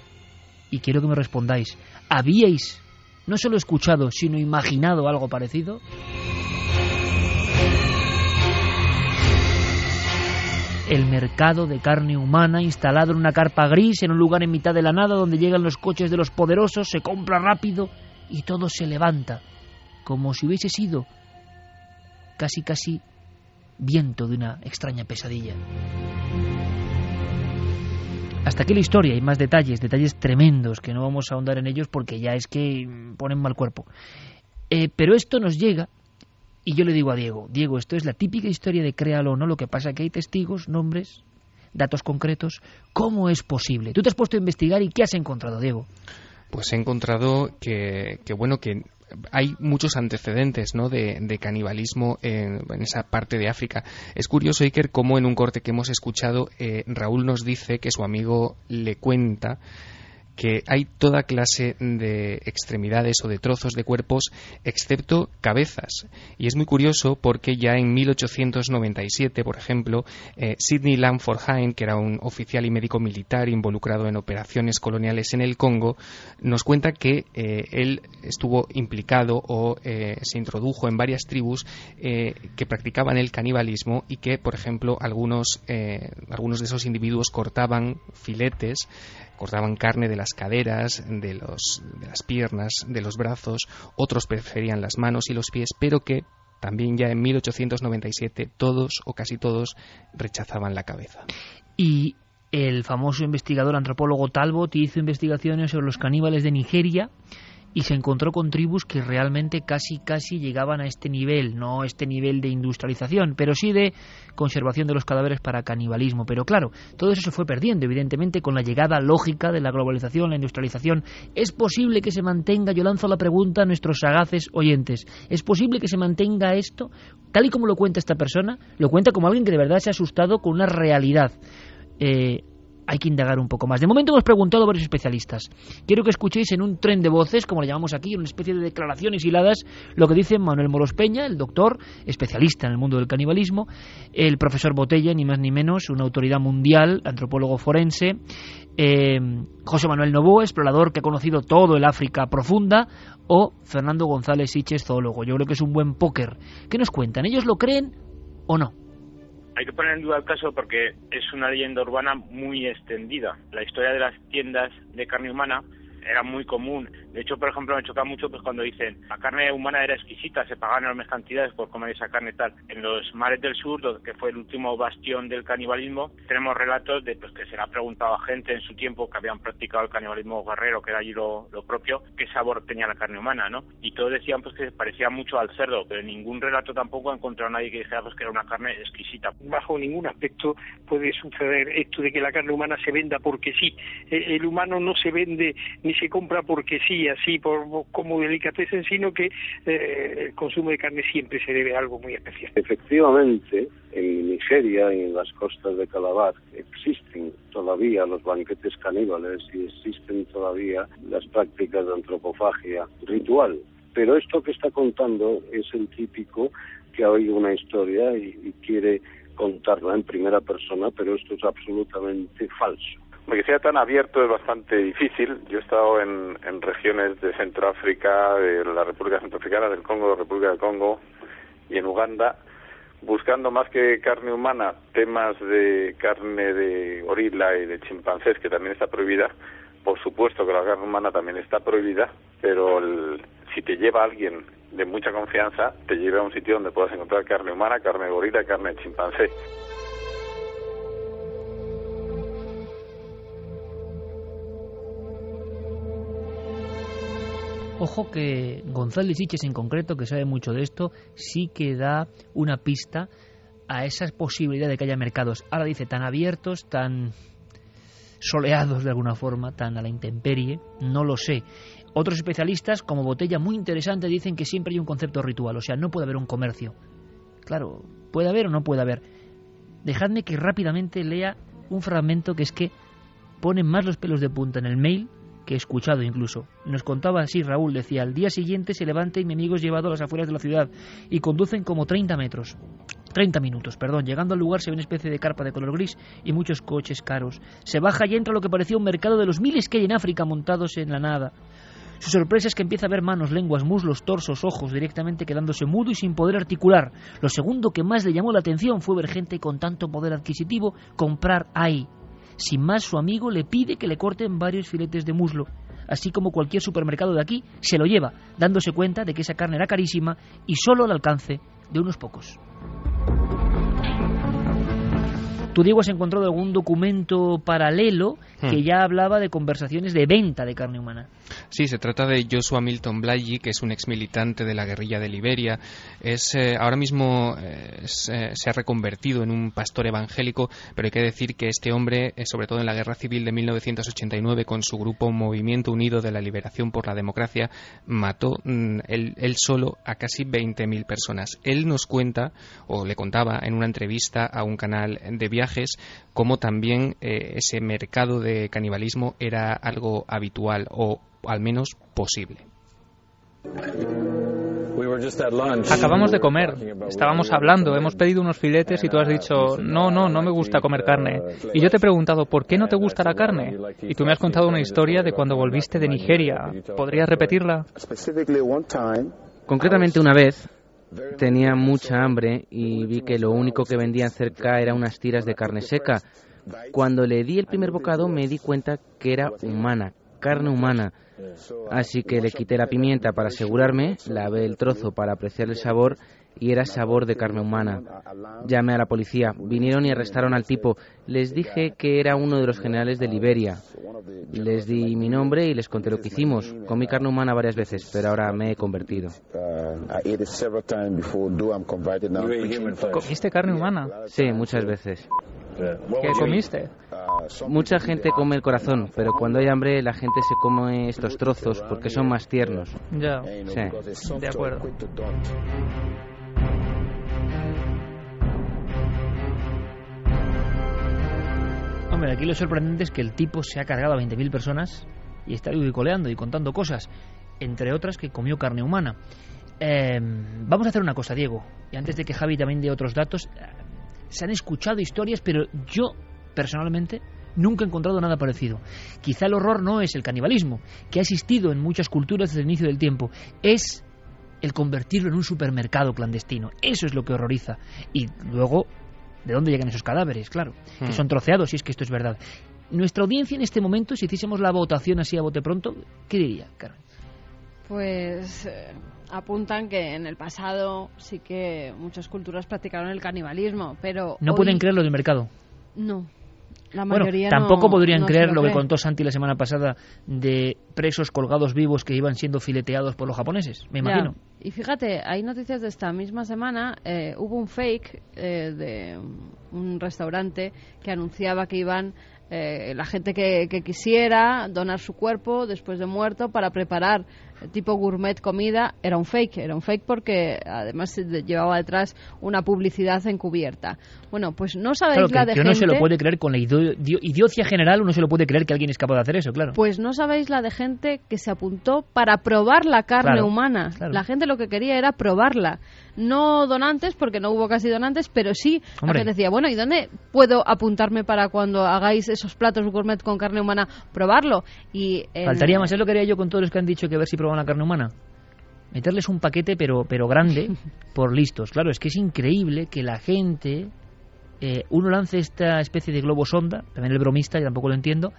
y quiero que me respondáis, ¿habíais no solo escuchado, sino imaginado algo parecido? el mercado de carne humana instalado en una carpa gris en un lugar en mitad de la nada donde llegan los coches de los poderosos, se compra rápido y todo se levanta, como si hubiese sido casi casi viento de una extraña pesadilla. Hasta aquí la historia, hay más detalles, detalles tremendos que no vamos a ahondar en ellos porque ya es que ponen mal cuerpo. Eh, pero esto nos llega y yo le digo a Diego, Diego, esto es la típica historia de créalo o no, lo que pasa es que hay testigos, nombres, datos concretos. ¿Cómo es posible? Tú te has puesto a investigar y ¿qué has encontrado, Diego? Pues he encontrado que, bueno, que hay muchos antecedentes ¿no? de, canibalismo en, esa parte de África. Es curioso, Iker, cómo en un corte que hemos escuchado, eh, Raúl nos dice que su amigo le cuenta que hay toda clase de extremidades o de trozos de cuerpos excepto cabezas. Y es muy curioso porque ya en 1897, por ejemplo, eh, Sidney Lamford Hine, que era un oficial y médico militar involucrado en operaciones coloniales en el Congo, nos cuenta que eh, él estuvo implicado o eh, se introdujo en varias tribus que practicaban el canibalismo y que, por ejemplo, algunos, algunos de esos individuos cortaban filetes cortaban carne de las caderas, de, los, de las piernas, de los brazos, otros preferían las manos y los pies, pero que también ya en 1897 todos o casi todos rechazaban la cabeza. Y el famoso investigador antropólogo Talbot hizo investigaciones sobre los caníbales de Nigeria y se encontró con tribus que realmente casi casi llegaban a este nivel, no este nivel de industrialización, pero sí de conservación de los cadáveres para canibalismo. Pero claro, todo eso se fue perdiendo, evidentemente, con la llegada lógica de la globalización, la industrialización. ¿Es posible que se mantenga, yo lanzo la pregunta a nuestros sagaces oyentes, ¿es posible que se mantenga esto? Tal y como lo cuenta esta persona, lo cuenta como alguien que de verdad se ha asustado con una realidad. Eh, hay que indagar un poco más. De momento hemos preguntado a varios especialistas. Quiero que escuchéis en un tren de voces, como le llamamos aquí, una especie de declaraciones hiladas, lo que dice Manuel Moros Peña, el doctor, especialista en el mundo del canibalismo, el profesor Botella, ni más ni menos, una autoridad mundial, antropólogo forense, eh, José Manuel Novoa, explorador que ha conocido todo el África profunda, o Fernando González Siches, zoólogo. Yo creo que es un buen póker. ¿Qué nos cuentan? ¿Ellos lo creen o no? Hay que poner en duda el caso porque es una leyenda urbana muy extendida. La historia de las tiendas de carne humana era muy común. De hecho, por ejemplo, me choca mucho pues cuando dicen la carne humana era exquisita, se pagaban enormes cantidades por comer esa carne tal. En los mares del sur, que fue el último bastión del canibalismo, tenemos relatos de pues que se le ha preguntado a gente en su tiempo que habían practicado el canibalismo guerrero, que era allí lo, propio, qué sabor tenía la carne humana, ¿no? Y todos decían pues que parecía mucho al cerdo, pero en ningún relato tampoco ha encontrado nadie que dijera pues que era una carne exquisita. Bajo ningún aspecto puede suceder esto de que la carne humana se venda porque sí. Eh, el humano no se vende ni se compra porque sí, así por, como delicatessen, sino que eh, el consumo de carne siempre se debe a algo muy especial. Efectivamente, en Nigeria y en las costas de Calabar existen todavía los banquetes caníbales y existen todavía las prácticas de antropofagia ritual. Pero esto que está contando es el típico que ha oído una historia y quiere contarla en primera persona, pero esto es absolutamente falso. Que sea tan abierto es bastante difícil. Yo he estado en, en regiones de Centroáfrica, de la República Centroafricana, del Congo, de República del Congo y en Uganda, buscando más que carne humana, temas de carne de gorila y de chimpancés, que también está prohibida. Por supuesto que la carne humana también está prohibida, pero si te lleva alguien de mucha confianza, te lleva a un sitio donde puedas encontrar carne humana, carne de gorila y carne de chimpancé. Ojo que González Siches en concreto, que sabe mucho de esto, sí que da una pista a esa posibilidad de que haya mercados, ahora dice, tan abiertos, tan soleados de alguna forma, tan a la intemperie, no lo sé. Otros especialistas, como Botella, muy interesante, dicen que siempre hay un concepto ritual, o sea, no puede haber un comercio. Claro, puede haber o no puede haber. Dejadme que rápidamente lea un fragmento que es que pone más los pelos de punta en el mail que he escuchado incluso. Nos contaba así Raúl, decía, al día siguiente se levanta y mi amigo es llevado a las afueras de la ciudad y conducen como 30 metros. 30 minutos, perdón. Llegando al lugar se ve una especie de carpa de color gris y muchos coches caros. Se baja y entra lo que parecía un mercado de los miles que hay en África montados en la nada. Su sorpresa es que empieza a ver manos, lenguas, muslos, torsos, ojos, directamente quedándose mudo y sin poder articular. Lo segundo que más le llamó la atención fue ver gente con tanto poder adquisitivo comprar ahí. Sin más, su amigo le pide que le corten varios filetes de muslo. Así como cualquier supermercado de aquí, se lo lleva, dándose cuenta de que esa carne era carísima y solo al alcance de unos pocos. Tú, Diego, has encontrado algún documento paralelo que hmm. ya hablaba de conversaciones de venta de carne humana. Sí, se trata de Joshua Milton Blaggy, que es un ex militante de la guerrilla de Liberia. Es, eh, ahora mismo eh, eh, se ha reconvertido en un pastor evangélico, pero hay que decir que este hombre, sobre todo en la guerra civil de 1989, con su grupo Movimiento Unido de la Liberación por la Democracia, mató mm, él, solo a casi 20.000 personas. Él nos cuenta, o le contaba en una entrevista a un canal de viaje, como también eh, ese mercado de canibalismo era algo habitual o al menos posible. Acabamos de comer, estábamos hablando, hemos pedido unos filetes y tú has dicho, no, no, no me gusta comer carne. Y yo te he preguntado, ¿por qué no te gusta la carne? Y tú me has contado una historia de cuando volviste de Nigeria. ¿Podrías repetirla? Concretamente una vez Tenía mucha hambre y vi que lo único que vendían cerca era unas tiras de carne seca. Cuando le di el primer bocado me di cuenta que era humana, carne humana. Así que le quité la pimienta para asegurarme, lavé el trozo para apreciar el sabor y era sabor de carne humana. Llamé a la policía, vinieron y arrestaron al tipo. Les dije que era uno de los generales de Liberia. Les di mi nombre y les conté lo que hicimos. Comí carne humana varias veces, pero ahora me he convertido. ¿Comiste carne humana? Sí, muchas veces. ¿Qué comiste? Mucha gente come el corazón, pero cuando hay hambre la gente se come estos trozos porque son más tiernos. Ya. Sí. De acuerdo. Hombre, aquí lo sorprendente es que el tipo se ha cargado a 20.000 personas y está coleando y contando cosas, entre otras que comió carne humana. Em, vamos a hacer una cosa, Diego, y antes de que Javi también dé otros datos, se han escuchado historias, pero yo, personalmente, nunca he encontrado nada parecido. Quizá el horror no es el canibalismo, que ha existido en muchas culturas desde el inicio del tiempo, es el convertirlo en un supermercado clandestino. Eso es lo que horroriza. Y luego ¿De dónde llegan esos cadáveres? Claro, que hmm. son troceados, si es que esto es verdad. nuestra audiencia en este momento, si hiciésemos la votación así a bote pronto, ¿qué diría, Carmen? Pues eh, apuntan que en el pasado sí que muchas culturas practicaron el canibalismo, pero no hoy pueden creerlo del mercado. No. La Bueno, mayoría tampoco no- podrían no creer lo que contó Santi la semana pasada de presos colgados vivos que iban siendo fileteados por los japoneses, me Ya. imagino. Y fíjate, hay noticias de esta misma semana. eh, hubo un fake eh, de un restaurante que anunciaba que iban eh, la gente que, que quisiera donar su cuerpo después de muerto para preparar tipo gourmet comida. Era un fake, era un fake porque además llevaba detrás una publicidad encubierta. Bueno, pues no sabéis Claro, la de que uno se lo gente- puede creer con la idio- dio- idiocia general, uno se lo puede creer que alguien es capaz de hacer eso, claro. Pues no sabéis la de gente que se apuntó para probar la carne Claro, humana. claro. La gente lo que quería era probarla. No donantes, porque no hubo casi donantes, pero sí la Hombre. gente decía, bueno, ¿y dónde puedo apuntarme para cuando hagáis esos platos gourmet con carne humana probarlo? Y en- Faltaría más, es lo que haría yo con todos los que han dicho que a ver si proban la carne humana. Meterles un paquete, pero, pero grande, por listos. Claro, es que es increíble que la gente, eh, uno lance esta especie de globo sonda, también el bromista, yo tampoco lo entiendo,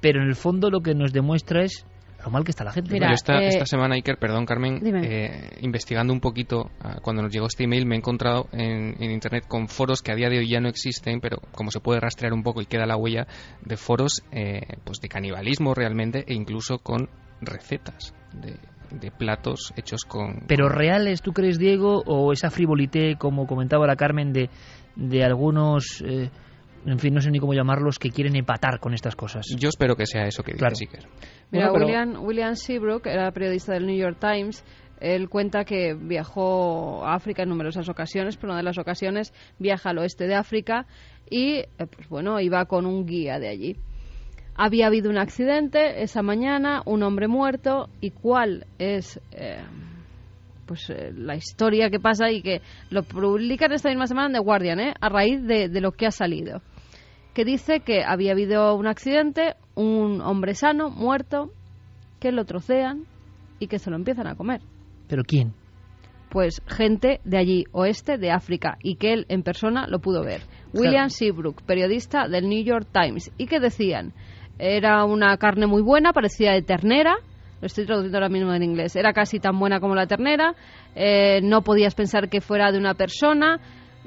pero en el fondo lo que nos demuestra es lo mal que está la gente. Yo esta, eh, esta semana, Iker, perdón, Carmen, eh, investigando un poquito, ah, cuando nos llegó este email, me he encontrado en, en Internet con foros que a día de hoy ya no existen, pero como se puede rastrear un poco y queda la huella de foros eh, pues de canibalismo realmente e incluso con recetas de, de platos hechos con... Pero reales, ¿tú crees, Diego? ¿O esa frivolité, como comentaba la Carmen, de, de algunos, eh, en fin, no sé ni cómo llamarlos, que quieren empatar con estas cosas? Yo espero que sea eso que Claro. dices, Iker. Mira, Bueno, pero- William, William Seabrook era periodista del New York Times. Él cuenta que viajó a África en numerosas ocasiones, pero una de las ocasiones viaja al oeste de África y, eh, pues bueno, iba con un guía de allí. Había habido un accidente esa mañana, un hombre muerto, y cuál es eh, pues eh, la historia que pasa y que lo publican esta misma semana en The Guardian, ¿eh? a raíz de, de lo que ha salido que dice que había habido un accidente, un hombre sano, muerto, que lo trocean y que se lo empiezan a comer. ¿Pero quién? Pues gente de allí, oeste de África, y que él en persona lo pudo ver. Claro. William Seabrook, periodista del New York Times, y que decían, era una carne muy buena, parecía de ternera, lo estoy traduciendo ahora mismo en inglés, era casi tan buena como la ternera, eh, no podías pensar que fuera de una persona,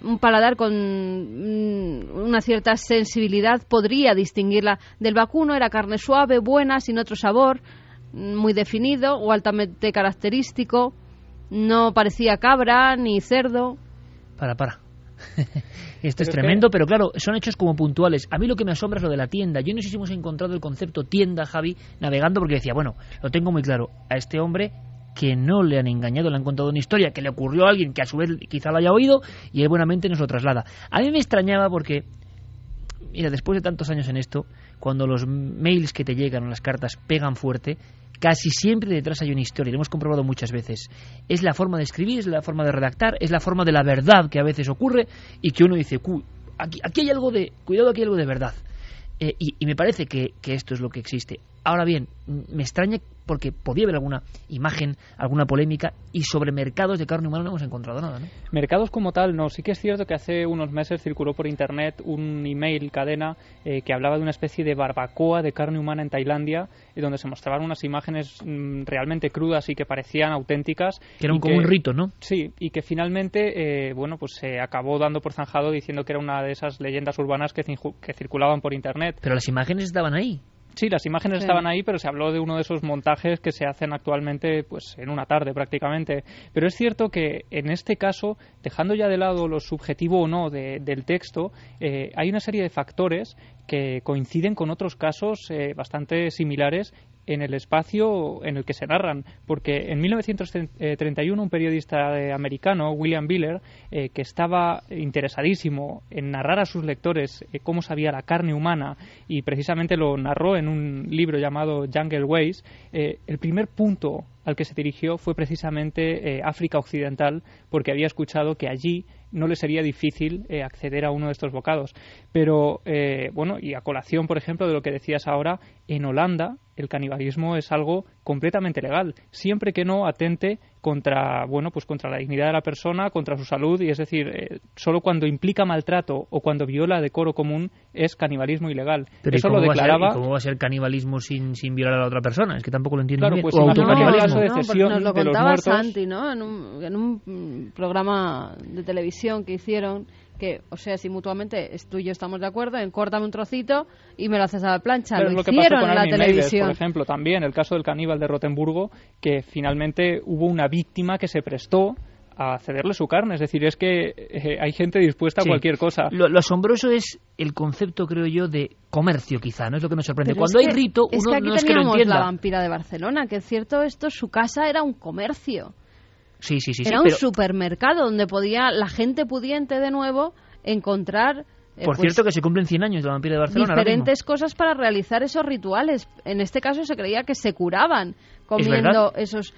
un paladar con mm, una cierta sensibilidad podría distinguirla del vacuno, era carne suave, buena, sin otro sabor, mm, muy definido o altamente característico, no parecía cabra ni cerdo. Para, para. Esto es tremendo, pero claro, son hechos como puntuales. A mí lo que me asombra es lo de la tienda. Yo no sé si hemos encontrado el concepto tienda, Javi, navegando, porque decía, bueno, lo tengo muy claro. A este hombre que no le han engañado, le han contado una historia que le ocurrió a alguien que a su vez quizá lo haya oído y él buenamente nos lo traslada. A mí me extrañaba porque, mira, después de tantos años en esto, cuando los mails que te llegan o las cartas pegan fuerte, casi siempre detrás hay una historia, lo hemos comprobado muchas veces. Es la forma de escribir, es la forma de redactar, es la forma de la verdad que a veces ocurre y que uno dice, "Cu- aquí, aquí hay algo de, cuidado, aquí hay algo de verdad. Eh, y, y me parece que esto es lo que existe. Ahora bien, me extraña porque podía haber alguna imagen, alguna polémica y sobre mercados de carne humana no hemos encontrado nada, ¿no? Mercados como tal, no. Sí que es cierto que hace unos meses circuló por internet un email cadena eh, que hablaba de una especie de barbacoa de carne humana en Tailandia, y donde se mostraban unas imágenes mm, realmente crudas y que parecían auténticas. Que era un- y como un rito, ¿no? Sí, y que finalmente, eh, bueno, pues se acabó dando por zanjado diciendo que era una de esas leyendas urbanas que circulaban por internet. Pero las imágenes estaban ahí. Sí, las imágenes Sí. estaban ahí, pero se habló de uno de esos montajes que se hacen actualmente pues en una tarde prácticamente. Pero es cierto que en este caso, dejando ya de lado lo subjetivo o no de- del texto, eh, hay una serie de factores que coinciden con otros casos eh, bastante similares en el espacio en el que se narran, porque en 1931 un periodista eh, americano, William Biller, eh, que estaba interesadísimo en narrar a sus lectores eh, cómo sabía la carne humana y precisamente lo narró en un libro llamado Jungle Ways, el primer punto al que se dirigió fue precisamente África Occidental, porque había escuchado que allí no le sería difícil eh, acceder a uno de estos bocados. Pero, eh, bueno, y a colación, por ejemplo, de lo que decías ahora, en Holanda el canibalismo es algo completamente legal, siempre que no atente contra, bueno, pues contra la dignidad de la persona, contra su salud, y es decir, eh, solo cuando implica maltrato o cuando viola decoro común es canibalismo ilegal. Pero Eso ¿y cómo lo va a ser- declaraba. ¿y ¿Cómo va a ser canibalismo sin, sin violar a la otra persona? Es que tampoco lo entiendo Claro, bien. pues o autocanibalismo. caso de No, cesión nos lo contaba muertos. Santi, ¿no? En un, en un programa de televisión que hicieron que, o sea, si mutuamente es- tú y yo estamos de acuerdo en córtame un trocito y me lo haces a la plancha. Pero lo es lo que pasó con en la Armin televisión. por ejemplo, también el caso del caníbal de Rotemburgo, que finalmente hubo una víctima que se prestó a cederle su carne. Es decir, es que eh, hay gente dispuesta Sí. a cualquier cosa. Lo, lo asombroso es el concepto, creo yo, de comercio, quizá, ¿no? Es lo que me sorprende. Pero Cuando es hay que- rito, es uno que aquí no es que lo teníamos entienda. la vampira de Barcelona, que es cierto esto, su casa era un comercio. Sí, sí, sí. sí, era un pero- supermercado donde podía la gente pudiente de nuevo encontrar eh, Por pues, cierto, que se cumplen 100 años de la vampira de Barcelona. diferentes cosas para realizar esos rituales. En este caso se creía que se curaban comiendo esos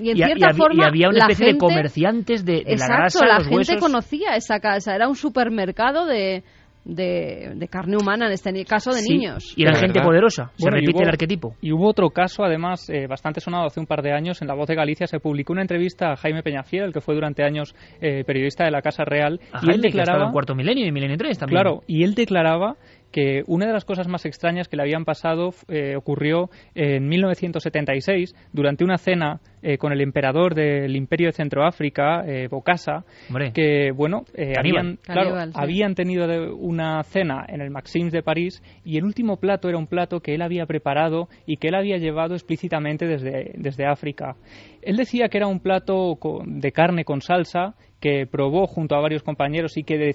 y en Y, ha- y cierta había, y forma había una la especie gente, de comerciantes de, de la exacto, grasa, la los gente huesos. conocía esa casa, era un supermercado de, de, de carne humana en este caso de Sí, niños. Y era gente verdad. poderosa. Se Bueno, repite hubo- el arquetipo. Y hubo otro caso, además, eh, bastante sonado hace un par de años. En La Voz de Galicia se publicó una entrevista a Jaime Peñafiel, el que fue durante años eh, periodista de la Casa Real. A y él Jaime, declaraba. en Cuarto Milenio y Milenio 3 también. Claro, y él declaraba que una de las cosas más extrañas que le habían pasado eh, ocurrió en 1976 durante una cena eh, con el emperador del Imperio de Centroáfrica, eh, Bokassa, Hombre. que bueno, eh, habían, claro, Caníbal, sí. habían tenido de- una cena en el Maxims de París y el último plato era un plato que él había preparado y que él había llevado explícitamente desde, desde África. Él decía que era un plato con- de carne con salsa que probó junto a varios compañeros y que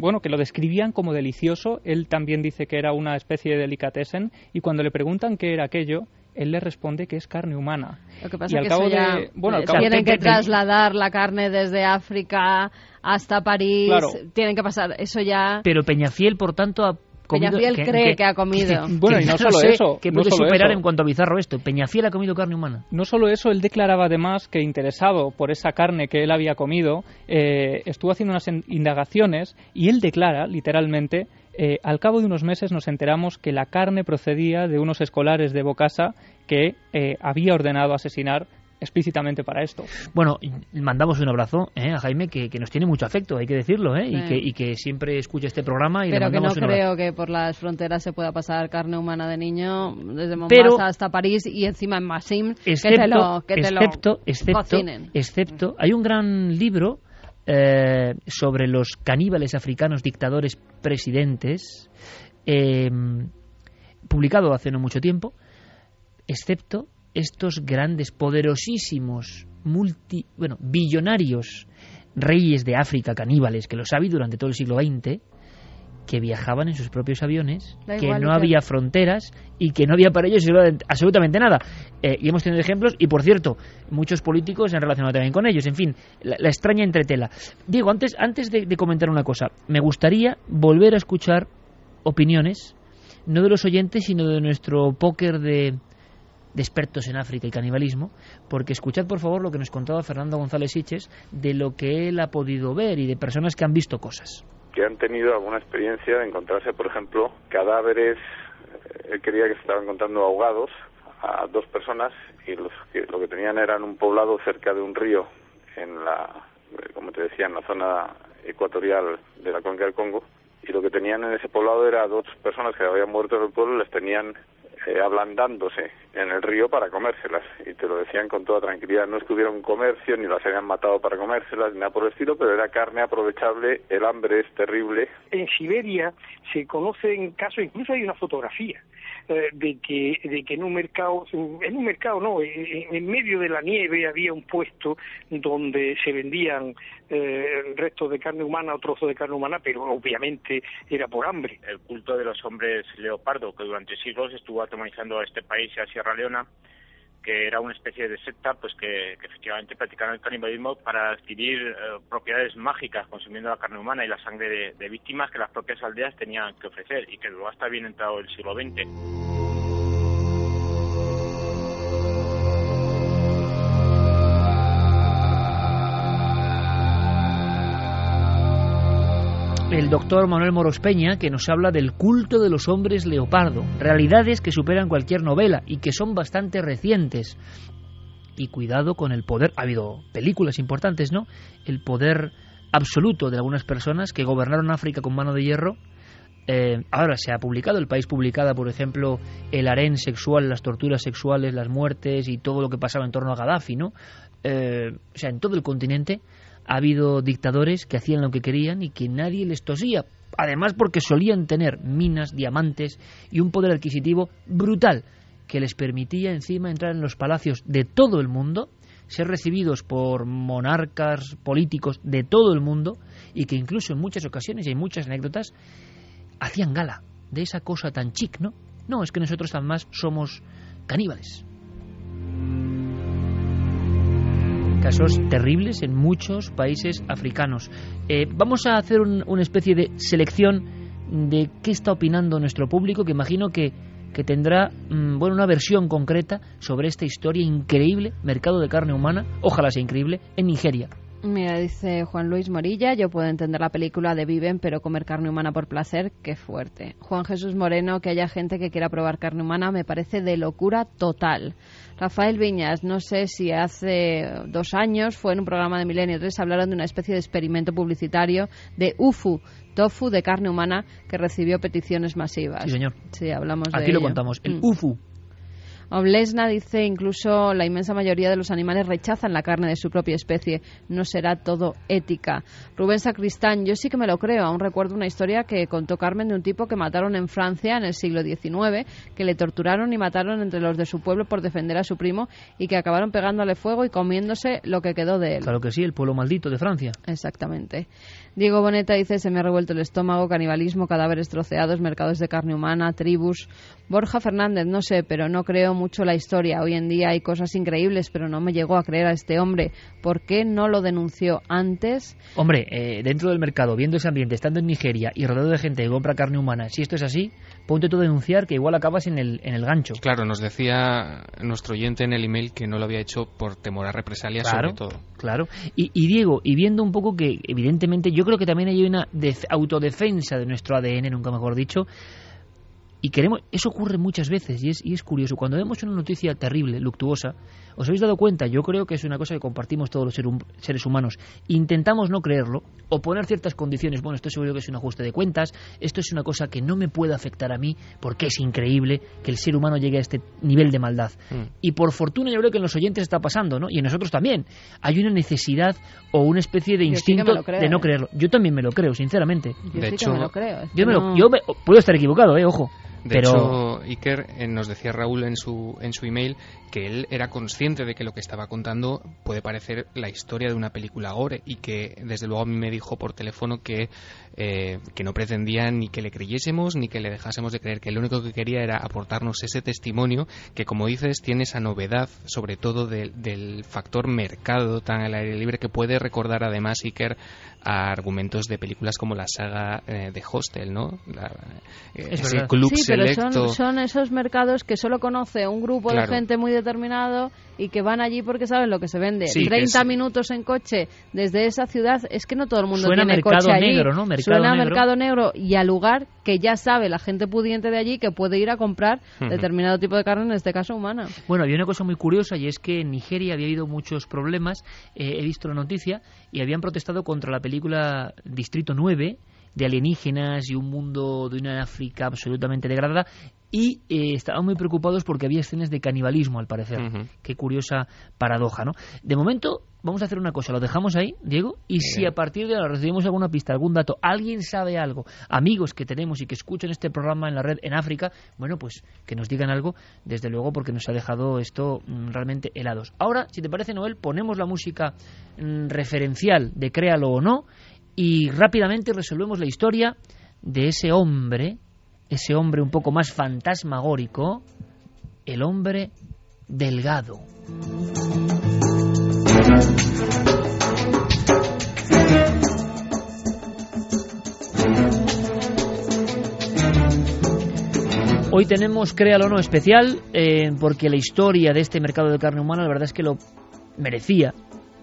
bueno que lo describían como delicioso. Él también dice que era una especie de delicatessen y cuando le preguntan qué era aquello, él le responde que es carne humana. Lo que y pasa al que cabo eso ya, de bueno, al cabo tienen que trasladar la carne desde África hasta París, Claro. tienen que pasar, eso ya Pero Peñafiel, por tanto, ha comido... Peñafiel cree que ha comido. Bueno, y no solo sé eso, ¿Qué no puede solo superar eso. en cuanto a bizarro esto? Peñafiel ha comido carne humana. No solo eso, él declaraba además que interesado por esa carne que él había comido, eh, estuvo haciendo unas in- indagaciones y él declara, literalmente, eh, al cabo de unos meses nos enteramos que la carne procedía de unos escolares de Bocasa que eh, había ordenado asesinar explícitamente para esto. Bueno, mandamos un abrazo eh, a Jaime, que, que nos tiene mucho afecto, hay que decirlo, ¿eh? y, que, y que siempre escucha este programa y le pero que no mandamos un abrazo. creo que por las fronteras se pueda pasar carne humana de niño desde Mombasa Pero- hasta París y encima en Massim que te excepto, lo, que te lo excepto, excepto, cocinen. excepto, hay un gran libro eh, sobre los caníbales africanos dictadores presidentes, eh, publicado hace no mucho tiempo, excepto estos grandes, poderosísimos, multi, bueno, billonarios reyes de África caníbales, que los ha habido durante todo el siglo XX, que viajaban en sus propios aviones, Da que igual, no había fronteras y que no había para ellos absolutamente- absolutamente nada. Eh, y hemos tenido ejemplos, y por cierto, muchos políticos se han relacionado también con ellos. En fin, la, la extraña entretela. Diego, antes, antes de, de comentar una cosa, me gustaría volver a escuchar opiniones, no de los oyentes, sino de nuestro póker de, de expertos en África y canibalismo, porque escuchad por favor lo que nos contaba Fernando González Siches de lo que él ha podido ver y de personas que han visto cosas. que han tenido alguna experiencia de encontrarse, por ejemplo, cadáveres, eh, él creía que se estaban encontrando ahogados a dos personas y los que, lo que tenían eran un poblado cerca de un río en la, eh, como te decía, en la zona ecuatorial de la cuenca del Congo y lo que tenían en ese poblado era dos personas que habían muerto en el pueblo, les tenían eh, ablandándose en el río para comérselas. Y te lo decían con toda tranquilidad. No es que un comercio ni las habían matado para comérselas ni nada por el estilo pero era carne aprovechable. El hambre es terrible. En Siberia se conocen casos, incluso hay una fotografía eh, de que de que en un mercado, en un mercado no, en, medio de la nieve había un puesto donde se vendían eh, restos de carne humana o trozos de carne humana, pero obviamente era por hambre. el culto de los hombres leopardo, que durante siglos estuvo atemorizando a este país y a Sierra Leona, que era una especie de secta pues que, efectivamente practicaban el canibalismo para adquirir eh, propiedades mágicas consumiendo la carne humana y la sangre de, de víctimas que las propias aldeas tenían que ofrecer y que luego hasta bien entrado el siglo XX. El doctor Manuel Moros Peña, que nos habla del culto de los hombres leopardo, realidades que superan cualquier novela y que son bastante recientes. Y cuidado con el poder, ha habido películas importantes, ¿no? El poder absoluto de algunas personas que gobernaron África con mano de hierro. Eh, ahora se ha publicado, el país publicada, por ejemplo, el harén sexual, las torturas sexuales, las muertes y todo lo que pasaba en torno a Gaddafi, ¿no? Eh, o sea, en todo el continente ha habido dictadores que hacían lo que querían y que nadie les tosía. Además porque solían tener minas, diamantes y un poder adquisitivo brutal que les permitía encima entrar en los palacios de todo el mundo, ser recibidos por monarcas políticos de todo el mundo y que incluso en muchas ocasiones y hay muchas anécdotas hacían gala de esa cosa tan chic, ¿no? No, es que nosotros además somos caníbales. Casos terribles en muchos países africanos. Eh, vamos a hacer una especie de selección de qué está opinando nuestro público, que imagino que, que tendrá mm, bueno, una versión concreta sobre esta historia increíble, mercado de carne humana, ojalá sea increíble, en Nigeria. Mira, dice Juan Luis Morilla, yo puedo entender la película de Viven, pero comer carne humana por placer, qué fuerte. Juan Jesús Moreno, que haya gente que quiera probar carne humana, me parece de locura total. Rafael Viñas, no sé si hace dos años fue en un programa de Milenio 3, hablaron de una especie de experimento publicitario de UFU, tofu de carne humana, que recibió peticiones masivas. Sí, señor. Sí, hablamos Aquí de lo ello. contamos, el Mm. UFU. Oblesna dice incluso la inmensa mayoría de los animales rechazan la carne de su propia especie. No será todo ética. Rubén Sacristán, yo sí que me lo creo. Aún recuerdo una historia que contó Carmen de un tipo que mataron en Francia en el siglo XIX, que le torturaron y mataron entre los de su pueblo por defender a su primo y que acabaron pegándole fuego y comiéndose lo que quedó de él. Claro que sí, el pueblo maldito de Francia. Exactamente. Diego Boneta dice, se me ha revuelto el estómago, canibalismo, cadáveres troceados, mercados de carne humana, tribus. Borja Fernández, no sé, pero no creo mucho la historia. Hoy en día hay cosas increíbles, pero no me llegó a creer a este hombre. ¿Por qué no lo denunció antes? Hombre, eh, dentro del mercado, viendo ese ambiente, estando en Nigeria y rodeado de gente que compra carne humana, si esto es así, ponte tú a denunciar que igual acabas en el, en el gancho. Claro, nos decía nuestro oyente en el email que no lo había hecho por temor a represalias Claro, sobre todo. Claro. Y, y Diego, y viendo un poco que, evidentemente, yo creo que también hay una def- autodefensa de nuestro ADN, nunca mejor dicho, y queremos, eso ocurre muchas veces y es, y es curioso. Cuando vemos una noticia terrible, luctuosa, ¿os habéis dado cuenta? Yo creo que es una cosa que compartimos todos los seres humanos. Intentamos no creerlo o poner ciertas condiciones. Bueno, esto seguro que es un ajuste de cuentas, esto es una cosa que no me puede afectar a mí porque es increíble que el ser humano llegue a este nivel de maldad. Y por fortuna yo creo que en los oyentes está pasando, ¿no? Y en nosotros también. Hay una necesidad o una especie de Yo instinto lo creo, de no ¿eh? creerlo. Yo también me lo creo, sinceramente. Yo sí que me lo creo. Yo, me lo- no- yo me- puedo estar equivocado, eh, ojo. De pero hecho, Iker eh, nos decía Raúl en su, en su email que él era consciente de que lo que estaba contando puede parecer la historia de una película gore y que desde luego a mí me dijo por teléfono que, eh, que no pretendía ni que le creyésemos ni que le dejásemos de creer, que lo único que quería era aportarnos ese testimonio que como dices tiene esa novedad sobre todo de- del factor mercado tan al aire libre que puede recordar además Iker a argumentos de películas como la saga eh, de Hostel, ¿no? La- eh, Es ese verdad. club sí, pero son, son esos mercados que solo conoce un grupo Claro. de gente muy determinado y que van allí porque saben lo que se vende. Sí, 30 es- minutos en coche desde esa ciudad, es que no todo el mundo Suena tiene mercado coche allí. negro, ¿no? Mercado Suena a negro. mercado negro y al lugar que ya sabe la gente pudiente de allí que puede ir a comprar determinado tipo de carne, en este caso humana. Bueno, había una cosa muy curiosa y es que en Nigeria había habido muchos problemas. eh, he visto la noticia y habían protestado contra la película Distrito 9 de alienígenas y un mundo de una África absolutamente degradada y eh, estaban muy preocupados porque había escenas de canibalismo al parecer. Qué curiosa paradoja, ¿no? De momento vamos a hacer una cosa, lo dejamos ahí, Diego, y si a partir de ahora recibimos alguna pista, algún dato, alguien sabe algo, amigos que tenemos y que escuchan este programa en la red en África, bueno, pues que nos digan algo, desde luego, porque nos ha dejado esto mm, realmente helados. Ahora, si te parece, Noel, ponemos la música mm, referencial de Créalo o no y rápidamente resolvemos la historia de ese hombre, ese hombre un poco más fantasmagórico, el hombre delgado. Hoy tenemos Créalo o no especial, eh, porque la historia de este mercado de carne humana la verdad es que lo merecía.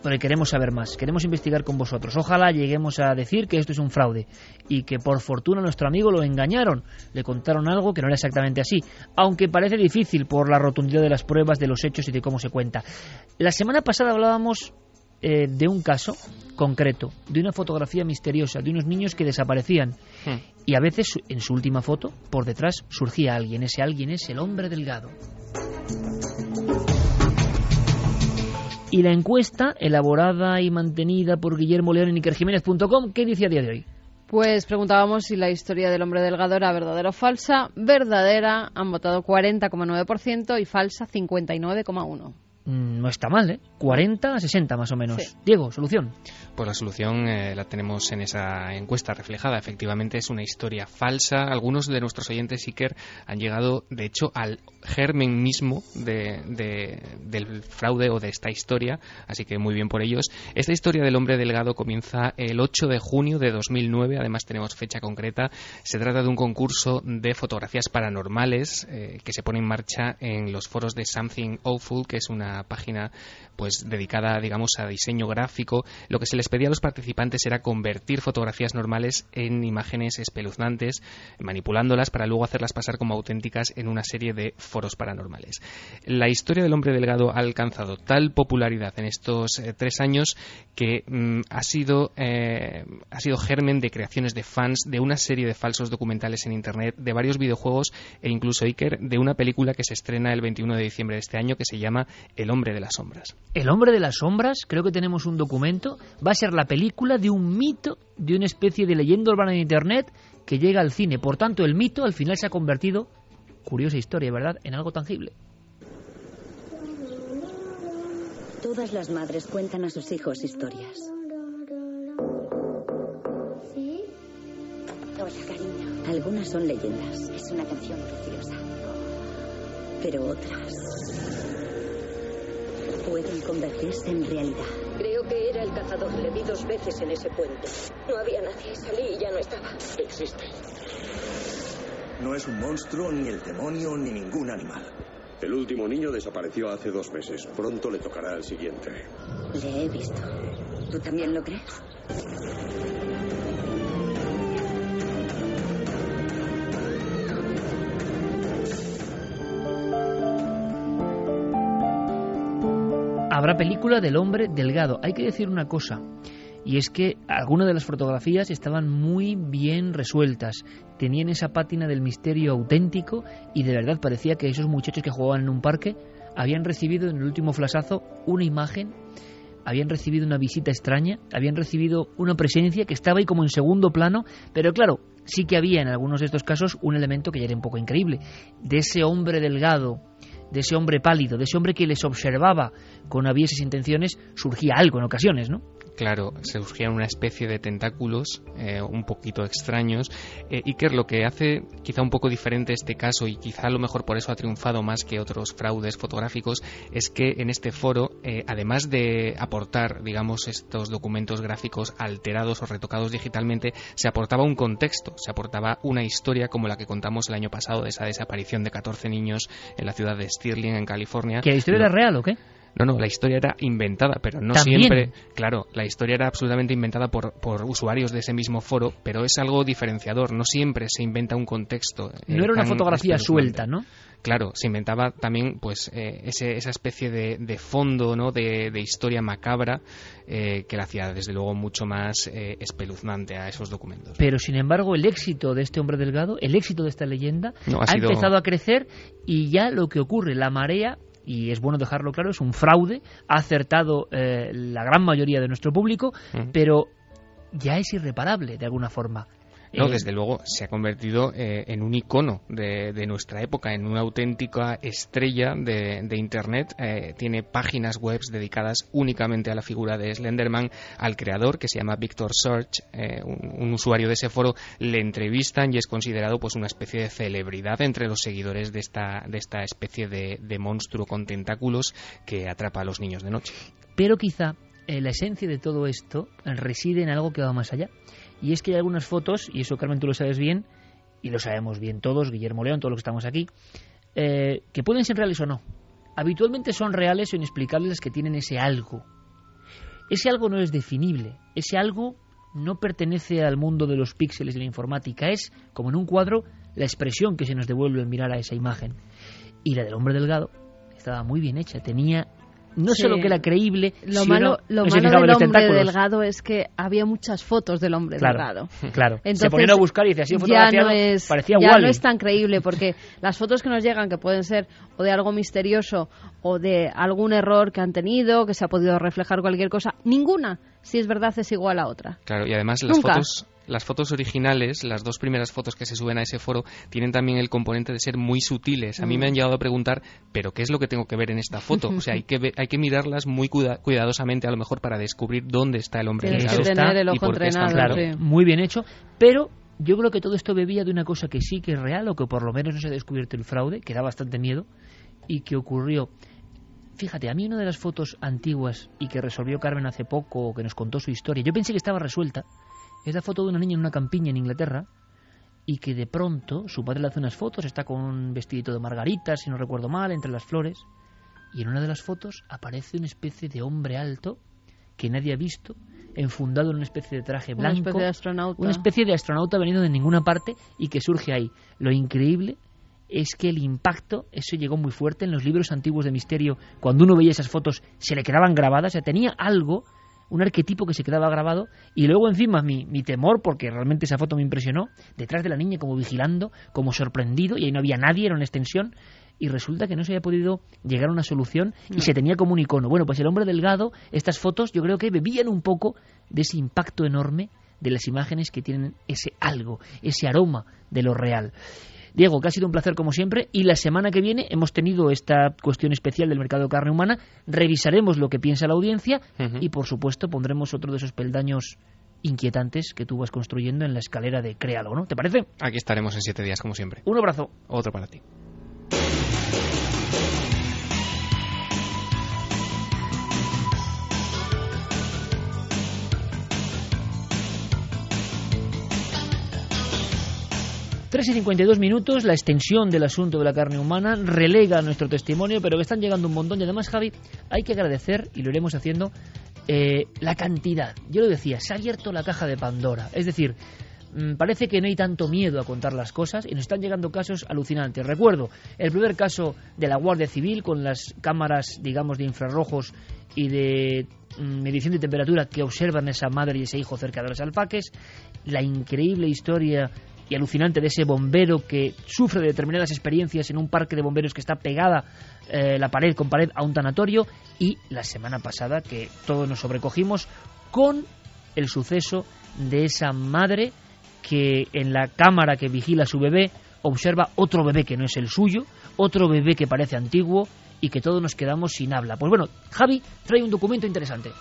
Porque queremos saber más, queremos investigar con vosotros. Ojalá lleguemos a decir que esto es un fraude y que por fortuna nuestro amigo lo engañaron, le contaron algo que no era exactamente así, aunque parece difícil por la rotundidad de las pruebas, de los hechos y de cómo se cuenta. La semana pasada hablábamos eh, de un caso concreto, de una fotografía misteriosa, de unos niños que desaparecían. Hmm. Y a veces en su última foto, por detrás, surgía alguien. Ese alguien es el hombre delgado. Y la encuesta, elaborada y mantenida por Guillermo León en ikerjiménez.com, ¿qué dice a día de hoy? Pues preguntábamos si la historia del hombre delgado era verdadera o falsa. Verdadera han votado 40,9% y falsa 59,1%. Mm, No está mal, ¿eh? 40 a 60 más o menos. Diego, solución. Pues la solución eh, la tenemos en esa encuesta reflejada. Efectivamente es una historia falsa. Algunos de nuestros oyentes Iker han llegado, de hecho, al germen mismo de, de- del fraude o de esta historia. Así que muy bien por ellos. Esta historia del hombre delgado comienza el 8 de junio de 2009. Además tenemos fecha concreta. Se trata de un concurso de fotografías paranormales eh, que se pone en marcha en los foros de Something Awful, que es una página pues dedicada digamos a diseño gráfico lo que se les pedía a los participantes era convertir fotografías normales en imágenes espeluznantes manipulándolas para luego hacerlas pasar como auténticas en una serie de foros paranormales. La historia del hombre delgado ha alcanzado tal popularidad en estos eh, tres años que mm, ha sido eh, ha sido germen de creaciones de fans de una serie de falsos documentales en internet de varios videojuegos e incluso Iker de una película que se estrena el 21 de diciembre de este año que se llama El hombre de las sombras El hombre de las sombras, creo que tenemos un documento, va a ser la película de un mito, de una especie de leyenda urbana en Internet que llega al cine. Por tanto, el mito al final se ha convertido, curiosa historia, ¿verdad?, en algo tangible. Todas las madres cuentan a sus hijos historias. Hola, cariño. Algunas son leyendas. Es una canción preciosa. Pero otras pueden convertirse en realidad. Creo que era el cazador. Le vi dos veces en ese puente. No había nadie. Salí y ya no estaba. Existe. No es un monstruo, ni el demonio, ni ningún animal. El último niño desapareció hace dos meses. Pronto le tocará al siguiente. Le he visto. ¿Tú también lo crees? Habrá película del hombre delgado. Hay que decir una cosa, y es que algunas de las fotografías estaban muy bien resueltas, tenían esa pátina del misterio auténtico y de verdad parecía que esos muchachos que jugaban en un parque habían recibido en el último flasazo una imagen, habían recibido una visita extraña, habían recibido una presencia que estaba ahí como en segundo plano, pero claro, sí que había en algunos de estos casos un elemento que ya era un poco increíble, de ese hombre delgado, de ese hombre pálido, de ese hombre que les observaba con avieses intenciones, surgía algo en ocasiones, ¿no? Claro, se surgían una especie de tentáculos eh, un poquito extraños. Eh, Iker, lo que hace quizá un poco diferente este caso y quizá a lo mejor por eso ha triunfado más que otros fraudes fotográficos es que en este foro, eh, además de aportar, digamos, estos documentos gráficos alterados o retocados digitalmente, se aportaba un contexto, se aportaba una historia como la que contamos el año pasado de esa desaparición de 14 niños en la ciudad de Stirling, en California. ¿Que la historia No- era real o qué? No, no, la historia era inventada, pero no ¿También? siempre. Claro, la historia era absolutamente inventada por, por usuarios de ese mismo foro, pero es algo diferenciador. No siempre se inventa un contexto. eh, No era una fotografía suelta, ¿no? Claro, se inventaba también pues eh, ese- esa especie de, de fondo, ¿no? De, de historia macabra eh, que la hacía desde luego mucho más eh, espeluznante a esos documentos. Pero sin embargo, el éxito de este hombre delgado, el éxito de esta leyenda, No, ha ha, sido- empezado a crecer y ya lo que ocurre, la marea, y es bueno dejarlo claro, es un fraude, ha acertado eh, la gran mayoría de nuestro público, pero ya es irreparable de alguna forma. No, Eh, desde luego se ha convertido eh, en un icono de, de nuestra época, en una auténtica estrella de, de Internet. Eh, tiene páginas web dedicadas únicamente a la figura de Slenderman. Al creador, que se llama Victor Search, eh, un, un usuario de ese foro, le entrevistan y es considerado pues una especie de celebridad entre los seguidores de esta, de esta especie de, de monstruo con tentáculos que atrapa a los niños de noche. Pero quizá la esencia de todo esto reside en algo que va más allá. Y es que hay algunas fotos, y eso Carmen tú lo sabes bien, y lo sabemos bien todos, Guillermo León, todos los que estamos aquí, eh, que pueden ser reales o no. Habitualmente son reales o inexplicables las que tienen ese algo. ese algo no es definible, ese algo no pertenece al mundo de los píxeles de la informática, es, como en un cuadro, la expresión que se nos devuelve al mirar a esa imagen. Y la del hombre delgado estaba muy bien hecha, tenía no Sí. solo que era creíble, Lo sino malo, lo no se malo del hombre tentáculos. delgado es que había muchas fotos del hombre Claro, delgado. claro. se Entonces, ponían a buscar y decía, así ya fotografiado, no es, parecía ya no es tan creíble porque las fotos que nos llegan que pueden ser o de algo misterioso o de algún error que han tenido que se ha podido reflejar cualquier cosa ninguna si es verdad es igual a otra Claro, y además las Nunca. fotos, las fotos originales, las dos primeras fotos que se suben a ese foro, tienen también el componente de ser muy sutiles. A mí Mm. me han llegado a preguntar, ¿pero qué es lo que tengo que ver en esta foto? O sea, hay que, ve- hay que mirarlas muy cuida- cuidadosamente, a lo mejor para descubrir dónde está el hombre Tienes que tener el ojo está claro. sí. muy bien hecho, pero yo creo que todo esto bebía de una cosa que sí que es real, o que por lo menos no se ha descubierto el fraude, que da bastante miedo, y que ocurrió. Fíjate, a mí una de las fotos antiguas y que resolvió Carmen hace poco, o que nos contó su historia, yo pensé que estaba resuelta, es la foto de una niña en una campiña en Inglaterra, y que de pronto su padre le hace unas fotos, está con un vestidito de margaritas, si no recuerdo mal, entre las flores, y en una de las fotos aparece una especie de hombre alto que nadie ha visto, enfundado en una especie de traje Una blanco, especie de astronauta. una especie de astronauta venido de ninguna parte y que surge ahí. Lo increíble es que el impacto, eso llegó muy fuerte en los libros antiguos de misterio, cuando uno veía esas fotos se le quedaban grabadas, o sea, tenía algo, un arquetipo que se quedaba grabado, y luego encima mi, mi temor, porque realmente esa foto me impresionó, detrás de la niña como vigilando, como sorprendido, y ahí no había nadie, era una extensión, y resulta que no se había podido llegar a una solución y No. se tenía como un icono. Bueno, pues el hombre delgado, estas fotos yo creo que bebían un poco de ese impacto enorme de las imágenes que tienen ese algo, ese aroma de lo real. Diego, que ha sido un placer como siempre y la semana que viene hemos tenido esta cuestión especial del mercado de carne humana, revisaremos lo que piensa la audiencia y por supuesto pondremos otro de esos peldaños inquietantes que tú vas construyendo en la escalera de Créalo, ¿no? ¿Te parece? Aquí estaremos en siete días, como siempre. Un abrazo. Otro para ti. 3 y 52 minutos, la extensión del asunto de la carne humana relega nuestro testimonio, pero que están llegando un montón. Y además, Javi, hay que agradecer, y lo iremos haciendo, eh, la cantidad. Yo lo decía, se ha abierto la caja de Pandora. Es decir, mm, parece que no hay tanto miedo a contar las cosas y nos están llegando casos alucinantes. Recuerdo el primer caso de la Guardia Civil con las cámaras, digamos, de infrarrojos y de mm, medición de temperatura que observan esa madre y ese hijo cerca de los alpaques, la increíble historia alucinante de ese bombero que sufre de determinadas experiencias en un parque de bomberos que está pegada eh, la pared con pared a un tanatorio y la semana pasada que todos nos sobrecogimos con el suceso de esa madre que en la cámara que vigila a su bebé observa otro bebé que no es el suyo, otro bebé que parece antiguo y que todos nos quedamos sin habla. Pues bueno, Javi trae un documento interesante.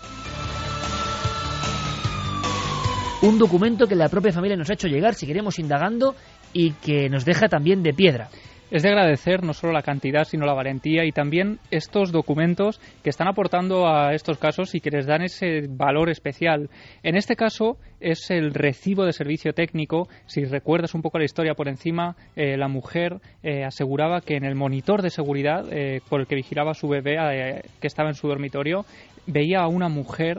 Un documento que la propia familia nos ha hecho llegar, seguiremos indagando y que nos deja también de piedra. Es de agradecer no solo la cantidad, sino la valentía y también estos documentos que están aportando a estos casos y que les dan ese valor especial. En este caso es el recibo de servicio técnico. Si recuerdas un poco la historia por encima, eh, la mujer eh, aseguraba que en el monitor de seguridad eh, por el que vigilaba su bebé que estaba en su dormitorio, veía a una mujer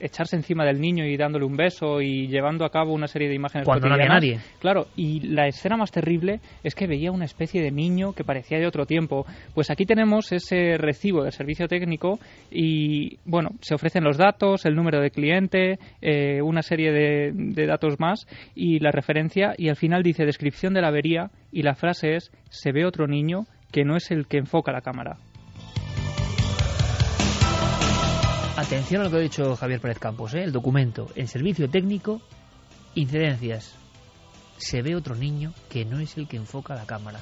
echarse encima del niño y dándole un beso y llevando a cabo una serie de imágenes Cuando no había nadie. Claro, y la escena más terrible es que veía una especie de niño que parecía de otro tiempo. Pues aquí tenemos ese recibo de servicio técnico y, bueno, se ofrecen los datos, el número de cliente, eh, una serie de, de datos más y la referencia y al final dice descripción de la avería y la frase es se ve otro niño que no es el que enfoca la cámara. Atención a lo que ha dicho Javier Pérez Campos, ¿eh? el documento. En servicio técnico, incidencias. Se ve otro niño que no es el que enfoca la cámara.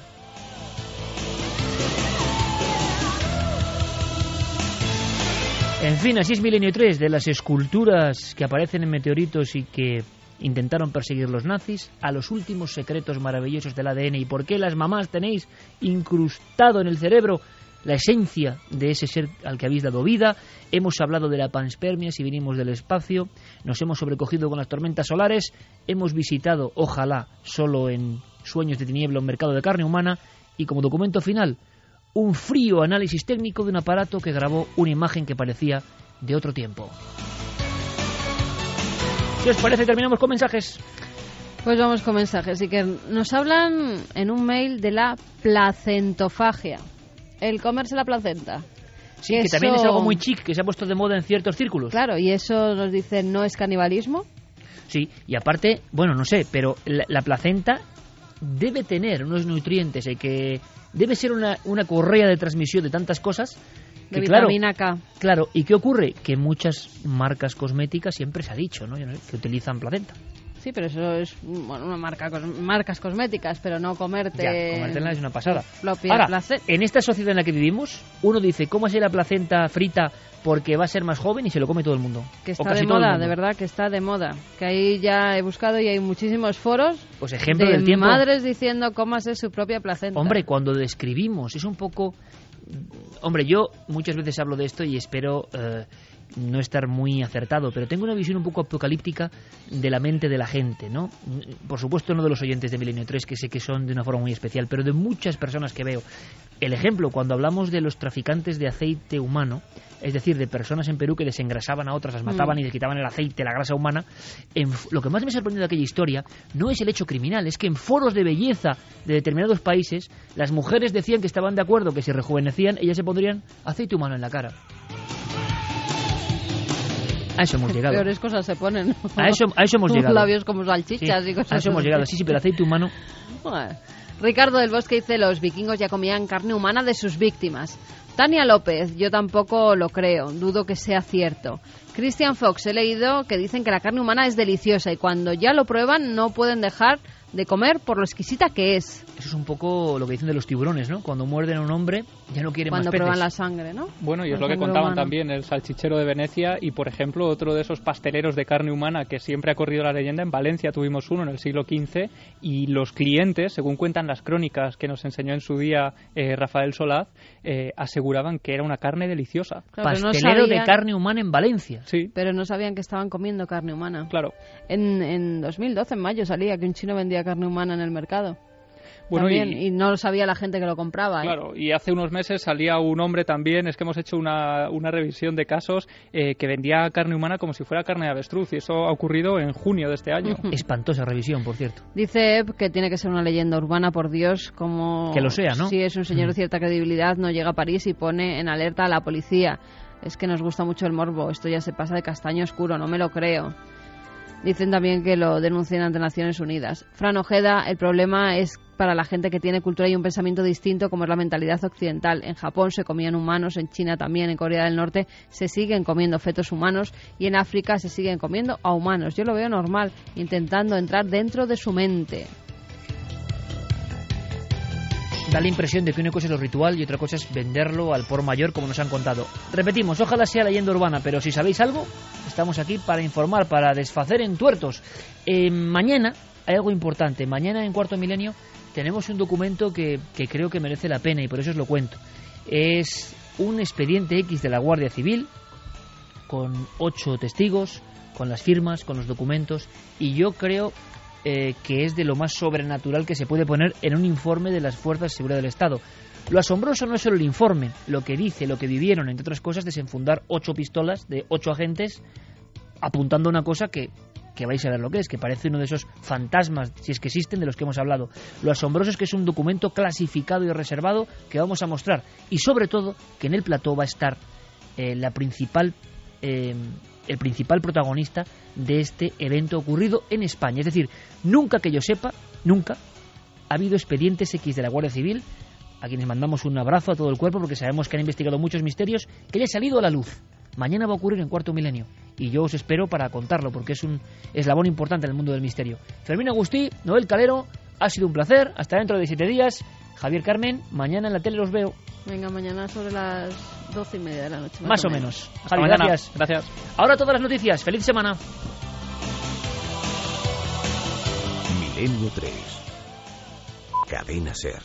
En fin, así es Milenio 3, de las esculturas que aparecen en meteoritos y que intentaron perseguir los nazis, a los últimos secretos maravillosos del ADN y por qué las mamás tenéis incrustado en el cerebro la esencia de ese ser al que habéis dado vida. Hemos hablado de la panspermia si vinimos del espacio, nos hemos sobrecogido con las tormentas solares, hemos visitado, ojalá, solo en sueños de tiniebla, un mercado de carne humana y como documento final, un frío análisis técnico de un aparato que grabó una imagen que parecía de otro tiempo. Si os parece, terminamos con mensajes. Pues vamos con mensajes. Y que nos hablan en un mail de la placentofagia. El comerse la placenta. Sí, que también es algo muy chic, que se ha puesto de moda en ciertos círculos. Claro, y eso nos dicen, ¿no es canibalismo? Sí, y aparte, bueno, no sé, pero la, la placenta debe tener unos nutrientes y que debe ser una, una correa de transmisión de tantas cosas. De Que, claro, vitamina K. Claro, ¿y qué ocurre? Que muchas marcas cosméticas siempre se ha dicho, ¿no? Que utilizan placenta. Sí, pero eso es bueno, una marca marcas cosméticas, pero no comerte. Ya, comértela es una pasada. Ahora, en esta sociedad en la que vivimos, uno dice, ¿cómo hacer la placenta frita porque va a ser más joven y se lo come todo el mundo? Que está de moda, de verdad que está de moda. Que ahí ya he buscado y hay muchísimos foros Pues ejemplo de del tiempo. madres diciendo cómo hacer su propia placenta. Hombre, cuando describimos, es un poco... Hombre, yo muchas veces hablo de esto y espero eh, no estar muy acertado, pero tengo una visión un poco apocalíptica de la mente de la gente, ¿no? Por supuesto no de los oyentes de Milenio 3, que sé que son de una forma muy especial, pero de muchas personas que veo. El ejemplo, cuando hablamos de los traficantes de aceite humano, es decir, de personas en Perú que desengrasaban a otras, las mataban Mm. y les quitaban el aceite, la grasa humana, en lo que más me sorprendió de aquella historia no es el hecho criminal, es que en foros de belleza de determinados países, las mujeres decían que estaban de acuerdo que si rejuvenecían, ellas se pondrían aceite humano en la cara. A eso hemos llegado. Peores cosas se ponen. ¿no? A eso, a eso hemos llegado. labios como salchichas Sí, y cosas A eso hemos llegado, sí, sí, pero aceite humano. Bueno. Ricardo del Bosque dice, los vikingos ya comían carne humana de sus víctimas. Tania López, yo tampoco lo creo, dudo que sea cierto. Christian Fox, he leído que dicen que la carne humana es deliciosa y cuando ya lo prueban no pueden dejar de comer por lo exquisita que es. Eso es un poco lo que dicen de los tiburones, ¿no? Cuando muerden a un hombre, ya no quieren Cuando más peces. prueban la sangre, ¿no? Bueno, y es lo que contaban también el salchichero de Venecia y, por ejemplo, otro de esos pasteleros de carne humana que siempre ha corrido la leyenda. En Valencia tuvimos uno en el siglo XV y los clientes, según cuentan las crónicas que nos enseñó en su día eh, Rafael Solaz, eh, aseguraban que era una carne deliciosa. Claro, pero no Pastelero de sabían- carne humana en Valencia. Sí. Pero no sabían que estaban comiendo carne humana. Claro. En, en 2012, en mayo, salía que un chino vendía carne humana en el mercado. Bueno, También, y- y... no lo sabía la gente que lo compraba. ¿eh? Claro, y hace unos meses salía un hombre también, es que hemos hecho una, una revisión de casos eh, que vendía carne humana como si fuera carne de avestruz y eso ha ocurrido en junio de este año. Espantosa revisión, por cierto. Dice Eb que tiene que ser una leyenda urbana, por Dios, como... Que lo sea, ¿no? Si es un señor de Mm. cierta credibilidad, no llega a París y pone en alerta a la policía. Es que nos gusta mucho el morbo, esto ya se pasa de castaño oscuro, no me lo creo. Dicen también que lo denuncian ante Naciones Unidas. Fran Ojeda, el problema es para la gente que tiene cultura y un pensamiento distinto, como es la mentalidad occidental. En Japón se comían humanos, en China también, en Corea del Norte se siguen comiendo fetos humanos y en África se siguen comiendo a humanos. Yo lo veo normal, intentando entrar dentro de su mente. Da la impresión de que una cosa es lo ritual y otra cosa es venderlo al por mayor, como nos han contado. Repetimos, ojalá sea leyenda urbana, pero si sabéis algo, estamos aquí para informar, para desfacer en tuertos. Eh, mañana hay algo importante. Mañana en Cuarto Milenio tenemos un documento que, que creo que merece la pena y por eso os lo cuento. Es un expediente X de la Guardia Civil con ocho testigos, con las firmas, con los documentos y yo creo eh, que es de lo más sobrenatural que se puede poner en un informe de las Fuerzas de Seguridad del Estado. Lo asombroso no es solo el informe, lo que dice, lo que vivieron, entre otras cosas, desenfundar ocho pistolas de ocho agentes apuntando a una cosa que, que vais a ver lo que es, que parece uno de esos fantasmas, si es que existen, de los que hemos hablado. Lo asombroso es que es un documento clasificado y reservado que vamos a mostrar y sobre todo que en el plató va a estar eh, la principal eh, el principal protagonista de este evento ocurrido en España. Es decir, nunca que yo sepa, nunca ha habido expedientes X de la Guardia Civil, a quienes mandamos un abrazo a todo el cuerpo porque sabemos que han investigado muchos misterios, que haya salido a la luz. Mañana va a ocurrir en cuarto milenio y yo os espero para contarlo porque es un eslabón importante en el mundo del misterio. Fermín Agustí, Noel Calero, ha sido un placer. Hasta dentro de siete días. Javier Carmen, mañana en la tele los veo. Venga, mañana sobre las doce y media de la noche. Más o menos. Hasta Javi, mañana. gracias. Gracias. Ahora todas las noticias. Feliz semana. Milenio 3. Cadena Ser.